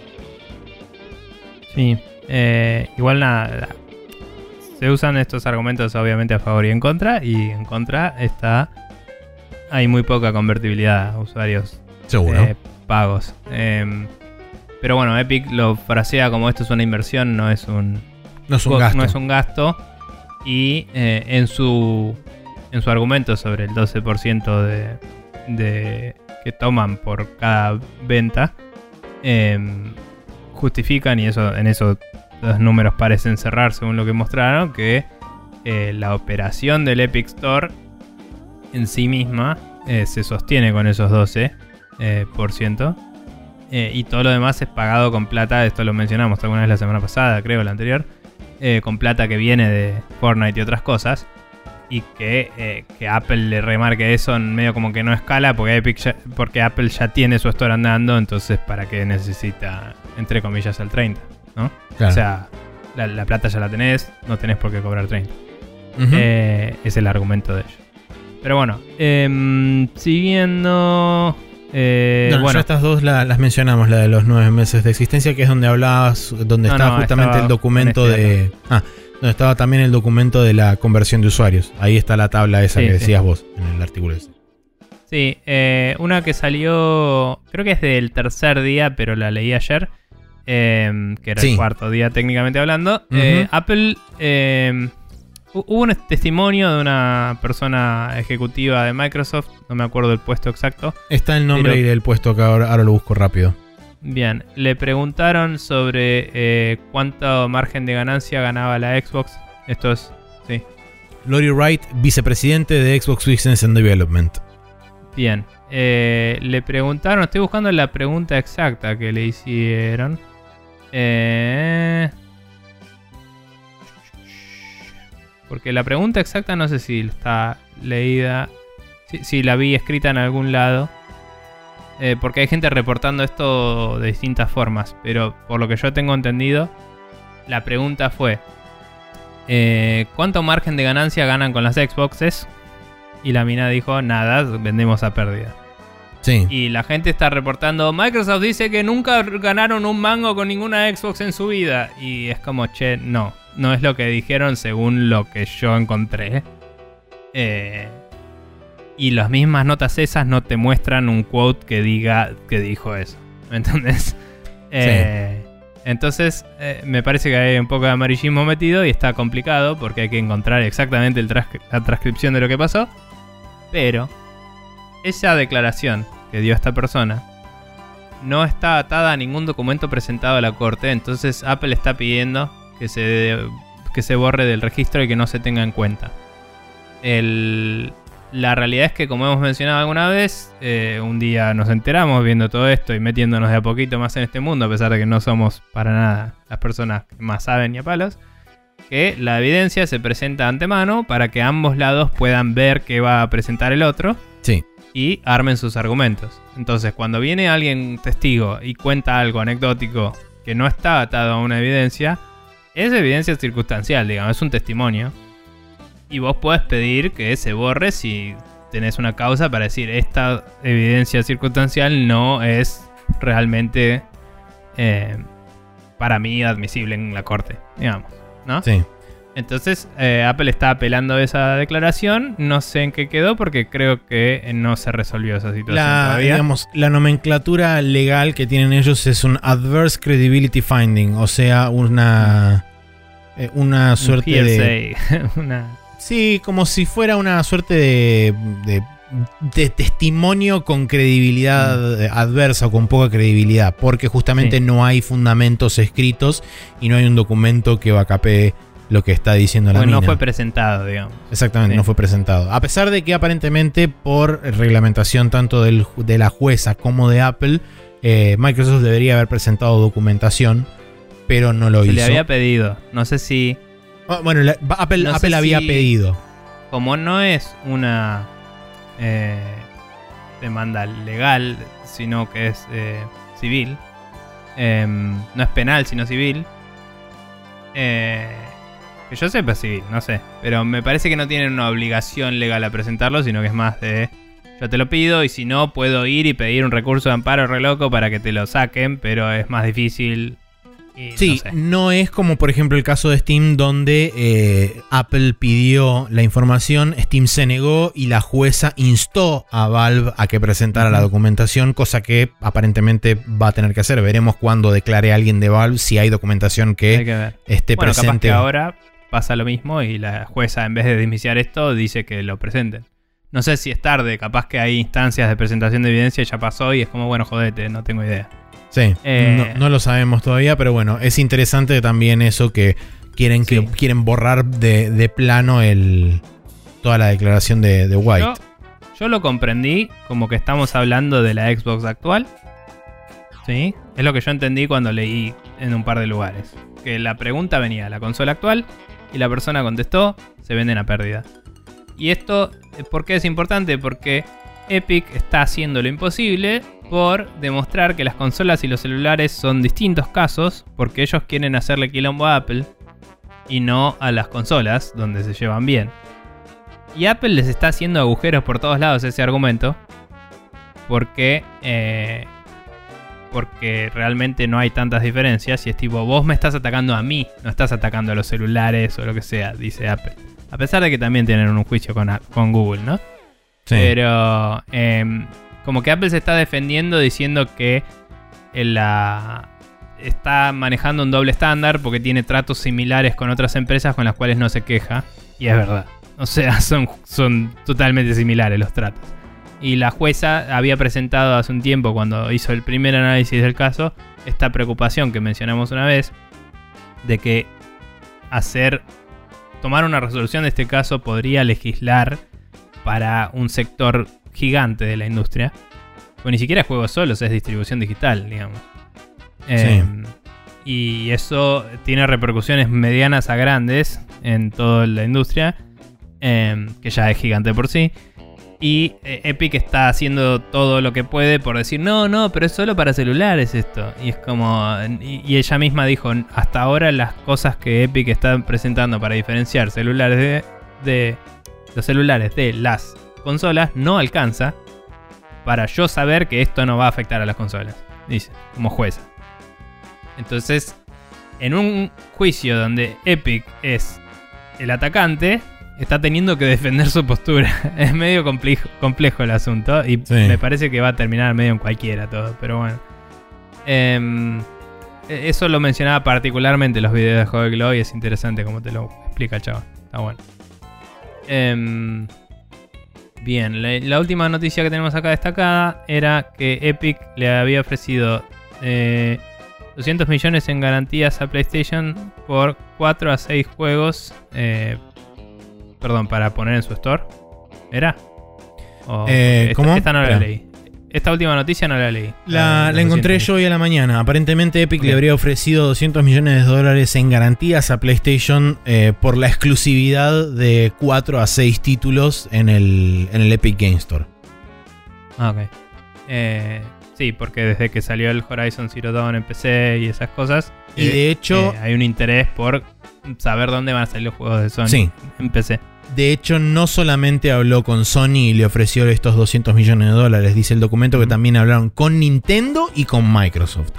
Speaker 1: Sí. eh, igual nada. Se usan estos argumentos obviamente a favor y en contra. Y en contra está. Hay muy poca convertibilidad a usuarios
Speaker 2: Seguro.
Speaker 1: eh, pagos. Em, pero bueno, Epic lo frasea como esto es una inversión, no es un,
Speaker 2: no es un gasto.
Speaker 1: no es un gasto. Y eh, en su en su argumento sobre el 12% de, de que toman por cada venta, em, justifican, y eso en eso los números parecen cerrar según lo que mostraron, que eh, la operación del Epic Store en sí misma eh, se sostiene con esos 12%. eh, y todo lo demás es pagado con plata, esto lo mencionamos alguna vez la semana pasada, creo, la anterior, con plata que viene de Fortnite y otras cosas. Y que, que Apple le remarque eso en medio como que no escala porque, Epic ya- porque Apple ya tiene su store andando, entonces para qué necesita, entre comillas, el 30, ¿no?
Speaker 2: Claro.
Speaker 1: O sea, la, la plata ya la tenés, no tenés por qué cobrar 30.
Speaker 2: Ujú.
Speaker 1: Eh, es el argumento de ellos. Pero bueno, em, siguiendo... eh,
Speaker 2: No,
Speaker 1: bueno,
Speaker 2: ya estas dos la- las mencionamos, la de los nueve meses de existencia, que es donde hablabas, donde
Speaker 1: No,
Speaker 2: estaba
Speaker 1: no,
Speaker 2: justamente
Speaker 1: estaba
Speaker 2: el documento
Speaker 1: este
Speaker 2: de. Ah, donde estaba también el documento de la conversión de usuarios. Ahí está la tabla esa
Speaker 1: Sí,
Speaker 2: que
Speaker 1: sí.
Speaker 2: decías vos en el artículo ese.
Speaker 1: Sí, eh, una que salió, creo que es del tercer día, pero la leí ayer, eh, que era
Speaker 2: Sí.
Speaker 1: el cuarto día técnicamente hablando. Eh. Apple, eh, hu- hubo un testimonio de una persona ejecutiva de Microsoft, no me acuerdo el puesto exacto.
Speaker 2: Está el nombre
Speaker 1: Pero-
Speaker 2: y el puesto que ahora, ahora lo busco rápido.
Speaker 1: Bien, le preguntaron sobre eh, cuánto margen de ganancia ganaba la Xbox. Esto es, sí,
Speaker 2: Lori Wright, vicepresidente de Xbox Business and Development.
Speaker 1: Bien, eh, le preguntaron, estoy buscando la pregunta exacta que le hicieron. Eh, porque la pregunta exacta no sé si está leída, si, la vi escrita en algún lado. Eh, porque hay gente reportando esto de distintas formas, pero por lo que yo tengo entendido, la pregunta fue, eh, ¿cuánto margen de ganancia ganan con las Xboxes? Y la mina dijo, nada, vendemos a pérdida.
Speaker 2: Sí.
Speaker 1: Y la gente está reportando, Microsoft dice que nunca ganaron un mango con ninguna Xbox en su vida. Y es como, che, no, no es lo que dijeron según lo que yo encontré. Eh, y las mismas notas esas no te muestran un quote que diga que dijo eso. ¿Me entendés? Eh, Entonces, eh, me parece que hay un poco de amarillismo metido y está complicado porque hay que encontrar exactamente el la transcripción de lo que pasó. Pero esa declaración que dio esta persona no está atada a ningún documento presentado a la corte, entonces Apple está pidiendo que se, que se borre del registro y que no se tenga en cuenta. La realidad es que, como hemos mencionado alguna vez, eh, un día nos enteramos viendo todo esto y metiéndonos de a poquito más en este mundo, a pesar de que no somos para nada las personas que más saben ni a palos, que la evidencia se presenta de antemano para que ambos lados puedan ver qué va a presentar el otro
Speaker 2: Sí.
Speaker 1: Y armen sus argumentos. Entonces, cuando viene alguien testigo y cuenta algo anecdótico que no está atado a una evidencia, es evidencia circunstancial, digamos, es un testimonio. Y vos podés pedir que se borre si tenés una causa para decir esta evidencia circunstancial no es realmente eh, para mí admisible en la corte, digamos, ¿no?
Speaker 2: Sí.
Speaker 1: Entonces, eh, Apple está apelando esa declaración. No sé en qué quedó porque creo que no se resolvió esa situación
Speaker 2: La,
Speaker 1: todavía.
Speaker 2: digamos, la nomenclatura legal que tienen ellos es un Adverse Credibility Finding, o sea, una, eh, una
Speaker 1: Un
Speaker 2: suerte de...
Speaker 1: una-
Speaker 2: Sí, como si fuera una suerte de, de, de testimonio con credibilidad eh, adversa o con poca credibilidad, porque justamente
Speaker 1: Sí.
Speaker 2: no hay fundamentos escritos y no hay un documento que vacapee lo que está diciendo la
Speaker 1: Bueno, no fue presentado, digamos.
Speaker 2: Exactamente,
Speaker 1: Sí.
Speaker 2: no fue presentado. A pesar de que aparentemente por reglamentación tanto del de la jueza como de Apple, eh, Microsoft debería haber presentado documentación, pero no lo
Speaker 1: Se
Speaker 2: hizo.
Speaker 1: le había pedido. No sé si,
Speaker 2: Ah, bueno, la- Apple,
Speaker 1: No
Speaker 2: Apple había
Speaker 1: si-
Speaker 2: pedido.
Speaker 1: como no es una eh, demanda legal, sino que es eh, civil, em, no es penal, sino civil, eh, que yo sepa civil, no sé. Pero me parece que no tienen una obligación legal a presentarlo, sino que es más de yo te lo pido y si no puedo ir y pedir un recurso de amparo re loco para que te lo saquen, pero es más difícil. Y
Speaker 2: Sí,
Speaker 1: no sé.
Speaker 2: no es como por ejemplo el caso de Steam donde eh, Apple pidió la información, Steam se negó y la jueza instó a Valve a que presentara la documentación, cosa que aparentemente va a tener que hacer. Veremos cuando declare alguien de Valve si hay documentación
Speaker 1: Hay
Speaker 2: que
Speaker 1: que ver.
Speaker 2: esté
Speaker 1: Bueno, capaz que ahora pasa lo mismo y la jueza, en vez de dismisiar esto, dice que lo presenten. No sé si es tarde, capaz que hay instancias de presentación de evidencia y ya pasó y es como, bueno, jodete, no tengo idea.
Speaker 2: Sí,
Speaker 1: Eh,
Speaker 2: no, no lo sabemos todavía, pero bueno, es interesante también eso que quieren que quieren borrar de, de plano el toda la declaración de, de White.
Speaker 1: Yo, yo lo comprendí como que estamos hablando de la Xbox actual. ¿Sí? Es lo que yo entendí cuando leí en un par de lugares. Que la pregunta venía, la consola actual, y la persona contestó, se venden a pérdida. Y esto, eh, ¿por qué es importante? Porque Epic está haciendo lo imposible por demostrar que las consolas y los celulares son distintos casos, porque ellos quieren hacerle quilombo a Apple y no a las consolas, donde se llevan bien. Y Apple les está haciendo agujeros por todos lados ese argumento. Porque. eh, porque realmente no hay tantas diferencias. Y es tipo, vos me estás atacando a mí, no estás atacando a los celulares o lo que sea, dice Apple. A pesar de que también tienen un juicio con, con Google, ¿no?
Speaker 2: Sí.
Speaker 1: Pero em, como que Apple se está defendiendo diciendo que en la está manejando un doble estándar porque tiene tratos similares con otras empresas con las cuales no se queja. Y es verdad. O sea, son, son totalmente similares los tratos. Y la jueza había presentado hace un tiempo, cuando hizo el primer análisis del caso, esta preocupación que mencionamos una vez, de que hacer, tomar una resolución de este caso podría legislar para un sector gigante de la industria. Pues ni siquiera es juegos solos, es distribución digital, digamos. Eh, y eso tiene repercusiones medianas a grandes en toda la industria, eh, que ya es gigante por sí. Y eh, Epic está haciendo todo lo que puede por decir, no, no, pero es solo para celulares esto. Y es como, y, ella misma dijo, hasta ahora las cosas que Epic está presentando para diferenciar celulares de, de los celulares de las consolas no alcanza para yo saber que esto no va a afectar a las consolas. Dice, como jueza. Entonces, en un juicio donde Epic es el atacante, está teniendo que defender su postura. es medio complejo, complejo el asunto y
Speaker 2: Sí.
Speaker 1: me parece que va a terminar medio en cualquiera todo, pero bueno. Em, e- eso lo mencionaba particularmente en los videos de Joe Glow y es interesante como te lo explica el chaval. Está bueno. Em, Bien, la, la última noticia que tenemos acá destacada era que Epic le había ofrecido eh, 200 millones en garantías a PlayStation por 4 a 6 juegos. eh, perdón, para poner en su store. ¿Era? O-
Speaker 2: Eh,
Speaker 1: esta,
Speaker 2: ¿cómo?
Speaker 1: Esta no la leí. Esta última noticia no la leí.
Speaker 2: La, la encontré yo hoy a la mañana. Aparentemente Epic le habría ofrecido 200 millones de dólares en garantías a PlayStation eh, por la exclusividad de 4 a 6 títulos en el, en el Epic Game Store.
Speaker 1: Ah, ok. Eh, sí, porque desde que salió el Horizon Zero Dawn en PC y esas cosas.
Speaker 2: Y
Speaker 1: eh,
Speaker 2: de hecho,
Speaker 1: eh, hay un interés por saber dónde van a salir los juegos de Sony
Speaker 2: Sí.
Speaker 1: en PC.
Speaker 2: de hecho no solamente habló con Sony y le ofreció estos 200 millones de dólares, dice el documento que también hablaron con Nintendo y con Microsoft.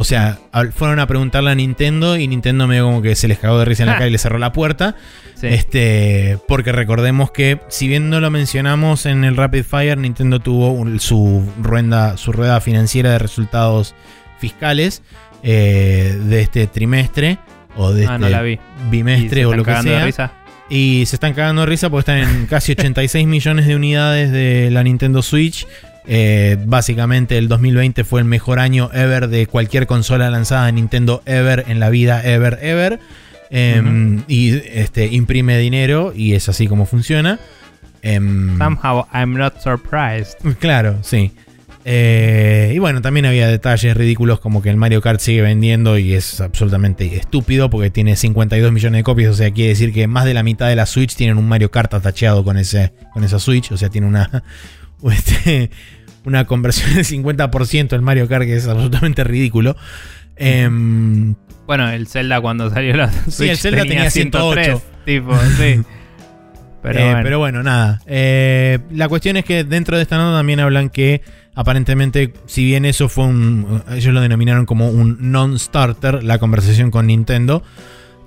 Speaker 2: O sea, fueron a preguntarle a Nintendo y Nintendo medio como que se les cagó de risa en la
Speaker 1: Ja.
Speaker 2: cara y le cerró la puerta.
Speaker 1: Sí.
Speaker 2: Este, porque recordemos que, si bien no lo mencionamos en el Rapid Fire, Nintendo tuvo un- su, rueda, su rueda financiera de resultados fiscales eh, de este trimestre o de
Speaker 1: ah,
Speaker 2: este
Speaker 1: la vi. ¿Y
Speaker 2: bimestre
Speaker 1: se
Speaker 2: o lo que
Speaker 1: de
Speaker 2: sea.
Speaker 1: risa?
Speaker 2: Y se están cagando de risa porque están en casi 86 millones de unidades de la Nintendo Switch. Eh, básicamente el 2020 fue el mejor año ever de cualquier consola lanzada de Nintendo ever en la vida, ever, ever. Em, Y este, imprime dinero y es así como funciona. Em,
Speaker 1: Somehow I'm not surprised.
Speaker 2: Claro, sí. Eh, y bueno, también había detalles ridículos como que el Mario Kart sigue vendiendo y es absolutamente estúpido porque tiene 52 millones de copias. O sea, quiere decir que más de la mitad de la Switch tienen un Mario Kart atacheado con, ese, con esa Switch. O sea, tiene una, este, una conversión del 50% el Mario Kart que es absolutamente ridículo. Em,
Speaker 1: Bueno, el Zelda cuando salió la Switch
Speaker 2: el Zelda tenía 108.
Speaker 1: tipo, sí. Pero,
Speaker 2: Eh,
Speaker 1: bueno.
Speaker 2: pero bueno, nada. Eh, la cuestión es que dentro de esta nota también hablan que aparentemente, si bien eso fue un. Ellos lo denominaron como un non-starter, la conversación con Nintendo.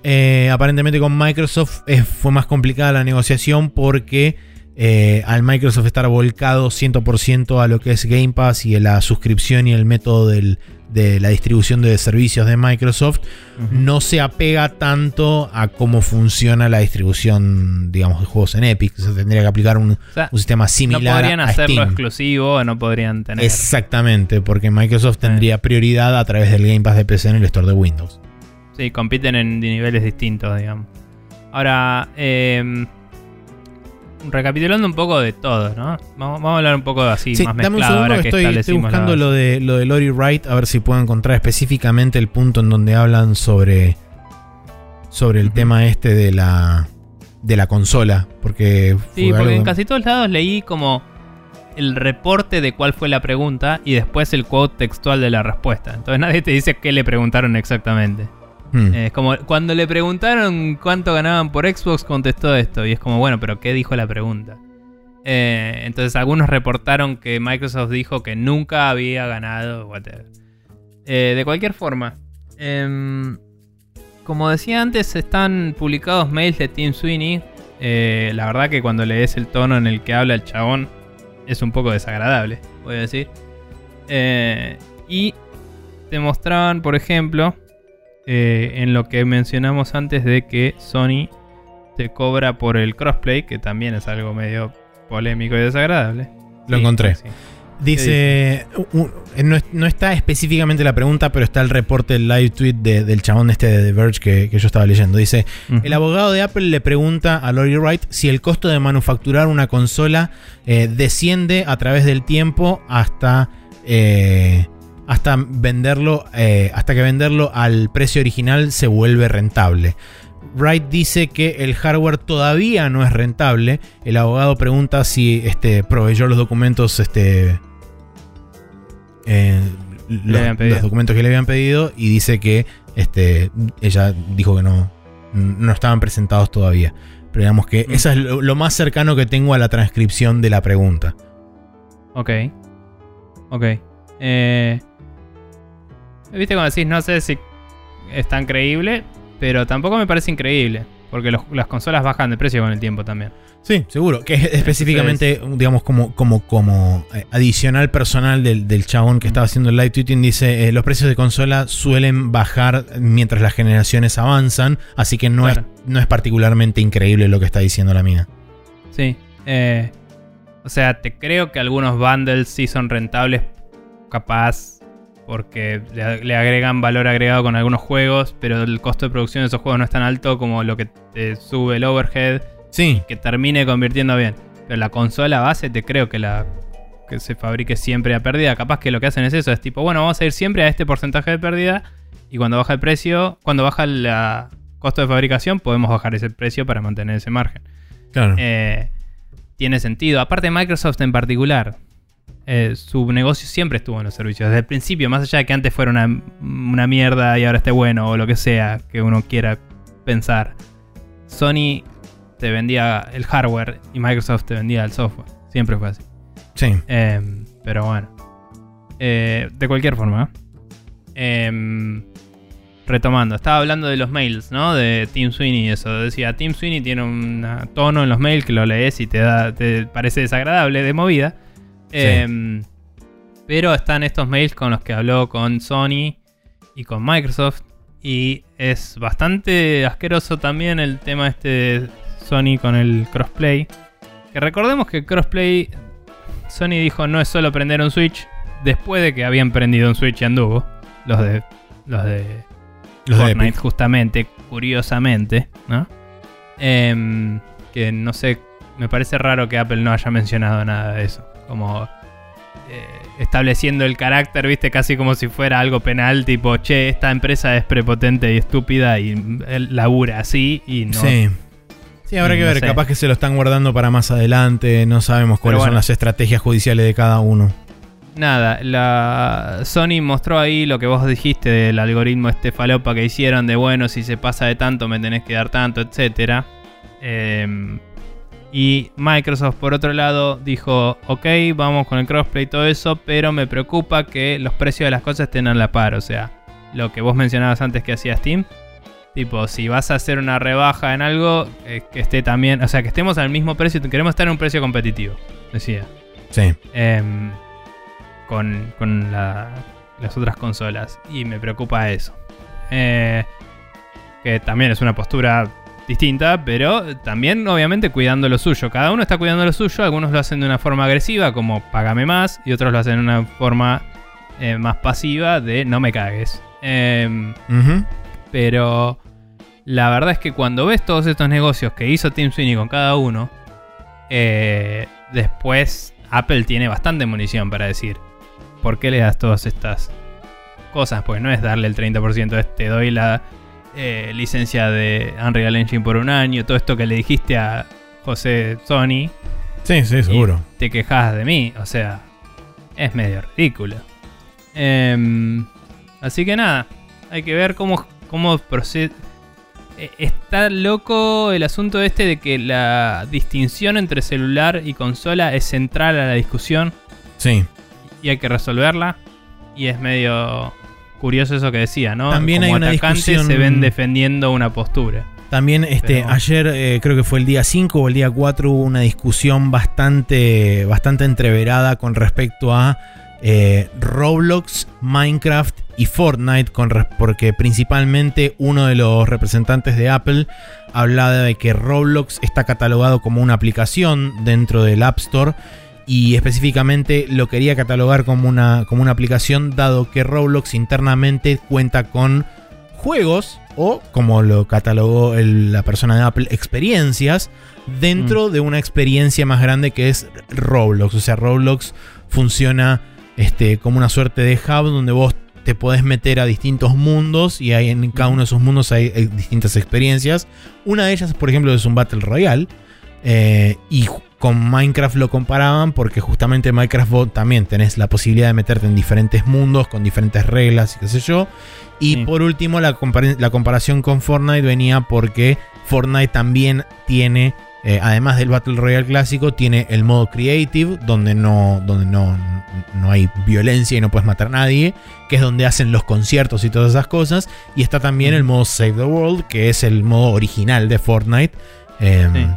Speaker 2: eh, aparentemente con Microsoft fue más complicada la negociación porque eh, al Microsoft estar volcado 100% a lo que es Game Pass y la suscripción y el método del- de la distribución de servicios de Microsoft, no se apega tanto a cómo funciona la distribución, digamos, de juegos en Epic. Se tendría que aplicar un,
Speaker 1: O sea,
Speaker 2: un sistema
Speaker 1: no
Speaker 2: similar
Speaker 1: podrían
Speaker 2: a
Speaker 1: hacerlo
Speaker 2: Steam.
Speaker 1: exclusivo, no podrían tener.
Speaker 2: Exactamente, porque Microsoft tendría prioridad a través del Game Pass de PC en el store de Windows.
Speaker 1: Sí, compiten en niveles distintos, digamos. Ahora, eh, recapitulando un poco de todo, ¿no? Vamos, vamos a hablar un poco así,
Speaker 2: Sí,
Speaker 1: más
Speaker 2: dame un
Speaker 1: mezclado
Speaker 2: segundo
Speaker 1: ahora
Speaker 2: que estoy, buscando lo de, lo de Lori Wright, a ver si puedo encontrar específicamente el punto en donde hablan sobre, sobre el tema este de la, de la consola. Porque
Speaker 1: Sí, porque en casi todos lados leí como el reporte de cuál fue la pregunta y después el quote textual de la respuesta. Entonces nadie te dice qué le preguntaron exactamente.
Speaker 2: Hmm.
Speaker 1: Es como cuando le preguntaron cuánto ganaban por Xbox, contestó esto. Y es como, bueno, pero ¿qué dijo la pregunta? Eh, entonces algunos reportaron que Microsoft dijo que nunca había ganado, whatever. Eh, de cualquier forma, em, como decía antes, están publicados mails de Tim Sweeney. Eh, la verdad que cuando lees el tono en el que habla el chabón es un poco desagradable, voy a decir. Y te mostraban, por ejemplo, eh, en lo que mencionamos antes de que Sony te cobra por el crossplay, que también es algo medio polémico y desagradable.
Speaker 2: Lo
Speaker 1: Sí,
Speaker 2: encontré.
Speaker 1: sí.
Speaker 2: Dice, u- no, es- no está específicamente la pregunta, pero está el reporte, el live tweet de- del chabón este de The Verge que, que yo estaba leyendo. Dice, el abogado de Apple le pregunta a Lori Wright si el costo de manufacturar una consola eh, desciende a través del tiempo hasta, eh, hasta venderlo, eh, hasta que venderlo al precio original se vuelve rentable. Wright dice que el hardware todavía no es rentable. El abogado pregunta si este, proveyó los documentos, este, eh, los, los documentos que le habían pedido y dice que este, ella dijo que no, no estaban presentados todavía. Pero digamos que
Speaker 1: Mm.
Speaker 2: eso es lo, lo más cercano que tengo a la transcripción de la pregunta.
Speaker 1: Ok. Ok. Eh, Viste cuando decís, no sé si es tan creíble, pero tampoco me parece increíble. Porque los- las consolas bajan de precio con el tiempo también.
Speaker 2: Sí, seguro. Que es específicamente, digamos, como, como, como eh, adicional personal del, del chabón que estaba haciendo el live tweeting, dice, eh, los precios de consola suelen bajar mientras las generaciones avanzan, así que no,
Speaker 1: Claro.
Speaker 2: es, no es particularmente increíble lo que está diciendo la mina.
Speaker 1: Sí. eh, O sea, te creo que algunos bundles sí son rentables, capaz, porque le, agregan valor agregado con algunos juegos, pero el costo de producción de esos juegos no es tan alto como lo que te sube el overhead,
Speaker 2: Sí,
Speaker 1: que termine convirtiendo bien. Pero la consola base te creo que la que se fabrique siempre a pérdida. Capaz que lo que hacen es eso, es tipo, bueno, vamos a ir siempre a este porcentaje de pérdida y cuando baja el precio, cuando baja el costo de fabricación, podemos bajar ese precio para mantener ese margen.
Speaker 2: claro.
Speaker 1: Eh, tiene sentido. Aparte Microsoft en particular, eh, su negocio siempre estuvo en los servicios. Desde el principio, más allá de que antes fuera una, una mierda y ahora esté bueno o lo que sea que uno quiera pensar. Sony te vendía el hardware y Microsoft te vendía el software. Siempre fue así.
Speaker 2: sí.
Speaker 1: Eh, pero bueno. Eh, de cualquier forma. eh, retomando, estaba hablando de los mails, ¿no? De Tim Sweeney y eso. Decía, Tim Sweeney tiene un tono en los mails que lo lees y te, da, te parece desagradable de movida. Eh, pero están estos mails con los que habló con Sony y con Microsoft. Y es bastante asqueroso también el tema este de Sony con el crossplay. Que recordemos que crossplay, Sony dijo no es solo prender un Switch. Después de que habían prendido un Switch y anduvo. Los de, los de
Speaker 2: Los
Speaker 1: Fortnite, justamente, curiosamente, ¿no? Em, que no sé, me parece raro que Apple no haya mencionado nada de eso. Como eh, estableciendo el carácter, viste, casi como si fuera algo penal, tipo, che, esta empresa es prepotente y estúpida y él labura así y no.
Speaker 2: Sí. Sí, habrá que
Speaker 1: no
Speaker 2: ver,
Speaker 1: sé.
Speaker 2: capaz que se lo están guardando para más adelante, no sabemos cuáles
Speaker 1: bueno.
Speaker 2: son las estrategias judiciales de cada uno.
Speaker 1: Nada, la Sony mostró ahí lo que vos dijiste del algoritmo este falopa que hicieron de bueno, si se pasa de tanto me tenés que dar tanto, etcétera. Em, y Microsoft por otro lado dijo, ok, vamos con el crossplay y todo eso, pero me preocupa que los precios de las cosas estén a la par, o sea, lo que vos mencionabas antes que hacía Steam. Tipo, si vas a hacer una rebaja en algo, eh, que esté también, o sea, que estemos al mismo precio, queremos estar en un precio competitivo, decía.
Speaker 2: Sí.
Speaker 1: Em, con con la- las otras consolas. Y me preocupa eso. Eh, que también es una postura distinta, pero también obviamente cuidando lo suyo. Cada uno está cuidando lo suyo. Algunos lo hacen de una forma agresiva, como págame más, y otros lo hacen de una forma eh, más pasiva, de no me cagues. Em, pero la verdad es que cuando ves todos estos negocios que hizo Tim Sweeney con cada uno, eh, después Apple tiene bastante munición para decir, ¿por qué le das todas estas cosas? Pues no es darle el 30%, es te doy la eh, licencia de Unreal Engine por un año, todo esto que le dijiste a José Sony,
Speaker 2: Sí, sí, seguro.
Speaker 1: te quejas de mí, o sea, es medio ridículo. Em, así que nada, hay que ver cómo, cómo procede. Eh, Está loco el asunto este de que la distinción entre celular y consola es central a la discusión
Speaker 2: Sí.
Speaker 1: y hay que resolverla. Y es medio curioso eso que decía, ¿no?
Speaker 2: También
Speaker 1: Como
Speaker 2: hay una discusión-
Speaker 1: se ven defendiendo una postura.
Speaker 2: También este,
Speaker 1: Pero-
Speaker 2: ayer, eh, creo que fue el día 5 o el día 4, hubo una discusión bastante, bastante entreverada con respecto a eh, Roblox, Minecraft y Fortnite, con porque principalmente uno de los representantes de Apple hablaba de que Roblox está catalogado como una aplicación dentro del App Store y específicamente lo quería catalogar como una, como una aplicación dado que Roblox internamente cuenta con juegos o como lo catalogó el- la persona de Apple, experiencias dentro de una experiencia más grande que es Roblox. O sea, Roblox funciona este, como una suerte de hub donde vos te podés meter a distintos mundos y hay, en cada uno de esos mundos hay, hay distintas experiencias. Una de ellas, por ejemplo, es un Battle Royale. eh, y con Minecraft lo comparaban porque justamente en Minecraft vos también tenés la posibilidad de meterte en diferentes mundos con diferentes reglas y qué sé yo. Y
Speaker 1: Sí.
Speaker 2: por último, la, compar- la comparación con Fortnite venía porque Fortnite también tiene, eh, además del Battle Royale clásico, tiene el modo Creative, donde no, donde no, no hay violencia y no puedes matar a nadie, que es donde hacen los conciertos y todas esas cosas. Y está también el modo Save the World, que es el modo original de Fortnite. Em,
Speaker 1: Sí.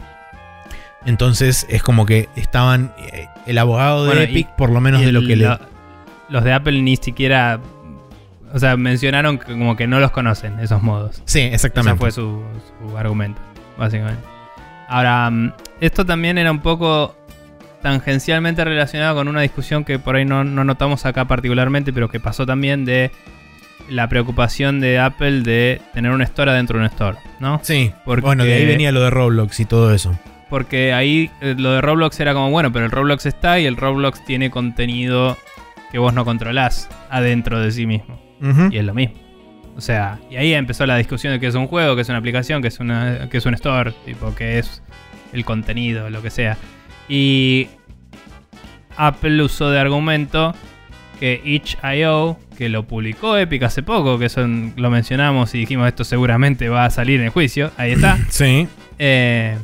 Speaker 2: Entonces es como que estaban eh, el abogado de
Speaker 1: Bueno, y-
Speaker 2: Epic, por lo menos de lo que le...
Speaker 1: Los de Apple ni siquiera. O sea, mencionaron que como que no los conocen, esos modos.
Speaker 2: Sí, exactamente.
Speaker 1: Ese fue su, su argumento, básicamente. Ahora, mm, esto también era un poco. tangencialmente relacionado con una discusión que por ahí no, no notamos acá particularmente, pero que pasó también de la preocupación de Apple de tener un store adentro de un store, ¿no?
Speaker 2: Sí,
Speaker 1: Porque-
Speaker 2: bueno, de ahí venía lo de Roblox y todo eso.
Speaker 1: Porque ahí eh, lo de Roblox era como, bueno, pero el Roblox está y el Roblox tiene contenido que vos no controlás adentro de sí mismo. Y es lo mismo. O sea, y ahí empezó la discusión de que es un juego, que es una aplicación, que es, una, que es un store, tipo, que es el contenido, lo que sea. Y Apple usó de argumento que itch.io, que lo publicó Epic hace poco, que eso lo mencionamos y dijimos esto seguramente va a salir en el juicio, ahí está.
Speaker 2: Sí.
Speaker 1: Eh,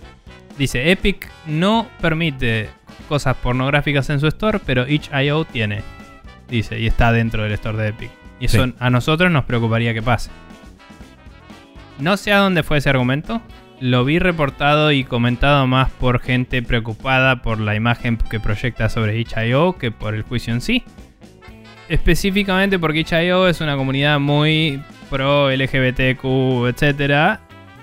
Speaker 1: dice, Epic no permite cosas pornográficas en su store, pero itch.io tiene. Dice, y está dentro del store de Epic. Y eso
Speaker 2: Sí.
Speaker 1: a nosotros nos preocuparía que pase. No sé a dónde fue ese argumento. Lo vi reportado y comentado más por gente preocupada por la imagen que proyecta sobre itch.io que por el juicio en sí. Específicamente porque itch.io es una comunidad muy pro LGBTQ, etcétera,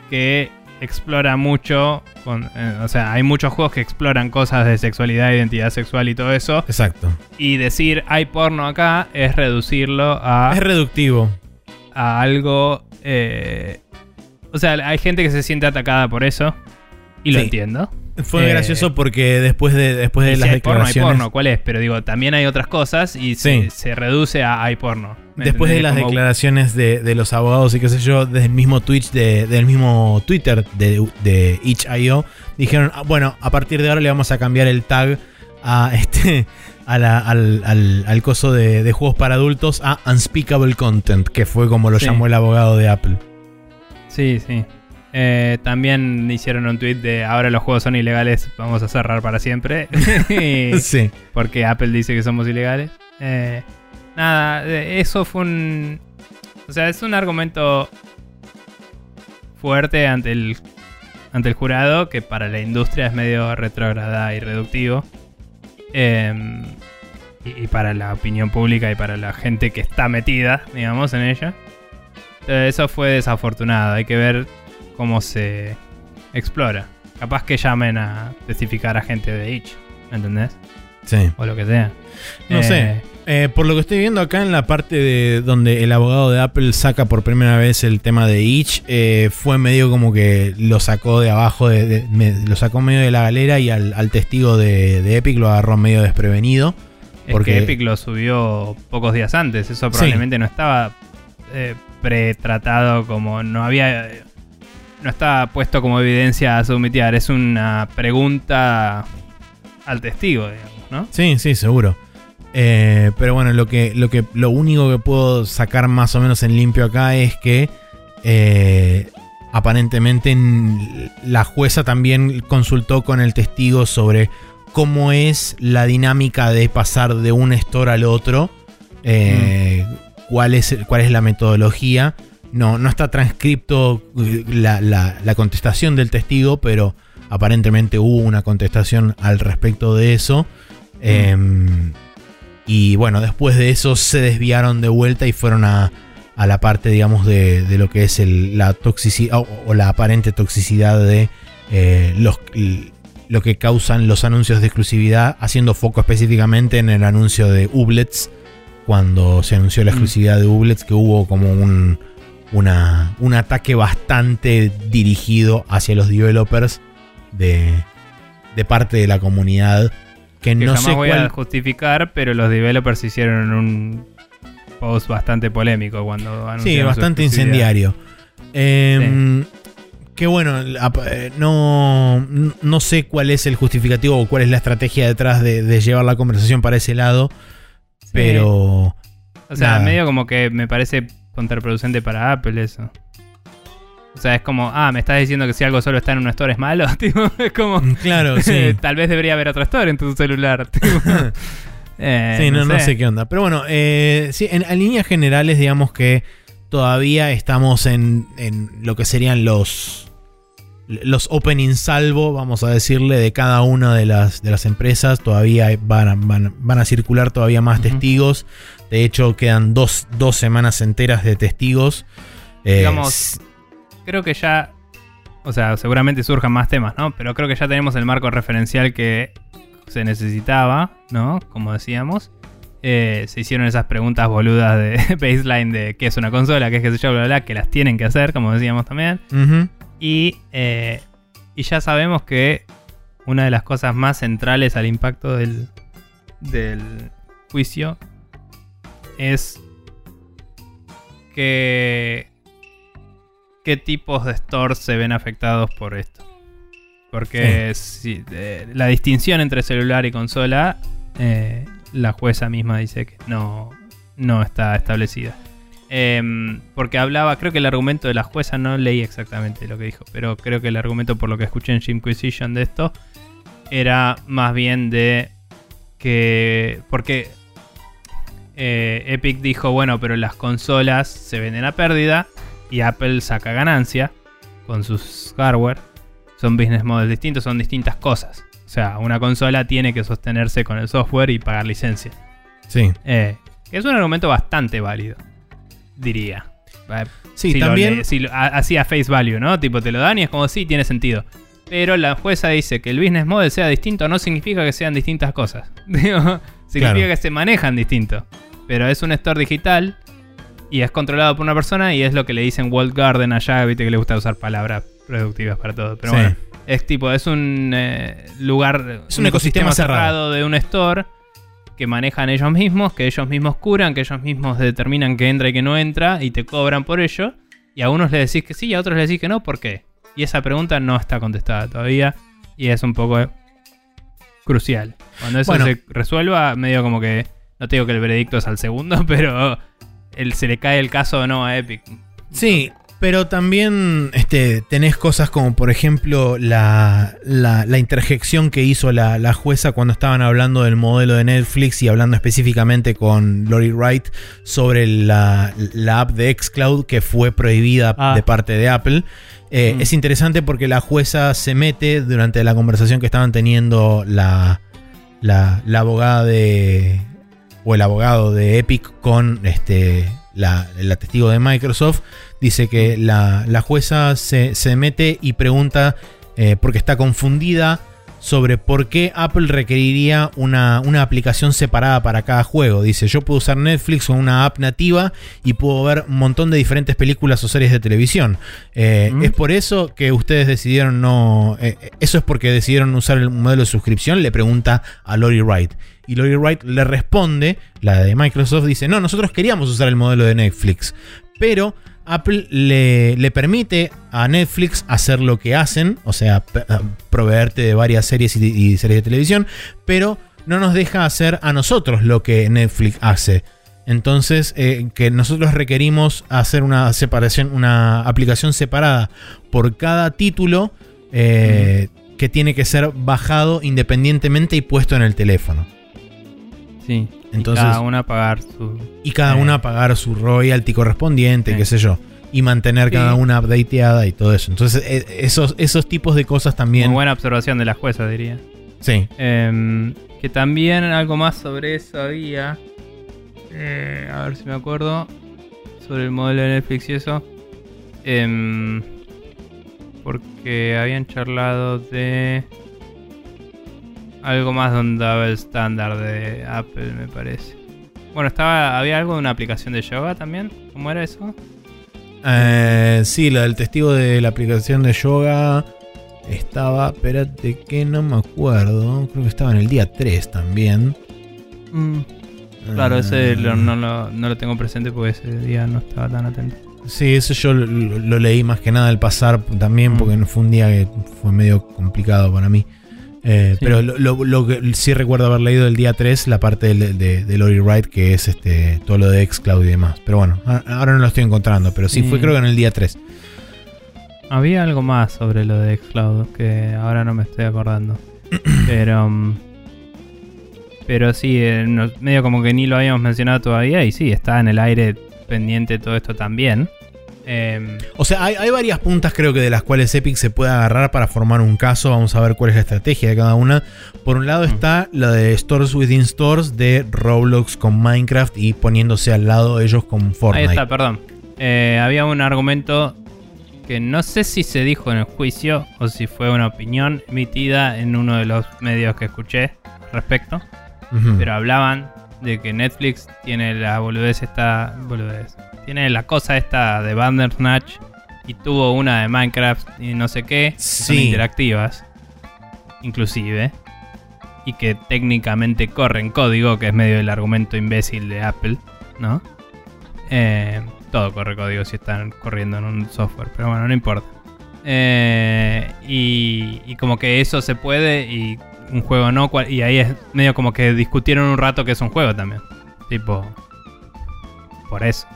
Speaker 1: que explora mucho. con- eh, o sea, hay muchos juegos que exploran cosas de sexualidad, identidad sexual y todo eso.
Speaker 2: Exacto.
Speaker 1: Y decir hay porno acá es reducirlo a,
Speaker 2: Es reductivo.
Speaker 1: a algo. eh, o sea, hay gente que se siente atacada por eso. Y lo
Speaker 2: Sí.
Speaker 1: entiendo.
Speaker 2: Fue
Speaker 1: Eh,
Speaker 2: gracioso porque después de, después de
Speaker 1: si
Speaker 2: las
Speaker 1: hay porno, hay
Speaker 2: declaraciones.
Speaker 1: porno, ¿cuál es? Pero digo, también hay otras cosas y se,
Speaker 2: Sí.
Speaker 1: se reduce a hay porno. ¿Me
Speaker 2: Después de las
Speaker 1: Como-
Speaker 2: declaraciones de, de los abogados y qué sé yo, desde el mismo Twitch, de- del mismo Twitter de, de itch.io, dijeron, "Ah, bueno, a partir de ahora le vamos a cambiar el tag a este a la- al, al- al coso de, de juegos para adultos a Unspeakable Content, que fue como lo
Speaker 1: Sí.
Speaker 2: llamó el abogado de Apple.
Speaker 1: Sí, sí. Eh, también hicieron un tweet de ahora los juegos son ilegales, vamos a cerrar para siempre.
Speaker 2: Sí.
Speaker 1: porque Apple dice que somos ilegales. Eh, nada, eh, eso fue un... O sea, es un argumento fuerte ante el, ante el jurado que para la industria es medio retrógrada y reductivo. Eh, y, y para la opinión pública y para la gente que está metida, digamos, en ella. Eso fue desafortunado. Hay que ver cómo se explora. Capaz que llamen a testificar a gente de Itch, ¿me entendés?
Speaker 2: Sí.
Speaker 1: O lo que sea.
Speaker 2: No
Speaker 1: Eh,
Speaker 2: sé. Eh, por lo que estoy viendo acá en la parte de donde el abogado de Apple saca por primera vez el tema de Itch, eh, fue medio como que lo sacó de abajo, de, de- me- lo sacó medio de la galera y al, al testigo de, de Epic lo agarró medio desprevenido.
Speaker 1: Es
Speaker 2: porque-
Speaker 1: que Epic lo subió pocos días antes. Eso probablemente no estaba eh, pretratado como. No había. No estaba puesto como evidencia a submitear. Es una pregunta al testigo, digamos, ¿no?
Speaker 2: Sí, sí, seguro. Eh, pero bueno, lo que, lo que, lo único que puedo sacar más o menos en limpio acá es que eh, aparentemente en- la jueza también consultó con el testigo sobre cómo es la dinámica de pasar de un store al otro, eh, cuál, es, cuál es la metodología. No, no está transcripto eh, la, la- la contestación del testigo, pero aparentemente hubo una contestación al respecto de eso. Em, y bueno, después de eso se desviaron de vuelta y fueron a, a la parte, digamos, de, de lo que es el- la toxicidad o, o la aparente toxicidad de eh, los, lo que causan los anuncios de exclusividad, haciendo foco específicamente en el anuncio de Ublets, cuando se anunció la
Speaker 1: Mm.
Speaker 2: exclusividad de Ublets, que hubo como un, una- un ataque bastante dirigido hacia los developers de, de parte de la comunidad. Que,
Speaker 1: Que
Speaker 2: no
Speaker 1: jamás
Speaker 2: sé
Speaker 1: voy
Speaker 2: cuál.
Speaker 1: a justificar, pero los developers hicieron un post bastante polémico cuando anunciaron
Speaker 2: Sí,
Speaker 1: su
Speaker 2: bastante incendiario. Eh, Que bueno, eh, no, no sé cuál es el justificativo o cuál es la estrategia detrás de, de llevar la conversación para ese lado, pero
Speaker 1: O sea,
Speaker 2: Nada.
Speaker 1: medio como que me parece contraproducente para Apple eso. O sea, es como, ah, me estás diciendo que si algo solo está en un store es malo. Tipo, es como,
Speaker 2: claro, sí.
Speaker 1: tal vez debería haber otro store en tu celular. tipo. Eh,
Speaker 2: sí, no, no sé qué onda. Pero bueno, eh, sí, en, en líneas generales, digamos que todavía estamos en, en lo que serían los los opening salvo, vamos a decirle, de cada una de las, de las empresas. Todavía van a, van, van a circular todavía más testigos. De hecho, quedan dos, dos semanas enteras de testigos. Eh,
Speaker 1: Digamos, Creo que ya, o sea, seguramente surjan más temas, ¿no? Pero creo que ya tenemos el marco referencial que se necesitaba, ¿no? Como decíamos. Eh, se hicieron esas preguntas boludas de baseline de qué es una consola, qué es qué sé yo, bla, bla, bla, que las tienen que hacer, como decíamos también. Y, eh, y ya sabemos que una de las cosas más centrales al impacto del, del juicio es que qué tipos de stores se ven afectados por esto. Porque si- eh, la distinción entre celular y consola, eh, la jueza misma dice que no, no está establecida. Em, porque hablaba, creo que el argumento de la jueza, no leí exactamente lo que dijo, pero creo que el argumento por lo que escuché en Jimquisition de esto era más bien de que. Porque eh, Epic dijo, bueno, pero las consolas se venden a pérdida y Apple saca ganancia con sus hardware. Son business models distintos, son distintas cosas. O sea, una consola tiene que sostenerse con el software y pagar licencia.
Speaker 2: Sí.
Speaker 1: Eh, es un argumento bastante válido, diría. Eh,
Speaker 2: Sí,
Speaker 1: si
Speaker 2: también.
Speaker 1: le- si así a face value, ¿no? Tipo, te lo dan y es como, sí, tiene sentido. Pero la jueza dice que el business model sea distinto no significa que sean distintas cosas. Digo, significa
Speaker 2: Claro.
Speaker 1: que se manejan distinto. Pero es un store digital y es controlado por una persona y es lo que le dicen Walled Garden allá, viste que le gusta usar palabras productivas para todo. Pero
Speaker 2: Sí.
Speaker 1: bueno, es tipo, es un eh, lugar,
Speaker 2: Es un ecosistema cerrado.
Speaker 1: de un store que manejan ellos mismos, que ellos mismos curan, que ellos mismos determinan que entra y que no entra y te cobran por ello. Y a unos le decís que sí y a otros le decís que no, ¿por qué? Y esa pregunta no está contestada todavía y es un poco eh, crucial. Cuando eso
Speaker 2: Bueno.
Speaker 1: se resuelva, medio como que, no te digo que el veredicto es al segundo, pero el, se le cae el caso o no a Epic.
Speaker 2: Sí, pero también este, tenés cosas como, por ejemplo, la, la- la interjección que hizo la, la jueza cuando estaban hablando del modelo de Netflix y hablando específicamente con Lori Wright sobre la, app de Xcloud que fue prohibida
Speaker 1: Ah.
Speaker 2: de parte de Apple. Eh,
Speaker 1: Mm.
Speaker 2: Es interesante porque la jueza se mete durante la conversación que estaban teniendo la, la, la abogada de. o el abogado de Epic con este, la, la testigo de Microsoft. Dice que la, la jueza se, se mete y pregunta, eh, porque está confundida, sobre por qué Apple requeriría una, una aplicación separada para cada juego. Dice, yo puedo usar Netflix o una app nativa y puedo ver un montón de diferentes películas o series de televisión. Eh,
Speaker 1: Mm.
Speaker 2: Es por eso que ustedes decidieron no... eh, eso es porque decidieron usar el modelo de suscripción, le pregunta a Lori Wright. Y Lori Wright le responde, la de Microsoft, dice, no, nosotros queríamos usar el modelo de Netflix. Pero Apple le, le permite a Netflix hacer lo que hacen, o sea, eh, proveerte de varias series y, y series de televisión, pero no nos deja hacer a nosotros lo que Netflix hace. Entonces, eh, que nosotros requerimos hacer una separación, una aplicación separada por cada título eh, que tiene que ser bajado independientemente y puesto en el teléfono.
Speaker 1: Sí.
Speaker 2: Entonces-
Speaker 1: y cada una pagar su.
Speaker 2: Y cada
Speaker 1: Eh.
Speaker 2: una pagar su royalty correspondiente, qué sé yo. Y mantener
Speaker 1: Sí.
Speaker 2: cada una updateada y todo eso. Entonces, eh, esos, esos tipos de cosas también.
Speaker 1: Muy buena observación de la jueza, diría.
Speaker 2: Sí.
Speaker 1: Em, que también algo más sobre eso había. Eh, a ver si me acuerdo. Sobre el modelo de Netflix y eso. Em, porque habían charlado de. Algo más de un double estándar de Apple, me parece. Bueno, estaba había algo de una aplicación de yoga también. ¿Cómo era eso?
Speaker 2: Eh, sí, la del testigo de la aplicación de yoga estaba. Espérate que no me acuerdo. Creo que estaba en el día 3 también.
Speaker 1: Claro, ese
Speaker 2: Eh,
Speaker 1: lo- no, lo, no lo tengo presente porque ese día no estaba tan atento.
Speaker 2: Sí, eso yo lo, lo leí más que nada al pasar también,
Speaker 1: Mm.
Speaker 2: porque no fue un día que fue medio complicado para mí. Eh,
Speaker 1: Sí.
Speaker 2: Pero lo, lo- lo que sí recuerdo haber leído el día 3, la parte de, de, de Lori Wright, que es este todo lo de Xcloud y demás. Pero bueno, ahora no lo estoy encontrando, pero sí,
Speaker 1: Sí.
Speaker 2: fue creo que en el día 3.
Speaker 1: Había algo más sobre lo de Xcloud que ahora no me estoy acordando. pero. mm, Pero sí, eh, medio como que ni lo habíamos mencionado todavía. Y sí, está en el aire pendiente todo esto también. Em,
Speaker 2: O sea, hay, hay varias puntas creo que de las cuales Epic se puede agarrar para formar un caso. Vamos a ver cuál es la estrategia de cada una. Por un lado está la de Stores Within Stores de Roblox con Minecraft y poniéndose al lado ellos con
Speaker 1: ahí
Speaker 2: Fortnite.
Speaker 1: está, perdón. Eh, había un argumento que no sé si se dijo en el juicio o si fue una opinión emitida en uno de los medios que escuché. al respecto, pero hablaban de que Netflix tiene la boludez esta. Boludez. Tiene la cosa esta de Bandersnatch y tuvo una de Minecraft y no sé qué. Son interactivas, inclusive. Y que técnicamente corren código, que es medio del argumento imbécil de Apple, ¿no? Eh, todo corre código si están corriendo en un software, pero bueno, no importa. Eh, y, y como que eso se puede y un juego no, y ahí es medio como que discutieron un rato que es un juego también. Tipo, por eso.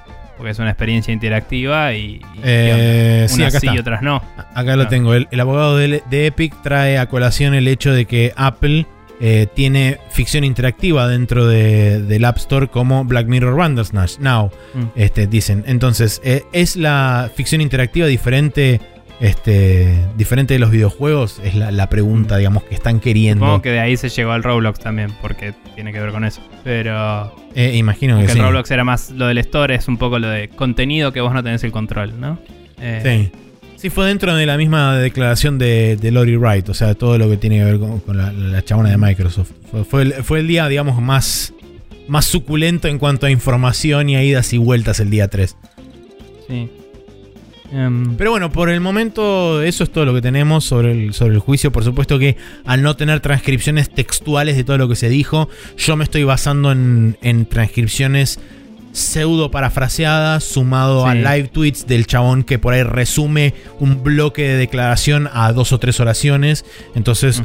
Speaker 1: Porque es una experiencia interactiva y, y
Speaker 2: Eh,
Speaker 1: unas
Speaker 2: acá
Speaker 1: sí
Speaker 2: está.
Speaker 1: y otras no.
Speaker 2: Acá lo
Speaker 1: Ah.
Speaker 2: tengo. El, el abogado de, de Epic trae a colación el hecho de que Apple eh, tiene ficción interactiva dentro de- del App Store como Black Mirror Bandersnatch. Now,
Speaker 1: Mm.
Speaker 2: este, dicen. Entonces, eh, ¿es la ficción interactiva diferente, este, diferente de los videojuegos? Es la, la pregunta, digamos, que están queriendo.
Speaker 1: Supongo que de ahí se llegó al Roblox también, porque tiene que ver con eso. Pero
Speaker 2: Eh, imagino que sí.
Speaker 1: el Roblox era más lo del store, es un poco lo de contenido que vos no tenés el control, ¿no? Eh,
Speaker 2: Sí. Sí, fue dentro de la misma declaración de, de Lori Wright, o sea, todo lo que tiene que ver con, con la, la chabona de Microsoft. Fue, fue el, fue el día, digamos, más, más suculento en cuanto a información y a idas y vueltas el día 3.
Speaker 1: sí. Em,
Speaker 2: Pero bueno, por el momento eso es todo lo que tenemos sobre el, sobre el juicio. Por supuesto que al no tener transcripciones textuales de todo lo que se dijo, yo me estoy basando en, en transcripciones pseudo parafraseadas sumado a live tweets del chabón que por ahí resume un bloque de declaración a dos o tres oraciones. Entonces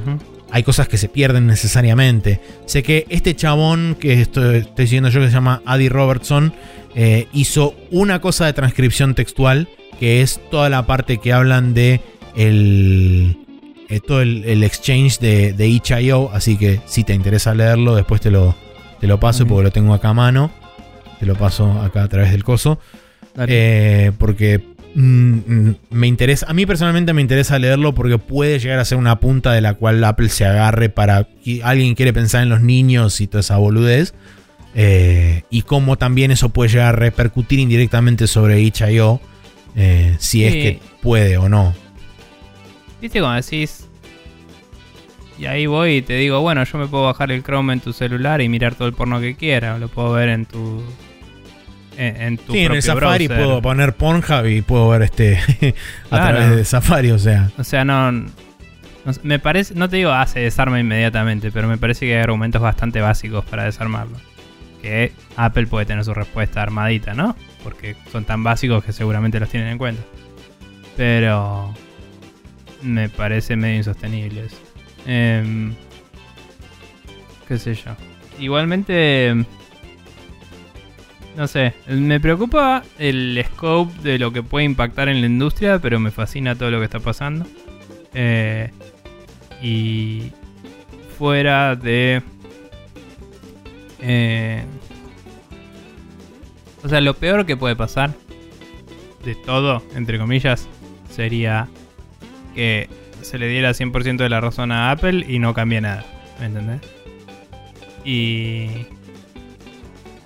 Speaker 2: hay cosas que se pierden necesariamente. Sé que este chabón que estoy, estoy siguiendo yo, que se llama Adi Robertson, eh, hizo una cosa de transcripción textual, que es toda la parte que hablan de el, eh, todo el, el exchange de, de itch.io. Así que si te interesa leerlo, después te lo, te lo paso porque lo tengo acá a mano. Te lo paso acá a través del coso. Eh, porque mm, mm, me interesa, a mí personalmente me interesa leerlo porque puede llegar a ser una punta de la cual Apple se agarre para que alguien quiere pensar en los niños y toda esa boludez. Eh, y cómo también eso puede llegar a repercutir indirectamente sobre itch.io. eh, si es
Speaker 1: Sí.
Speaker 2: que puede o no.
Speaker 1: ¿Viste cuando decís? Y ahí voy y te digo, bueno, yo me puedo bajar el Chrome en tu celular y mirar todo el porno que quiera. Lo puedo ver en tu. En, en tu
Speaker 2: Sí, en el Safari
Speaker 1: browser.
Speaker 2: puedo poner Pornhub y puedo ver este a
Speaker 1: Claro.
Speaker 2: través de Safari, o sea.
Speaker 1: O sea, no. me parece. No te digo, ah, se desarma inmediatamente, pero me parece que hay argumentos bastante básicos para desarmarlo. Que Apple puede tener su respuesta armadita, ¿no? Porque son tan básicos que seguramente los tienen en cuenta. Pero. Me parece medio insostenible eso. Em, qué sé yo. Igualmente. No sé, me preocupa el scope de lo que puede impactar en la industria, pero me fascina todo lo que está pasando. Eh, y fuera de... eh, o sea, lo peor que puede pasar de todo, entre comillas, sería que se le diera 100% de la razón a Apple y no cambie nada. ¿Me entendés? Y...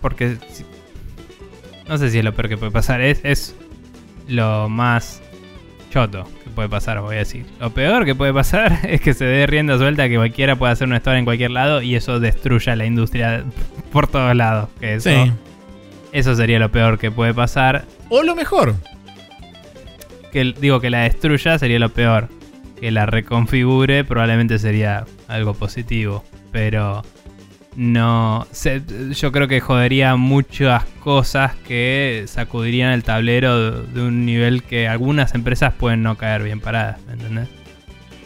Speaker 1: Porque... No sé si es lo peor que puede pasar. Es, es lo más choto que puede pasar, voy a decir. Lo peor que puede pasar es que se dé rienda suelta que cualquiera pueda hacer una historia en cualquier lado y eso destruya la industria por todos lados.
Speaker 2: Sí.
Speaker 1: Eso sería lo peor que puede pasar.
Speaker 2: O lo mejor.
Speaker 1: Que digo que la destruya sería lo peor. Que la reconfigure probablemente sería algo positivo. Pero no. se- yo creo que jodería muchas cosas que sacudirían el tablero de, de un nivel que algunas empresas pueden no caer bien paradas. ¿Me entendés?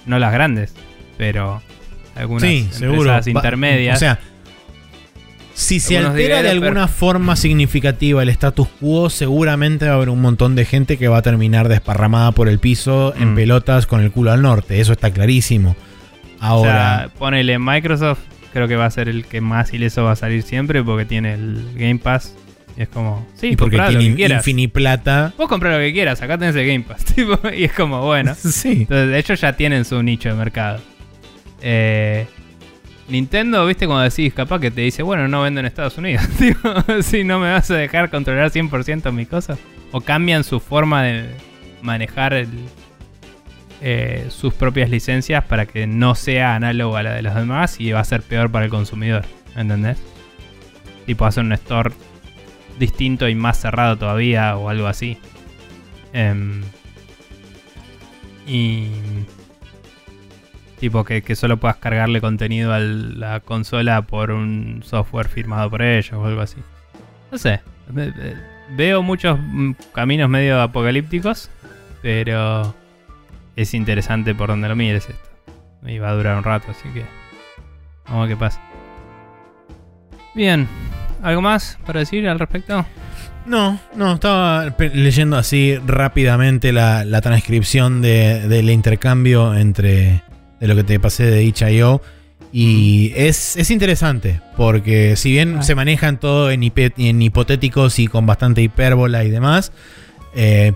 Speaker 1: No las grandes, pero algunas
Speaker 2: sí,
Speaker 1: empresas
Speaker 2: seguro. Va-
Speaker 1: intermedias.
Speaker 2: O sea, si se altera de alguna forma significativa el status quo, seguramente va a haber un montón de gente que va a terminar desparramada por el piso en
Speaker 1: Mm.
Speaker 2: pelotas con el culo al norte. Eso está clarísimo.
Speaker 1: O
Speaker 2: Ahora,
Speaker 1: sea, ponele Microsoft, creo que va a ser el que más ileso va a salir siempre porque tiene el Game Pass. Y es como, sí,
Speaker 2: y porque
Speaker 1: comprá lo
Speaker 2: tiene
Speaker 1: que
Speaker 2: infini plata.
Speaker 1: Vos comprá lo que quieras, acá tenés el Game Pass. tipo, y es como, bueno.
Speaker 2: Sí.
Speaker 1: Entonces, de hecho, ya tienen su nicho de mercado. Eh, Nintendo, viste, cuando decís, capaz que te dice, bueno, no vendo en Estados Unidos. Si no me vas a dejar controlar 100% mis cosas. O cambian su forma de manejar eh, sus propias licencias para que no sea análogo a la de los demás y va a ser peor para el consumidor. ¿Entendés? Tipo hacer un store distinto y más cerrado todavía o algo así. Em, y tipo que, que solo puedas cargarle contenido a la consola por un software firmado por ellos o algo así. No sé. ve- ve- Veo muchos mm, caminos medio apocalípticos, pero es interesante por donde lo mires esto. Y va a durar un rato, así que vamos a ver qué pasa. Bien, ¿algo más para decir al respecto?
Speaker 2: No, no, estaba leyendo así rápidamente la, la transcripción de- del intercambio entre de lo que te pasé de itch.io y es, es interesante porque si bien
Speaker 1: Ah.
Speaker 2: se manejan todo en, hipe- en hipotéticos y con bastante hipérbola y demás, eh,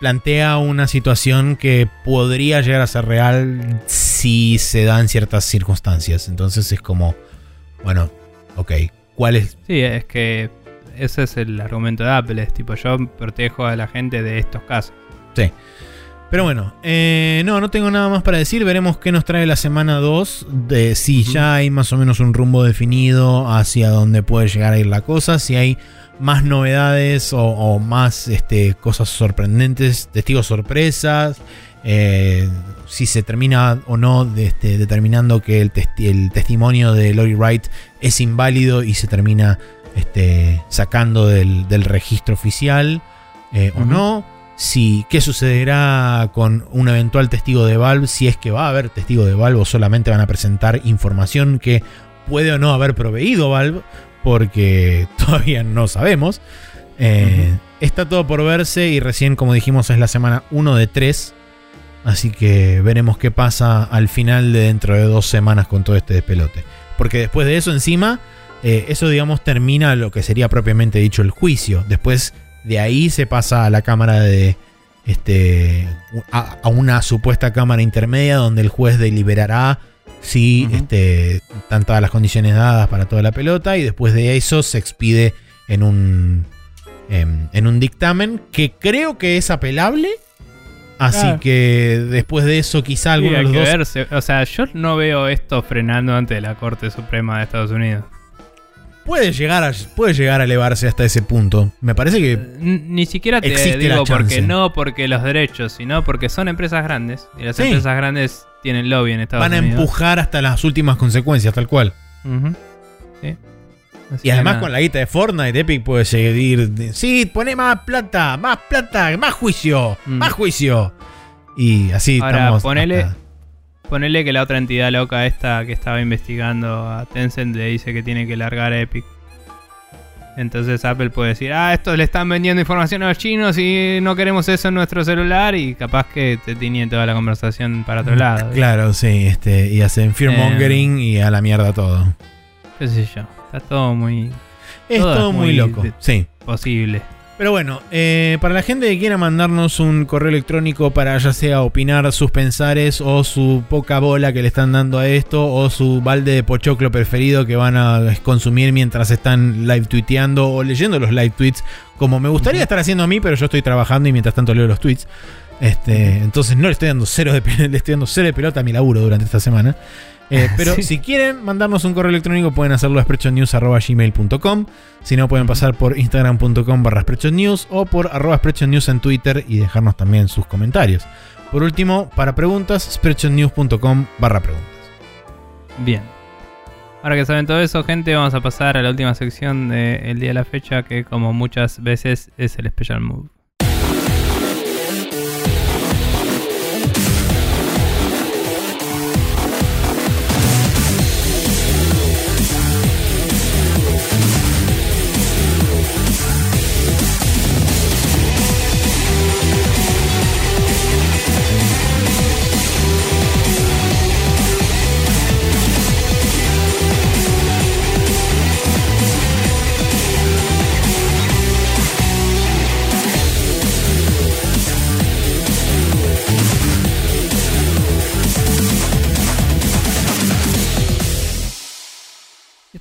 Speaker 2: plantea una situación que podría llegar a ser real si se dan ciertas circunstancias. Entonces es como, bueno, ok, ¿cuál es?
Speaker 1: Sí, es que ese es el argumento de Apple. Es tipo, yo protejo a la gente de estos casos.
Speaker 2: Pero bueno, eh, no, no tengo nada más para decir. Veremos qué nos trae la semana 2. De si ya hay más o menos un rumbo definido hacia dónde puede llegar a ir la cosa. Si hay más novedades o, o más este, cosas sorprendentes, testigos sorpresas. eh, si se termina o no de, este, determinando que el, testi- el testimonio de Lori Wright es inválido y se termina este, sacando del, del registro oficial eh, o no si qué sucederá con un eventual testigo de Valve, si es que va a haber testigo de Valve o solamente van a presentar información que puede o no haber proveído Valve, porque todavía no sabemos. Eh, Está todo por verse y recién, como dijimos, es la semana 1 de 3. Así que veremos qué pasa al final de dentro de dos semanas con todo este despelote. Porque después de eso encima, eh, eso digamos termina lo que sería propiamente dicho el juicio. Después de ahí se pasa a la cámara de... Este, a, a una supuesta cámara intermedia donde el juez deliberará si este, están todas las condiciones dadas para toda la pelota y después de eso se expide en un, em, en un dictamen que creo que es apelable. Así
Speaker 1: Claro.
Speaker 2: que después de eso quizá
Speaker 1: Sí,
Speaker 2: alguno de los dos...
Speaker 1: verse. O sea, yo no veo esto frenando ante la Corte Suprema de Estados Unidos.
Speaker 2: Puede llegar, a, puede llegar a elevarse hasta ese punto. Me parece que
Speaker 1: Ni siquiera te
Speaker 2: Existe
Speaker 1: digo porque no porque los derechos, sino porque son empresas grandes. Y las
Speaker 2: Sí.
Speaker 1: empresas grandes tienen lobby en Estados
Speaker 2: van a
Speaker 1: Unidos.
Speaker 2: empujar hasta las últimas consecuencias, tal cual.
Speaker 1: Sí.
Speaker 2: Y además
Speaker 1: nada.
Speaker 2: con la guita de Fortnite, Epic puede seguir. Sí, pone más plata, más plata, más juicio,
Speaker 1: Mm.
Speaker 2: más juicio. Y así
Speaker 1: Ahora,
Speaker 2: estamos.
Speaker 1: ponele-
Speaker 2: hasta-
Speaker 1: Ponele que la otra entidad loca esta que estaba investigando a Tencent le dice que tiene que largar a Epic. Entonces Apple puede decir, ah, estos le están vendiendo información a los chinos y no queremos eso en nuestro celular y capaz que te tiene toda la conversación para otro lado. ¿viste?
Speaker 2: Claro, sí, este, y hacen fearmongering y a la mierda todo.
Speaker 1: ¿Qué sé yo? Está todo muy
Speaker 2: Es
Speaker 1: Todo
Speaker 2: todo,
Speaker 1: es
Speaker 2: muy,
Speaker 1: muy
Speaker 2: loco. Sí.
Speaker 1: posible.
Speaker 2: Pero bueno, eh, para la gente que quiera mandarnos un correo electrónico para ya sea opinar sus pensares o su poca bola que le están dando a esto o su balde de pochoclo preferido que van a consumir mientras están live tuiteando o leyendo los live tweets, como me gustaría estar haciendo a mí, pero yo estoy trabajando y mientras tanto leo los tweets. Este, entonces no le estoy dando cero de, le estoy dando cero de pelota a mi laburo durante esta semana. Eh, pero
Speaker 1: Sí.
Speaker 2: si quieren mandarnos un correo electrónico pueden hacerlo a sprechonews.gmail.com Si no pueden pasar por instagram.com barra News o por arroba News en Twitter y dejarnos también sus comentarios. Por último, para preguntas, sprechonews.com barra preguntas.
Speaker 1: Bien. Ahora que saben todo eso, gente, vamos a pasar a la última sección del día de la fecha, que como muchas veces es el Special Move.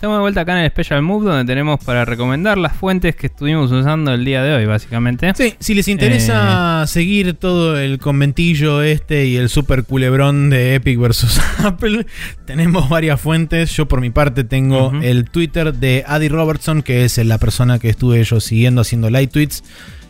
Speaker 1: Vuelta acá en el Special Move donde tenemos para recomendar las fuentes que estuvimos usando el día de hoy, básicamente.
Speaker 2: Sí, si les interesa
Speaker 1: Eh.
Speaker 2: seguir todo el conventillo este y el super culebrón de Epic versus Apple, tenemos varias fuentes. Yo por mi parte tengo el Twitter de Adi Robertson, que es la persona que estuve yo siguiendo haciendo live tweets.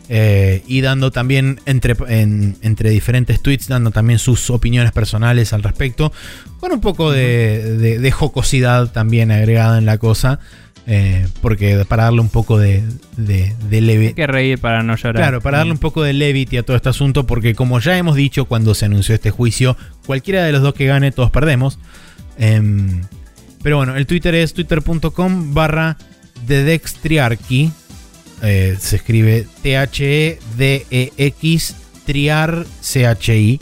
Speaker 2: Eh, y dando también entre, en- entre diferentes tweets, dando también sus opiniones personales al respecto, con un poco de, de- de jocosidad también agregada en la cosa, eh, porque para darle un poco de, de, de leve,
Speaker 1: Hay que reír para no llorar.
Speaker 2: Claro, para darle un poco de levity a todo este asunto, porque como ya hemos dicho cuando se anunció este juicio, cualquiera de los dos que gane, todos perdemos. Em, pero bueno, el Twitter es twitter.com barra dedextriarchy. Eh, se escribe T-H-E-D-E-X triar C-H-I.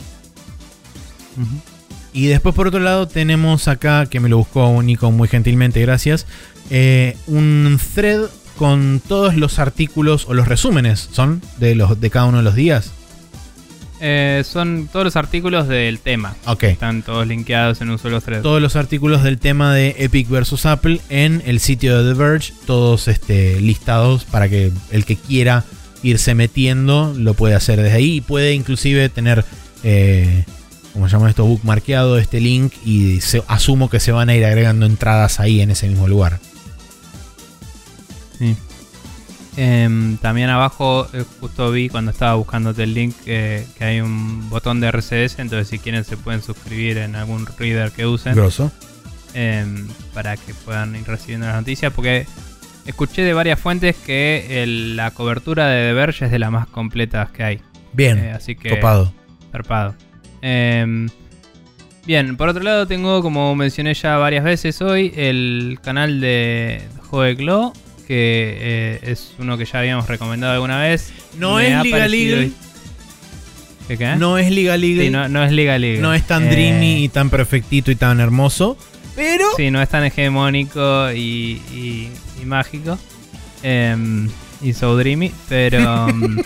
Speaker 2: Y después por otro lado tenemos acá, que me lo buscó un Nico muy gentilmente, gracias, eh, un thread con todos los artículos o los resúmenes, son de, los, de cada uno de los días.
Speaker 1: Eh, son todos los artículos del tema.
Speaker 2: Ok.
Speaker 1: Están todos linkeados en un solo thread.
Speaker 2: Todos los artículos del tema de Epic versus Apple en el sitio de The Verge, todos este, listados para que el que quiera irse metiendo lo puede hacer desde ahí y puede inclusive tener, eh, como se llama esto, bookmarkeado este link y se- asumo que se van a ir agregando entradas ahí en ese mismo lugar.
Speaker 1: Sí. Em, también abajo, eh, justo vi cuando estaba buscándote el link eh, que hay un botón de RCS. Entonces, si quieren, se pueden suscribir en algún reader que usen
Speaker 2: Grosso.
Speaker 1: em, para que puedan ir recibiendo las noticias. Porque escuché de varias fuentes que el- la cobertura de The Verge es de las más completas que hay.
Speaker 2: Bien,
Speaker 1: Eh, así que. Zarpado. Em, bien, por otro lado tengo, como mencioné ya varias veces hoy, el canal de Joe Glow, que eh, es uno que ya habíamos recomendado alguna vez.
Speaker 2: No
Speaker 1: Me
Speaker 2: es Liga Legal.
Speaker 1: ¿Qué, qué?
Speaker 2: No es Liga Legal.
Speaker 1: Sí, no, no es Liga Legal.
Speaker 2: no es tan
Speaker 1: Eh,
Speaker 2: dreamy y tan perfectito y tan hermoso. Pero.
Speaker 1: Sí, no es tan hegemónico y, y- y mágico. Em, y so dreamy, pero em,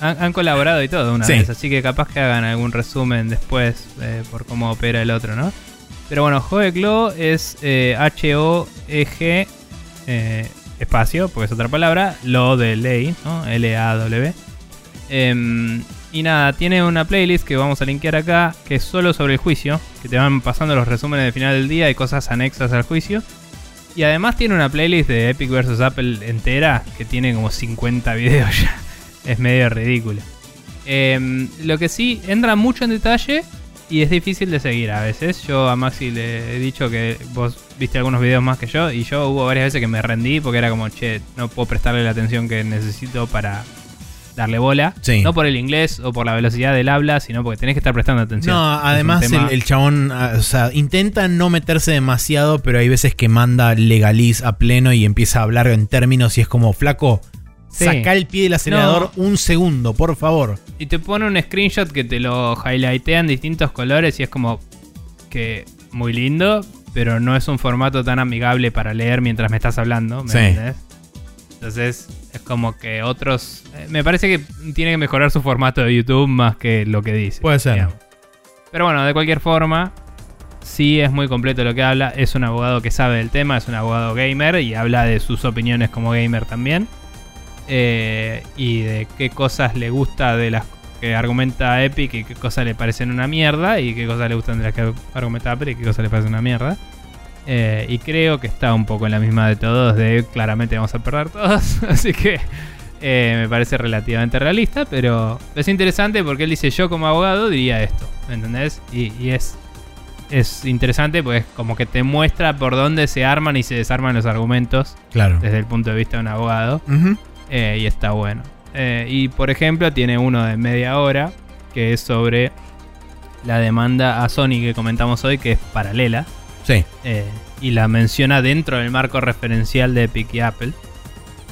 Speaker 1: han, han colaborado y todo una
Speaker 2: Sí.
Speaker 1: vez, así que capaz que hagan algún resumen después eh, por cómo opera el otro, ¿no? Pero bueno, Joe Glow es eh, H-O-E-G espacio, porque es otra palabra, lo de ley, ¿no? L-A-W. Em, y nada, tiene una playlist que vamos a linkear acá, que es solo sobre el juicio, que te van pasando los resúmenes del final del día y cosas anexas al juicio. Y además tiene una playlist de Epic vs Apple entera, que tiene como 50 videos ya. Es medio ridículo. Em, lo que sí, entra mucho en detalle y es difícil de seguir a veces. Yo a Maxi le he dicho que vos viste algunos videos más que yo y yo hubo varias veces que me rendí porque era como, che, no puedo prestarle la atención que necesito para darle bola.
Speaker 2: Sí.
Speaker 1: No por el inglés o por la velocidad del habla, sino porque tenés que estar prestando atención.
Speaker 2: No, además el, el chabón, ah, o sea, intenta no meterse demasiado, pero hay veces que manda legaliz a pleno y empieza a hablar en términos y es como, flaco,
Speaker 1: Sí.
Speaker 2: saca el pie del acelerador un segundo, por favor.
Speaker 1: Y te pone un screenshot que te lo highlightea en distintos colores y es como que muy lindo, pero no es un formato tan amigable para leer mientras me estás hablando, ¿me
Speaker 2: Sí.
Speaker 1: entendés? Entonces es como que otros... eh, Me parece que tiene que mejorar su formato de YouTube más que lo que dice.
Speaker 2: Puede ser.
Speaker 1: digamos. Pero bueno, de cualquier forma, sí es muy completo lo que habla. Es un abogado que sabe del tema, es un abogado gamer y habla de sus opiniones como gamer también. Eh, y de qué cosas le gusta de las que argumenta Epic y qué cosas le parecen una mierda y qué cosas le gustan de las que argumenta Apple y qué cosas le parecen una mierda. Eh, y creo que está un poco en la misma de todos, de claramente vamos a perder todos, así que eh, me parece relativamente realista, pero es interesante porque él dice yo como abogado diría esto, ¿me entendés? Y, y es, es interesante pues como que te muestra por dónde se arman y se desarman los argumentos
Speaker 2: Claro.
Speaker 1: desde el punto de vista de un abogado.
Speaker 2: Ujú.
Speaker 1: Eh, y está bueno. Eh, y por ejemplo, tiene uno de media hora que es sobre la demanda a Sony que comentamos hoy, que es paralela.
Speaker 2: Sí.
Speaker 1: eh, y la menciona dentro del marco referencial de Epic y Apple.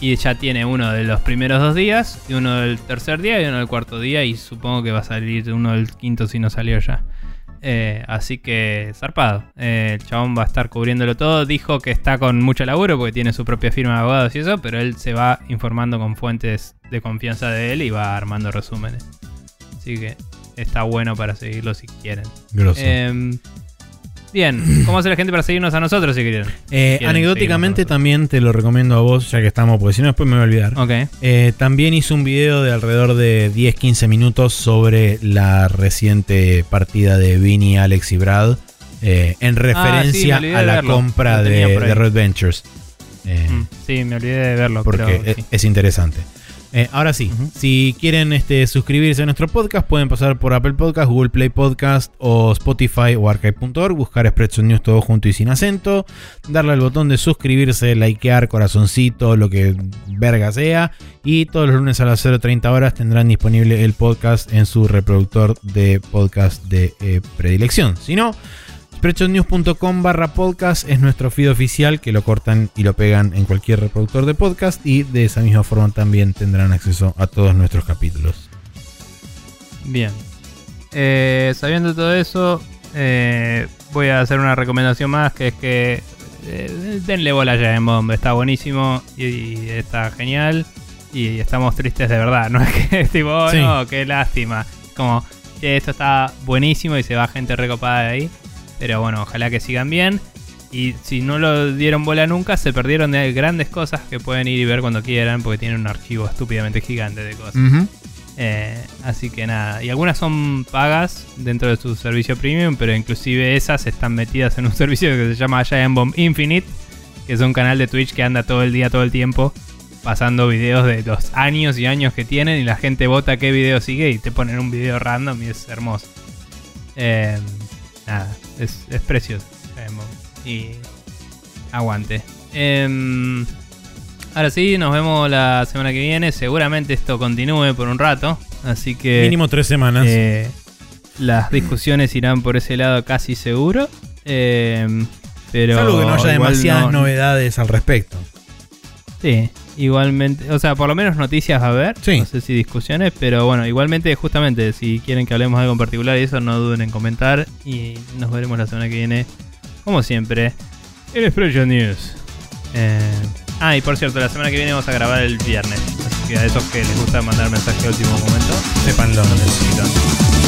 Speaker 1: Y ya tiene uno de los primeros dos días, y uno del tercer día y uno del cuarto día. Y supongo que va a salir uno del quinto si no salió ya. Eh, así que zarpado. Eh, el chabón va a estar cubriéndolo todo. Dijo que está con mucho laburo porque tiene su propia firma de abogados y eso, pero él se va informando con fuentes de confianza de él y va armando resúmenes. Así que está bueno para seguirlo si quieren.
Speaker 2: Grosso.
Speaker 1: Bien, ¿cómo hace la gente para seguirnos a nosotros si quieren?
Speaker 2: Eh,
Speaker 1: Quieren
Speaker 2: anecdóticamente
Speaker 1: seguirnos a
Speaker 2: también te lo recomiendo a vos, ya que estamos, porque si no después me voy a olvidar.
Speaker 1: Ok.
Speaker 2: Eh, también hice un video de alrededor de 10-15 minutos sobre la reciente partida de Vinny, Alex y Brad. eh, en referencia
Speaker 1: olvidé
Speaker 2: a la
Speaker 1: verlo.
Speaker 2: compra de, de Red Ventures. Eh,
Speaker 1: Mm, sí, me olvidé de verlo.
Speaker 2: porque
Speaker 1: pero
Speaker 2: es,
Speaker 1: sí.
Speaker 2: es interesante. Eh, ahora sí, si quieren este, suscribirse a nuestro podcast, pueden pasar por Apple Podcast, Google Play Podcast o Spotify o Archive.org, buscar Expresso News todo junto y sin acento, darle al botón de suscribirse, likear, corazoncito, lo que verga sea. Y todos los lunes a las 0.30 horas tendrán disponible el podcast en su reproductor de podcast de eh, predilección. Si no, Spreadshotnews.com barra podcast es nuestro feed oficial que lo cortan y lo pegan en cualquier reproductor de podcast y de esa misma forma también tendrán acceso a todos nuestros capítulos.
Speaker 1: Bien. Eh, sabiendo todo eso, eh, voy a hacer una recomendación más, que es que eh, denle bola a Giant Bomb. Está buenísimo y, y está genial. Y estamos tristes de verdad, no es que es tipo, oh,
Speaker 2: Sí.
Speaker 1: no, qué lástima. Como que esto está buenísimo y se va gente recopada de ahí. Pero bueno, ojalá que sigan bien. Y si no lo dieron bola nunca, se perdieron de grandes cosas que pueden ir y ver cuando quieran, porque tienen un archivo estúpidamente gigante de cosas. Eh, así que nada, y algunas son pagas dentro de su servicio premium, pero inclusive esas están metidas en un servicio que se llama Giant Bomb Infinite, que es un canal de Twitch que anda todo el día, todo el tiempo, pasando videos de los años y años que tienen y la gente vota qué video sigue y te ponen un video random y es hermoso. Eh, nada, es, es precioso. Y aguante. Em, Ahora sí, nos vemos la semana que viene. Seguramente esto continúe por un rato. Así que
Speaker 2: Mínimo tres semanas.
Speaker 1: eh, las discusiones irán por ese lado casi seguro. Eh, pero
Speaker 2: Salvo que no haya demasiadas
Speaker 1: no-
Speaker 2: novedades al respecto.
Speaker 1: Sí, igualmente. O sea, por lo menos noticias va a haber.
Speaker 2: Sí.
Speaker 1: No sé si discusiones. Pero bueno, igualmente, justamente, si quieren que hablemos de algo en particular y eso, no duden en comentar. Y nos veremos la semana que viene. Como siempre, en Expression News. Eh, ah, y por cierto, la semana que viene vamos a grabar el viernes. Así que a esos que les gusta mandar mensaje a último momento,
Speaker 2: Sépanlo.
Speaker 1: no necesitan.